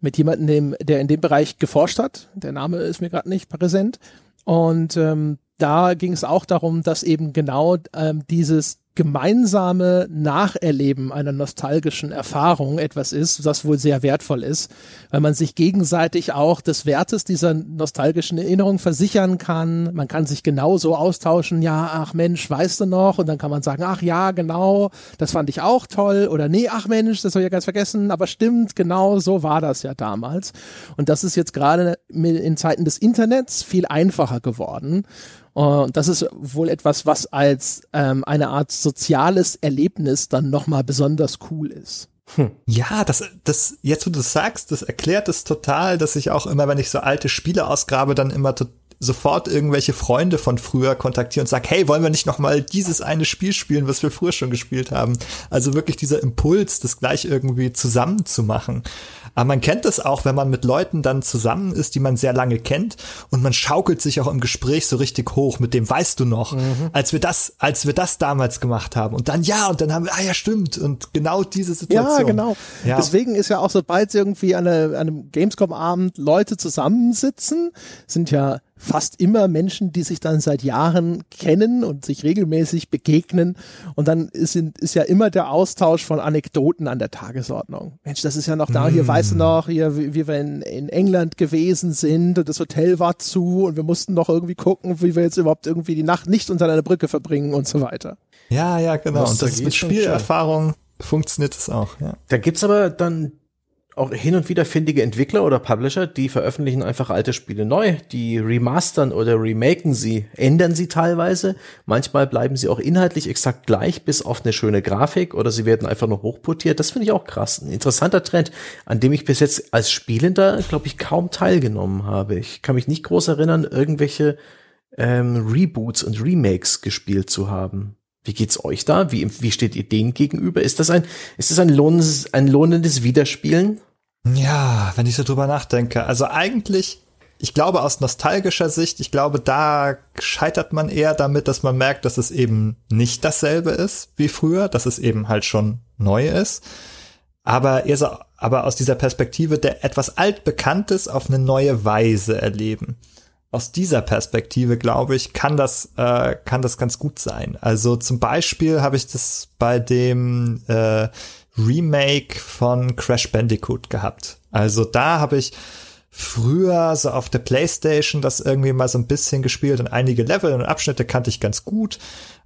mit jemandem, der in dem Bereich geforscht hat. Der Name ist mir gerade nicht präsent. Und ähm, da ging es auch darum, dass eben genau ähm, dieses gemeinsame Nacherleben einer nostalgischen Erfahrung etwas ist, das wohl sehr wertvoll ist, weil man sich gegenseitig auch des Wertes dieser nostalgischen Erinnerung versichern kann. Man kann sich genauso austauschen, ja, ach Mensch, weißt du noch? Und dann kann man sagen, ach ja, genau, das fand ich auch toll. Oder nee, ach Mensch, das habe ich ja ganz vergessen, aber stimmt, genau so war das ja damals. Und das ist jetzt gerade in Zeiten des Internets viel einfacher geworden. Und das ist wohl etwas, was als ähm, eine Art soziales Erlebnis dann nochmal besonders cool ist. Hm. Ja, das, das, jetzt wo du das sagst, das erklärt es total, dass ich auch immer, wenn ich so alte Spiele ausgrabe, dann immer sofort irgendwelche Freunde von früher kontaktiere und sag, hey, wollen wir nicht noch mal dieses eine Spiel spielen, was wir früher schon gespielt haben? Also wirklich dieser Impuls, das gleich irgendwie zusammen zu machen. Aber man kennt das auch, wenn man mit Leuten dann zusammen ist, die man sehr lange kennt und man schaukelt sich auch im Gespräch so richtig hoch mit dem weißt du noch, mhm. als wir das, als wir das damals gemacht haben und dann ja und dann haben wir, ah ja stimmt und genau diese Situation. Ja, genau. Ja. Deswegen ist ja auch sobald irgendwie an, eine, an einem Gamescom-Abend Leute zusammensitzen, sind ja fast immer Menschen, die sich dann seit Jahren kennen und sich regelmäßig begegnen. Und dann ist, ist ja immer der Austausch von Anekdoten an der Tagesordnung. Mensch, das ist ja noch da, hier mm. weißt du noch, hier, wie, wie wir in, in England gewesen sind und das Hotel war zu und wir mussten noch irgendwie gucken, wie wir jetzt überhaupt irgendwie die Nacht nicht unter einer Brücke verbringen und so weiter. Ja, ja, genau. und das mit Spielerfahrung funktioniert es auch, ja. Da gibt's aber dann auch hin und wieder findige Entwickler oder Publisher, die veröffentlichen einfach alte Spiele neu, die remastern oder remaken sie, ändern sie teilweise. Manchmal bleiben sie auch inhaltlich exakt gleich, bis auf eine schöne Grafik oder sie werden einfach nur hochportiert. Das finde ich auch krass. Ein interessanter Trend, an dem ich bis jetzt als Spielender, glaube ich, kaum teilgenommen habe. Ich kann mich nicht groß erinnern, irgendwelche ähm, Reboots und Remakes gespielt zu haben. Wie geht's euch da? Wie, wie steht ihr denen gegenüber? Ist das ein, ist das ein lohnendes, ein lohnendes Wiederspielen? Ja, wenn ich so drüber nachdenke. Also eigentlich, ich glaube aus nostalgischer Sicht, ich glaube, da scheitert man eher damit, dass man merkt, dass es eben nicht dasselbe ist wie früher, dass es eben halt schon neu ist. Aber eher so, aber aus dieser Perspektive der etwas altbekanntes auf eine neue Weise erleben. Aus dieser Perspektive, glaube ich, kann das, äh, kann das ganz gut sein. Also zum Beispiel habe ich das bei dem äh, Remake von Crash Bandicoot gehabt. Also da habe ich früher so auf der Playstation das irgendwie mal so ein bisschen gespielt und einige Level und Abschnitte kannte ich ganz gut,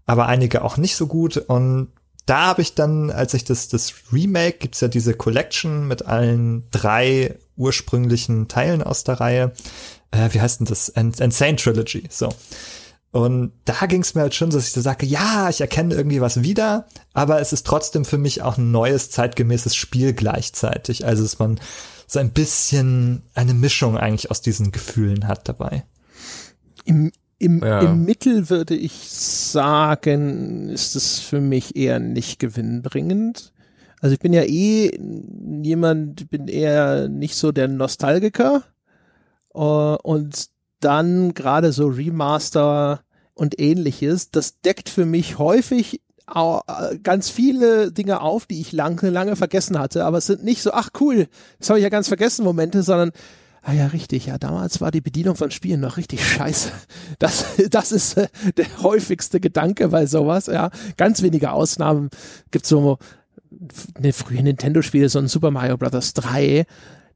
aber einige auch nicht so gut und da habe ich dann, als ich das, das Remake, gibt's ja diese Collection mit allen drei ursprünglichen Teilen aus der Reihe. Äh, wie heißt denn das? Insane Trilogy. So. Und da ging es mir halt schon, dass ich so sage, ja, ich erkenne irgendwie was wieder, aber es ist trotzdem für mich auch ein neues, zeitgemäßes Spiel gleichzeitig. Also dass man so ein bisschen eine Mischung eigentlich aus diesen Gefühlen hat dabei. Im, im, ja. im Mittel würde ich sagen, ist es für mich eher nicht gewinnbringend. Also ich bin ja eh jemand, bin eher nicht so der Nostalgiker. Uh, und dann gerade so Remaster und ähnliches, das deckt für mich häufig äh, ganz viele Dinge auf, die ich lange, lange vergessen hatte. Aber es sind nicht so, ach cool, das habe ich ja ganz vergessen Momente, sondern Ah ja, richtig. Ja, damals war die Bedienung von Spielen noch richtig scheiße. Das, das ist äh, der häufigste Gedanke bei sowas. Ja, ganz wenige Ausnahmen. Gibt so eine frühe Nintendo-Spiele, so ein Super Mario Bros. 3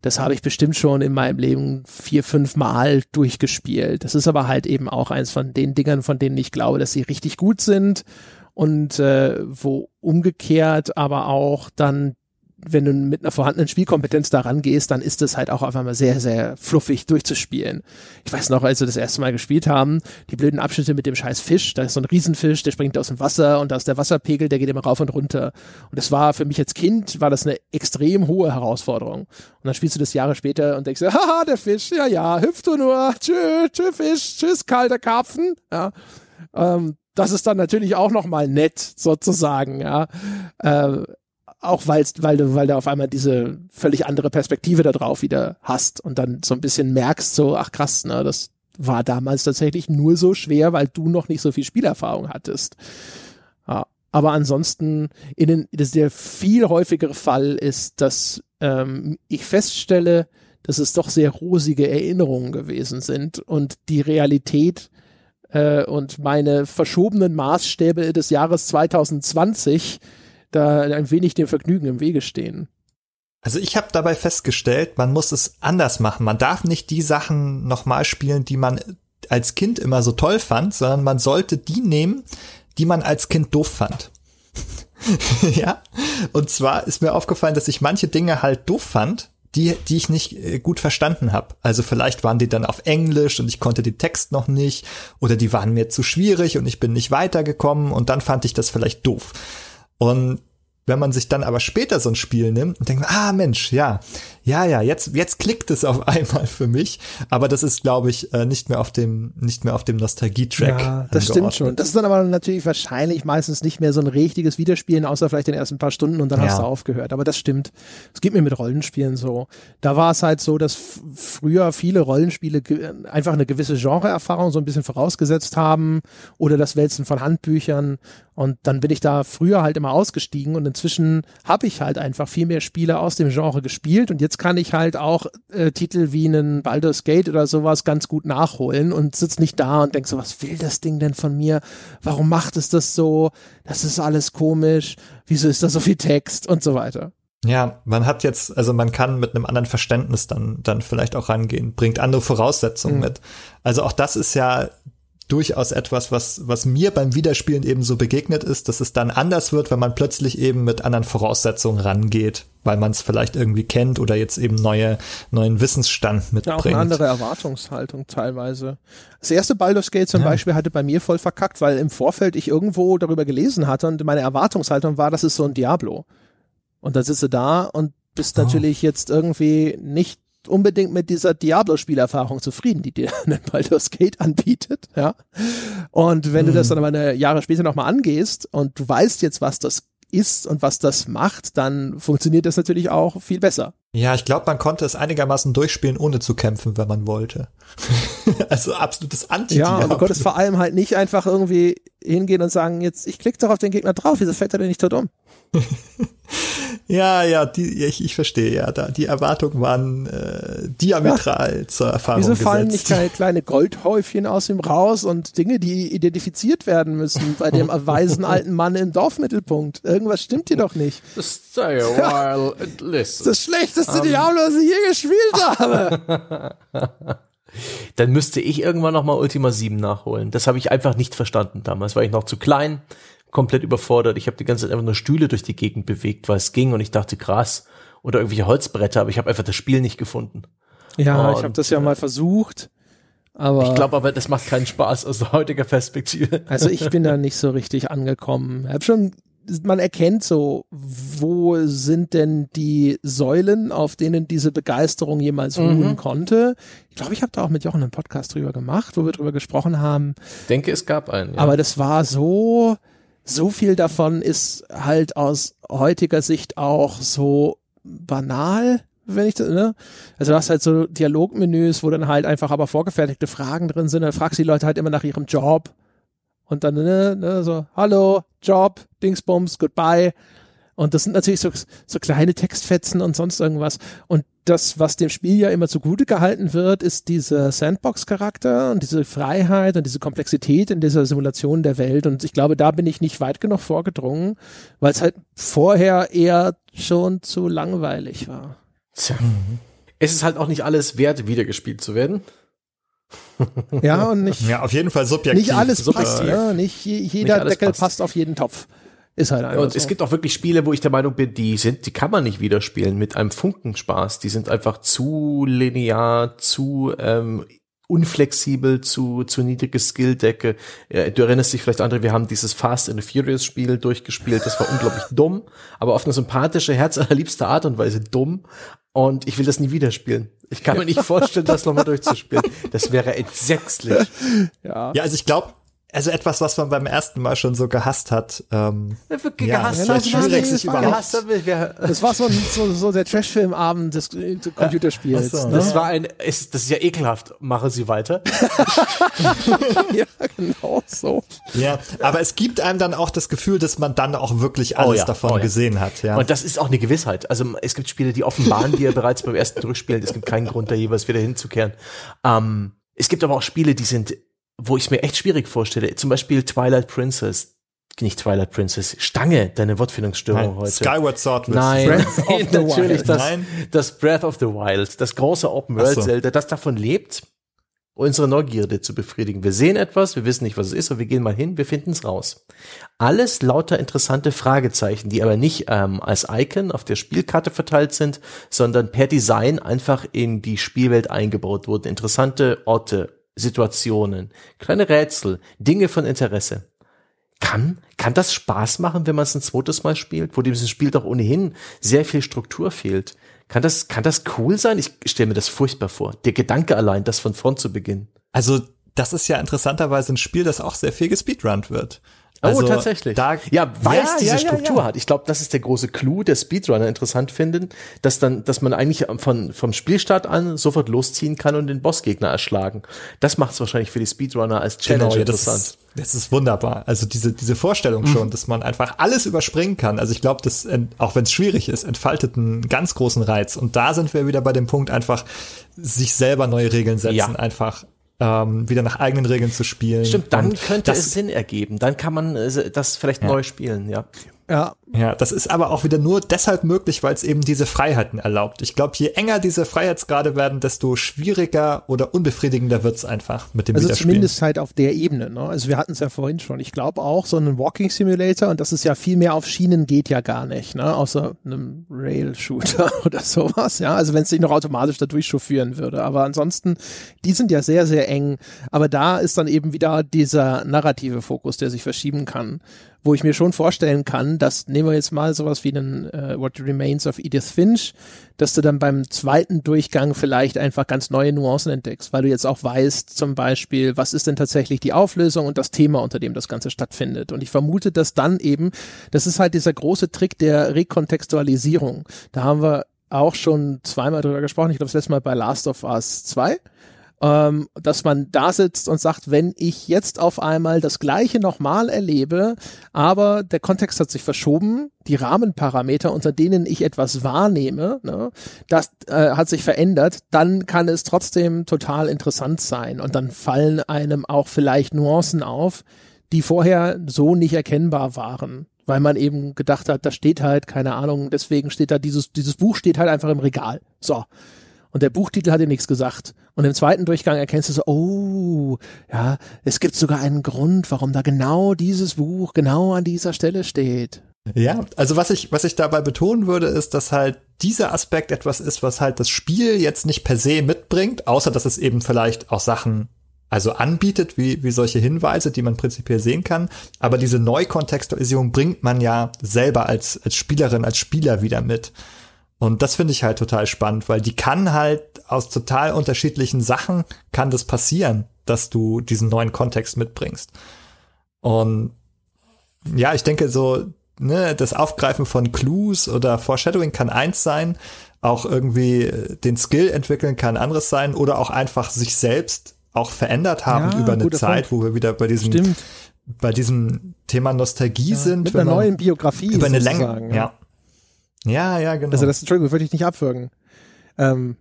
das habe ich bestimmt schon in meinem Leben vier, fünf Mal durchgespielt. Das ist aber halt eben auch eins von den Dingern, von denen ich glaube, dass sie richtig gut sind und äh, wo umgekehrt aber auch dann wenn du mit einer vorhandenen Spielkompetenz da rangehst, dann ist es halt auch einfach mal sehr, sehr fluffig durchzuspielen. Ich weiß noch, als wir das erste Mal gespielt haben, die blöden Abschnitte mit dem scheiß Fisch, da ist so ein Riesenfisch, der springt aus dem Wasser und da ist der Wasserpegel, der geht immer rauf und runter. Und das war für mich als Kind, war das eine extrem hohe Herausforderung. Und dann spielst du das Jahre später und denkst, haha, der Fisch, ja, ja, hüpf du nur, tschö, tschö, Fisch, tschüss, kalter Karpfen, ja. Ähm, das ist dann natürlich auch nochmal nett, sozusagen, ja. Äh, auch weil's, weil du, weil du auf einmal diese völlig andere Perspektive da drauf wieder hast und dann so ein bisschen merkst, so, ach krass, ne, das war damals tatsächlich nur so schwer, weil du noch nicht so viel Spielerfahrung hattest. Ja, aber ansonsten, in den, das der viel häufigere Fall ist, dass ähm, ich feststelle, dass es doch sehr rosige Erinnerungen gewesen sind und die Realität äh, und meine verschobenen Maßstäbe des Jahres 2020 da ein wenig dem Vergnügen im Wege stehen. Also ich habe dabei festgestellt, man muss es anders machen. Man darf nicht die Sachen nochmal spielen, die man als Kind immer so toll fand, sondern man sollte die nehmen, die man als Kind doof fand. ja. Und zwar ist mir aufgefallen, dass ich manche Dinge halt doof fand, die, die ich nicht äh, gut verstanden habe. Also vielleicht waren die dann auf Englisch und ich konnte den Text noch nicht oder die waren mir zu schwierig und ich bin nicht weitergekommen und dann fand ich das vielleicht doof. Und wenn man sich dann aber später so ein Spiel nimmt und denkt, ah Mensch, ja, ja, ja, jetzt, jetzt klickt es auf einmal für mich. Aber das ist, glaube ich, äh, nicht mehr auf dem, nicht mehr auf dem Nostalgie-Track. Ja, das stimmt schon. Das ist dann aber natürlich wahrscheinlich meistens nicht mehr so ein richtiges Wiederspielen, außer vielleicht den ersten paar Stunden und dann ja. hast du aufgehört. Aber das stimmt. Es geht mir mit Rollenspielen so. Da war es halt so, dass früher viele Rollenspiele einfach eine gewisse Genreerfahrung so ein bisschen vorausgesetzt haben oder das Wälzen von Handbüchern. Und dann bin ich da früher halt immer ausgestiegen und inzwischen habe ich halt einfach viel mehr Spiele aus dem Genre gespielt und jetzt kann ich halt auch äh, Titel wie einen Baldur's Gate oder sowas ganz gut nachholen und sitze nicht da und denk so, was will das Ding denn von mir? Warum macht es das so? Das ist alles komisch. Wieso ist da so viel Text und so weiter? Ja, man hat jetzt, also man kann mit einem anderen Verständnis dann, dann vielleicht auch rangehen, bringt andere Voraussetzungen mhm. mit. Also auch das ist ja durchaus etwas, was, was mir beim Wiederspielen eben so begegnet ist, dass es dann anders wird, wenn man plötzlich eben mit anderen Voraussetzungen rangeht, weil man es vielleicht irgendwie kennt oder jetzt eben neue, neuen Wissensstand mitbringt. Ja, auch eine andere Erwartungshaltung teilweise. Das erste Baldur's Gate zum ja. Beispiel hatte bei mir voll verkackt, weil im Vorfeld ich irgendwo darüber gelesen hatte und meine Erwartungshaltung war, das ist so ein Diablo. Und dann sitze da und bist oh. natürlich jetzt irgendwie nicht unbedingt mit dieser Diablo-Spielerfahrung zufrieden, die dir ein Baldur's Gate anbietet, ja. Und wenn mhm. du das dann aber eine Jahre später nochmal angehst und du weißt jetzt, was das ist und was das macht, dann funktioniert das natürlich auch viel besser. Ja, ich glaube, man konnte es einigermaßen durchspielen, ohne zu kämpfen, wenn man wollte. also absolutes anti Ja, und du konntest vor allem halt nicht einfach irgendwie hingehen und sagen, jetzt, ich klicke doch auf den Gegner drauf, wieso fällt er denn nicht tot um? ja, ja, die, ich, ich verstehe, ja, da, die Erwartungen waren äh, diametral ja. zur Erfahrung Wieso fallen nicht kleine, kleine Goldhäufchen aus ihm raus und Dinge, die identifiziert werden müssen bei dem weisen alten Mann im Dorfmittelpunkt? Irgendwas stimmt hier doch nicht. Stay a while and listen. Das schlechteste um. Diablo, das ich je gespielt habe. Dann müsste ich irgendwann noch mal Ultima 7 nachholen. Das habe ich einfach nicht verstanden damals, war ich noch zu klein komplett überfordert. Ich habe die ganze Zeit einfach nur Stühle durch die Gegend bewegt, weil es ging und ich dachte, krass. Oder irgendwelche Holzbretter, aber ich habe einfach das Spiel nicht gefunden. Ja, und, ich habe das ja mal versucht. Aber ich glaube aber, das macht keinen Spaß aus heutiger Perspektive. Also ich bin da nicht so richtig angekommen. Ich habe schon, man erkennt so, wo sind denn die Säulen, auf denen diese Begeisterung jemals ruhen mhm. konnte. Ich glaube, ich habe da auch mit Jochen einen Podcast drüber gemacht, wo wir drüber gesprochen haben. Ich denke, es gab einen. Ja. Aber das war so, so viel davon ist halt aus heutiger Sicht auch so banal, wenn ich das, ne? Also du hast halt so Dialogmenüs, wo dann halt einfach aber vorgefertigte Fragen drin sind, dann fragst du die Leute halt immer nach ihrem Job und dann, ne, ne, so, hallo, Job, Dingsbums, goodbye. Und das sind natürlich so, so kleine Textfetzen und sonst irgendwas. Und das, was dem Spiel ja immer zugute gehalten wird, ist dieser Sandbox-Charakter und diese Freiheit und diese Komplexität in dieser Simulation der Welt. Und ich glaube, da bin ich nicht weit genug vorgedrungen, weil es halt vorher eher schon zu langweilig war. Tja. Es ist halt auch nicht alles wert, wiedergespielt zu werden. Ja, und nicht. Ja, auf jeden Fall subjektiv. Nicht alles passt, ne? Nicht jeder nicht Deckel passt. passt auf jeden Topf. Ist halt einfach Und so. es gibt auch wirklich Spiele, wo ich der Meinung bin, die sind, die kann man nicht wieder spielen mit einem Funkenspaß. Die sind einfach zu linear, zu ähm, unflexibel, zu, zu niedrige Skilldecke. Ja, du erinnerst dich vielleicht, andere, wir haben dieses Fast and the Furious Spiel durchgespielt. Das war unglaublich dumm, aber auf eine sympathische, herzallerliebste Art und Weise dumm. Und ich will das nie wieder spielen. Ich kann mir nicht vorstellen, das nochmal durchzuspielen. Das wäre entsetzlich. Ja, ja also ich glaube, also etwas, was man beim ersten Mal schon so gehasst hat. Ähm, ja, gehasst, ja, das, schwierig, sich gehasst das war so, ein, so, so der Trashfilmabend des Computerspiels. So, ne? Das war ein, ist, das ist ja ekelhaft. Mache Sie weiter. ja, genau so. Ja, aber es gibt einem dann auch das Gefühl, dass man dann auch wirklich alles oh ja, davon oh ja. gesehen hat. Ja. Und das ist auch eine Gewissheit. Also es gibt Spiele, die offenbaren dir bereits beim ersten Durchspielen. Es gibt keinen Grund, da jeweils wieder hinzukehren. Ähm, es gibt aber auch Spiele, die sind wo ich mir echt schwierig vorstelle. Zum Beispiel Twilight Princess. Nicht Twilight Princess. Stange, deine Wortfindungsstörung Nein, heute. Skyward Sword. Nein, natürlich das, Nein. das Breath of the Wild, das große Open World so. Zelda, das davon lebt, unsere Neugierde zu befriedigen. Wir sehen etwas, wir wissen nicht, was es ist, aber wir gehen mal hin, wir finden es raus. Alles lauter interessante Fragezeichen, die aber nicht ähm, als Icon auf der Spielkarte verteilt sind, sondern per Design einfach in die Spielwelt eingebaut wurden. Interessante Orte, Situationen, kleine Rätsel, Dinge von Interesse. Kann, kann das Spaß machen, wenn man es ein zweites Mal spielt, wo diesem Spiel doch ohnehin sehr viel Struktur fehlt? Kann das, kann das cool sein? Ich stelle mir das furchtbar vor. Der Gedanke allein, das von vorn zu beginnen. Also, das ist ja interessanterweise ein Spiel, das auch sehr viel gespeedrunnt wird. Oh, also, oh, tatsächlich. Da, ja, weil ja, es diese ja, Struktur ja, hat. Ich glaube, das ist der große Clou, der Speedrunner interessant finden, dass dann, dass man eigentlich von, vom Spielstart an sofort losziehen kann und den Bossgegner erschlagen. Das macht es wahrscheinlich für die Speedrunner als Challenge genau, interessant. Das ist, das ist wunderbar. Also diese, diese Vorstellung schon, mhm. dass man einfach alles überspringen kann. Also ich glaube, das, auch wenn es schwierig ist, entfaltet einen ganz großen Reiz. Und da sind wir wieder bei dem Punkt, einfach sich selber neue Regeln setzen, einfach ähm, wieder nach eigenen Regeln zu spielen. Stimmt, dann Und könnte es Sinn ergeben. Dann kann man äh, das vielleicht ja. neu spielen, ja. Ja. Ja, das ist aber auch wieder nur deshalb möglich, weil es eben diese Freiheiten erlaubt. Ich glaube, je enger diese Freiheitsgrade werden, desto schwieriger oder unbefriedigender wird's einfach mit dem Also zumindest halt auf der Ebene. Ne? Also wir hatten es ja vorhin schon. Ich glaube auch, so ein Walking Simulator, und das ist ja viel mehr auf Schienen geht ja gar nicht, ne? außer einem Rail-Shooter oder sowas. Ja, also wenn es sich noch automatisch da durchchauffieren würde. Aber ansonsten, die sind ja sehr, sehr eng. Aber da ist dann eben wieder dieser narrative Fokus, der sich verschieben kann wo ich mir schon vorstellen kann, dass nehmen wir jetzt mal sowas wie den äh, What Remains of Edith Finch, dass du dann beim zweiten Durchgang vielleicht einfach ganz neue Nuancen entdeckst, weil du jetzt auch weißt, zum Beispiel, was ist denn tatsächlich die Auflösung und das Thema, unter dem das Ganze stattfindet. Und ich vermute, dass dann eben, das ist halt dieser große Trick der Rekontextualisierung. Da haben wir auch schon zweimal drüber gesprochen. Ich glaube, das letzte Mal bei Last of Us 2 ähm, dass man da sitzt und sagt, wenn ich jetzt auf einmal das Gleiche nochmal erlebe, aber der Kontext hat sich verschoben, die Rahmenparameter, unter denen ich etwas wahrnehme, ne, das äh, hat sich verändert, dann kann es trotzdem total interessant sein und dann fallen einem auch vielleicht Nuancen auf, die vorher so nicht erkennbar waren weil man eben gedacht hat, da steht halt, keine Ahnung, deswegen steht da dieses, dieses Buch steht halt einfach im Regal. So. Und der Buchtitel hat dir nichts gesagt. Und im zweiten Durchgang erkennst du so, oh, ja, es gibt sogar einen Grund, warum da genau dieses Buch genau an dieser Stelle steht. Ja, also was ich, was ich dabei betonen würde, ist, dass halt dieser Aspekt etwas ist, was halt das Spiel jetzt nicht per se mitbringt, außer dass es eben vielleicht auch Sachen also anbietet, wie, wie solche Hinweise, die man prinzipiell sehen kann. Aber diese Neukontextualisierung bringt man ja selber als, als Spielerin, als Spieler wieder mit. Und das finde ich halt total spannend, weil die kann halt aus total unterschiedlichen Sachen kann das passieren, dass du diesen neuen Kontext mitbringst. Und ja, ich denke so, ne, das Aufgreifen von Clues oder Foreshadowing kann eins sein, auch irgendwie den Skill entwickeln kann anderes sein oder auch einfach sich selbst auch verändert haben ja, über eine Zeit, Punkt. wo wir wieder bei diesem Stimmt. bei diesem Thema Nostalgie ja, sind, mit einer neuen Biografie über eine Länge, ja. ja. Ja, ja, genau. Also das, Entschuldigung, würde ich nicht abwürgen. Ähm.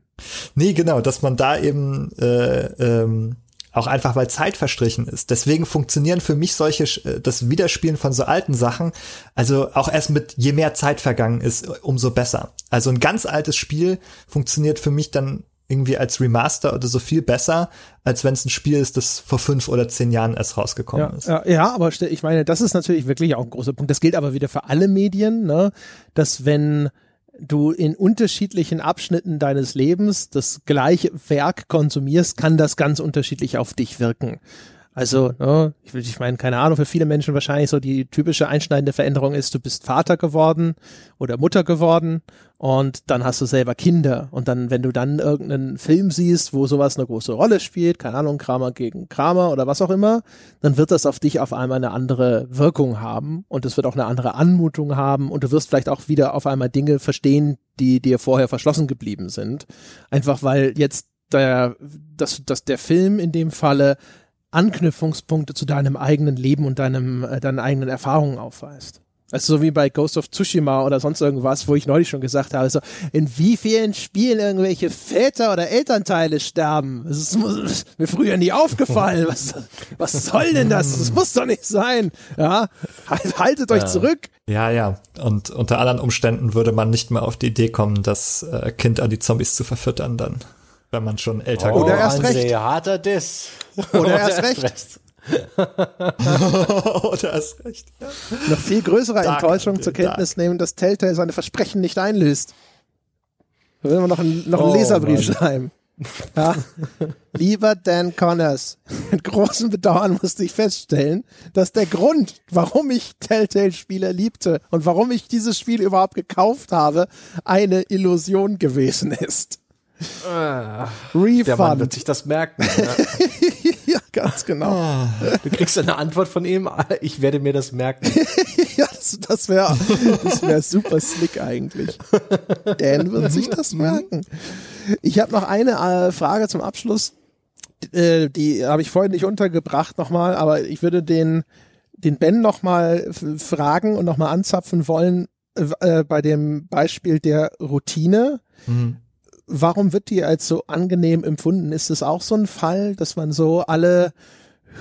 Nee, genau, dass man da eben äh, ähm, auch einfach, weil Zeit verstrichen ist. Deswegen funktionieren für mich solche, äh, das Wiederspielen von so alten Sachen, also auch erst mit, je mehr Zeit vergangen ist, umso besser. Also ein ganz altes Spiel funktioniert für mich dann irgendwie als Remaster oder so viel besser, als wenn es ein Spiel ist, das vor fünf oder zehn Jahren erst rausgekommen ja, ist. Ja, ja, aber ich meine, das ist natürlich wirklich auch ein großer Punkt. Das gilt aber wieder für alle Medien, ne? dass wenn du in unterschiedlichen Abschnitten deines Lebens das gleiche Werk konsumierst, kann das ganz unterschiedlich auf dich wirken. Also, ne, ich, ich meine, keine Ahnung, für viele Menschen wahrscheinlich so die typische einschneidende Veränderung ist, du bist Vater geworden oder Mutter geworden und dann hast du selber Kinder. Und dann, wenn du dann irgendeinen Film siehst, wo sowas eine große Rolle spielt, keine Ahnung, Kramer gegen Kramer oder was auch immer, dann wird das auf dich auf einmal eine andere Wirkung haben und es wird auch eine andere Anmutung haben und du wirst vielleicht auch wieder auf einmal Dinge verstehen, die dir vorher verschlossen geblieben sind. Einfach weil jetzt der, dass, dass der Film in dem Falle Anknüpfungspunkte zu deinem eigenen Leben und deinem, äh, deinen eigenen Erfahrungen aufweist. Also so wie bei Ghost of Tsushima oder sonst irgendwas, wo ich neulich schon gesagt habe, so in wie vielen Spielen irgendwelche Väter oder Elternteile sterben. Das ist, ist mir früher nie aufgefallen. Was, was soll denn das? Das muss doch nicht sein. Ja, halt, haltet euch zurück. Ja, ja. Und unter anderen Umständen würde man nicht mehr auf die Idee kommen, das äh, Kind an die Zombies zu verfüttern dann wenn man schon älter oh, Oder erst recht. Sehr harter Diss. Oder erst recht. Oder erst recht. Ja. Noch viel größere Dark, Enttäuschung zur Kenntnis Dark. nehmen, dass Telltale seine Versprechen nicht einlöst. Da will man noch einen, noch einen oh, Leserbrief Mann. schreiben. Ja. Lieber Dan Connors, mit großem Bedauern musste ich feststellen, dass der Grund, warum ich Telltale-Spiele liebte und warum ich dieses Spiel überhaupt gekauft habe, eine Illusion gewesen ist. Ah, Refund. Der Mann wird sich das merken. Ja, ja ganz genau. Ah. Du kriegst eine Antwort von ihm, ich werde mir das merken. ja, das, das wäre das wär super slick eigentlich. Dan wird sich das merken. Ich habe noch eine äh, Frage zum Abschluss. Äh, die habe ich vorhin nicht untergebracht nochmal, aber ich würde den, den Ben nochmal fragen und nochmal anzapfen wollen äh, bei dem Beispiel der Routine. Mhm warum wird die als so angenehm empfunden? Ist es auch so ein Fall, dass man so alle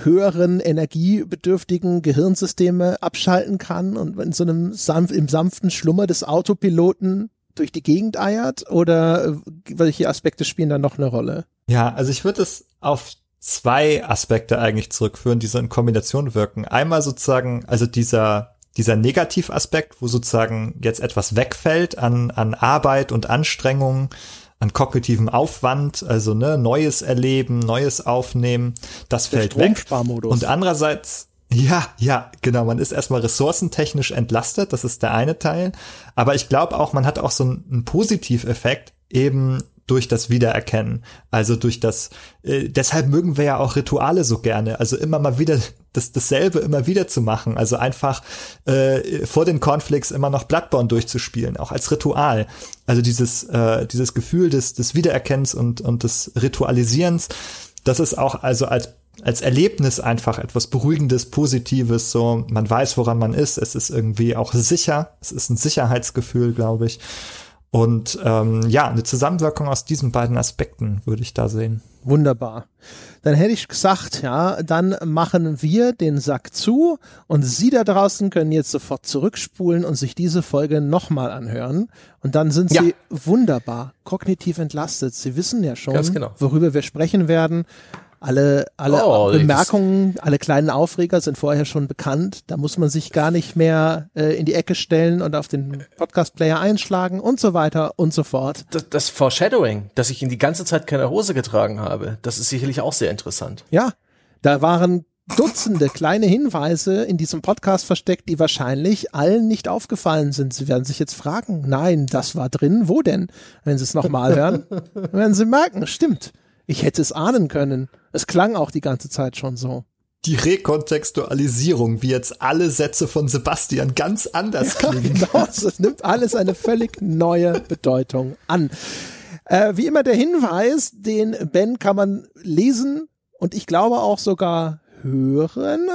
höheren energiebedürftigen Gehirnsysteme abschalten kann und in so einem sanft, im sanften Schlummer des Autopiloten durch die Gegend eiert? Oder äh, welche Aspekte spielen da noch eine Rolle? Ja, also ich würde es auf zwei Aspekte eigentlich zurückführen, die so in Kombination wirken. Einmal sozusagen, also dieser dieser Negativaspekt, wo sozusagen jetzt etwas wegfällt an, an Arbeit und Anstrengung, an kognitivem Aufwand, also ne, neues Erleben, neues Aufnehmen, das Der fällt weg. Und andererseits Ja, ja, genau. Man ist erstmal ressourcentechnisch entlastet, das ist der eine Teil. Aber ich glaube auch, man hat auch so einen, einen Positiveffekt, eben durch das Wiedererkennen. Also durch das, äh, deshalb mögen wir ja auch Rituale so gerne. Also immer mal wieder das, dasselbe immer wieder zu machen. Also einfach äh, vor den Cornflakes immer noch Bloodborne durchzuspielen, auch als Ritual. Also dieses, äh, dieses Gefühl des, des Wiedererkennens und, und des Ritualisierens, das ist auch also als als Erlebnis einfach etwas Beruhigendes, Positives, so man weiß, woran man ist, es ist irgendwie auch sicher, es ist ein Sicherheitsgefühl, glaube ich. Und ähm, ja, eine Zusammenwirkung aus diesen beiden Aspekten würde ich da sehen. Wunderbar. Dann hätte ich gesagt, ja, dann machen wir den Sack zu und Sie da draußen können jetzt sofort zurückspulen und sich diese Folge nochmal anhören. Und dann sind Sie ja. wunderbar kognitiv entlastet. Sie wissen ja schon, genau. worüber wir sprechen werden. Alle, alle oh, Bemerkungen, alle kleinen Aufreger sind vorher schon bekannt. Da muss man sich gar nicht mehr äh, in die Ecke stellen und auf den Podcast-Player einschlagen und so weiter und so fort. Das, das Foreshadowing, dass ich in die ganze Zeit keine Hose getragen habe, das ist sicherlich auch sehr interessant. Ja, da waren Dutzende kleine Hinweise in diesem Podcast versteckt, die wahrscheinlich allen nicht aufgefallen sind. Sie werden sich jetzt fragen, nein, das war drin, wo denn? Wenn Sie es nochmal hören, werden Sie merken, stimmt. Ich hätte es ahnen können. Es klang auch die ganze Zeit schon so. Die Rekontextualisierung, wie jetzt alle Sätze von Sebastian ganz anders klingen. Ja, genau, es nimmt alles eine völlig neue Bedeutung an. Äh, wie immer der Hinweis, den Ben kann man lesen und ich glaube auch sogar hören,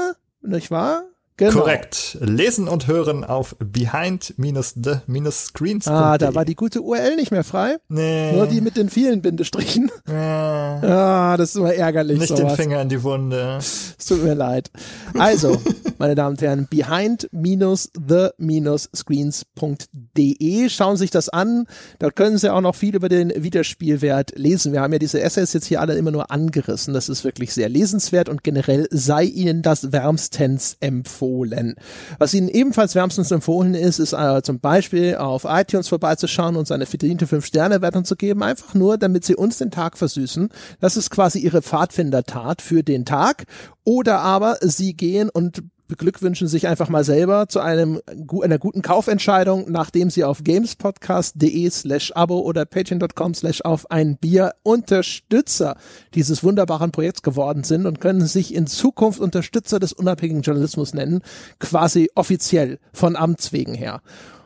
nicht wahr? Genau. Korrekt. Lesen und hören auf behind-the-screens. Ah, da war die gute URL nicht mehr frei. Nee. Nur die mit den vielen Bindestrichen. Nee. Ah, das ist immer ärgerlich. Nicht sowas. den Finger in die Wunde. Es tut mir leid. Also, meine Damen und Herren, behind-the-screens.de. Schauen Sie sich das an. Dort können Sie auch noch viel über den Wiederspielwert lesen. Wir haben ja diese Essays jetzt hier alle immer nur angerissen. Das ist wirklich sehr lesenswert und generell sei Ihnen das wärmstens empfohlen empfohlen. Was Ihnen ebenfalls wärmstens empfohlen ist, ist äh, zum Beispiel auf iTunes vorbeizuschauen und seine verdiente 5-Sterne-Wertung zu geben, einfach nur, damit Sie uns den Tag versüßen. Das ist quasi Ihre Pfadfindertat für den Tag. Oder aber Sie gehen und beglückwünschen sich einfach mal selber zu einem, einer guten Kaufentscheidung, nachdem sie auf gamespodcast.de slash abo oder patreon.com slash auf ein Bier Unterstützer dieses wunderbaren Projekts geworden sind und können sich in Zukunft Unterstützer des unabhängigen Journalismus nennen, quasi offiziell von Amts wegen her.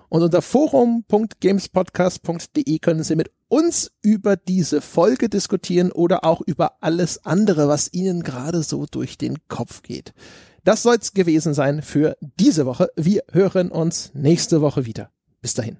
Und unter forum.gamespodcast.de können Sie mit uns über diese Folge diskutieren oder auch über alles andere, was Ihnen gerade so durch den Kopf geht. Das soll's gewesen sein für diese Woche. Wir hören uns nächste Woche wieder. Bis dahin.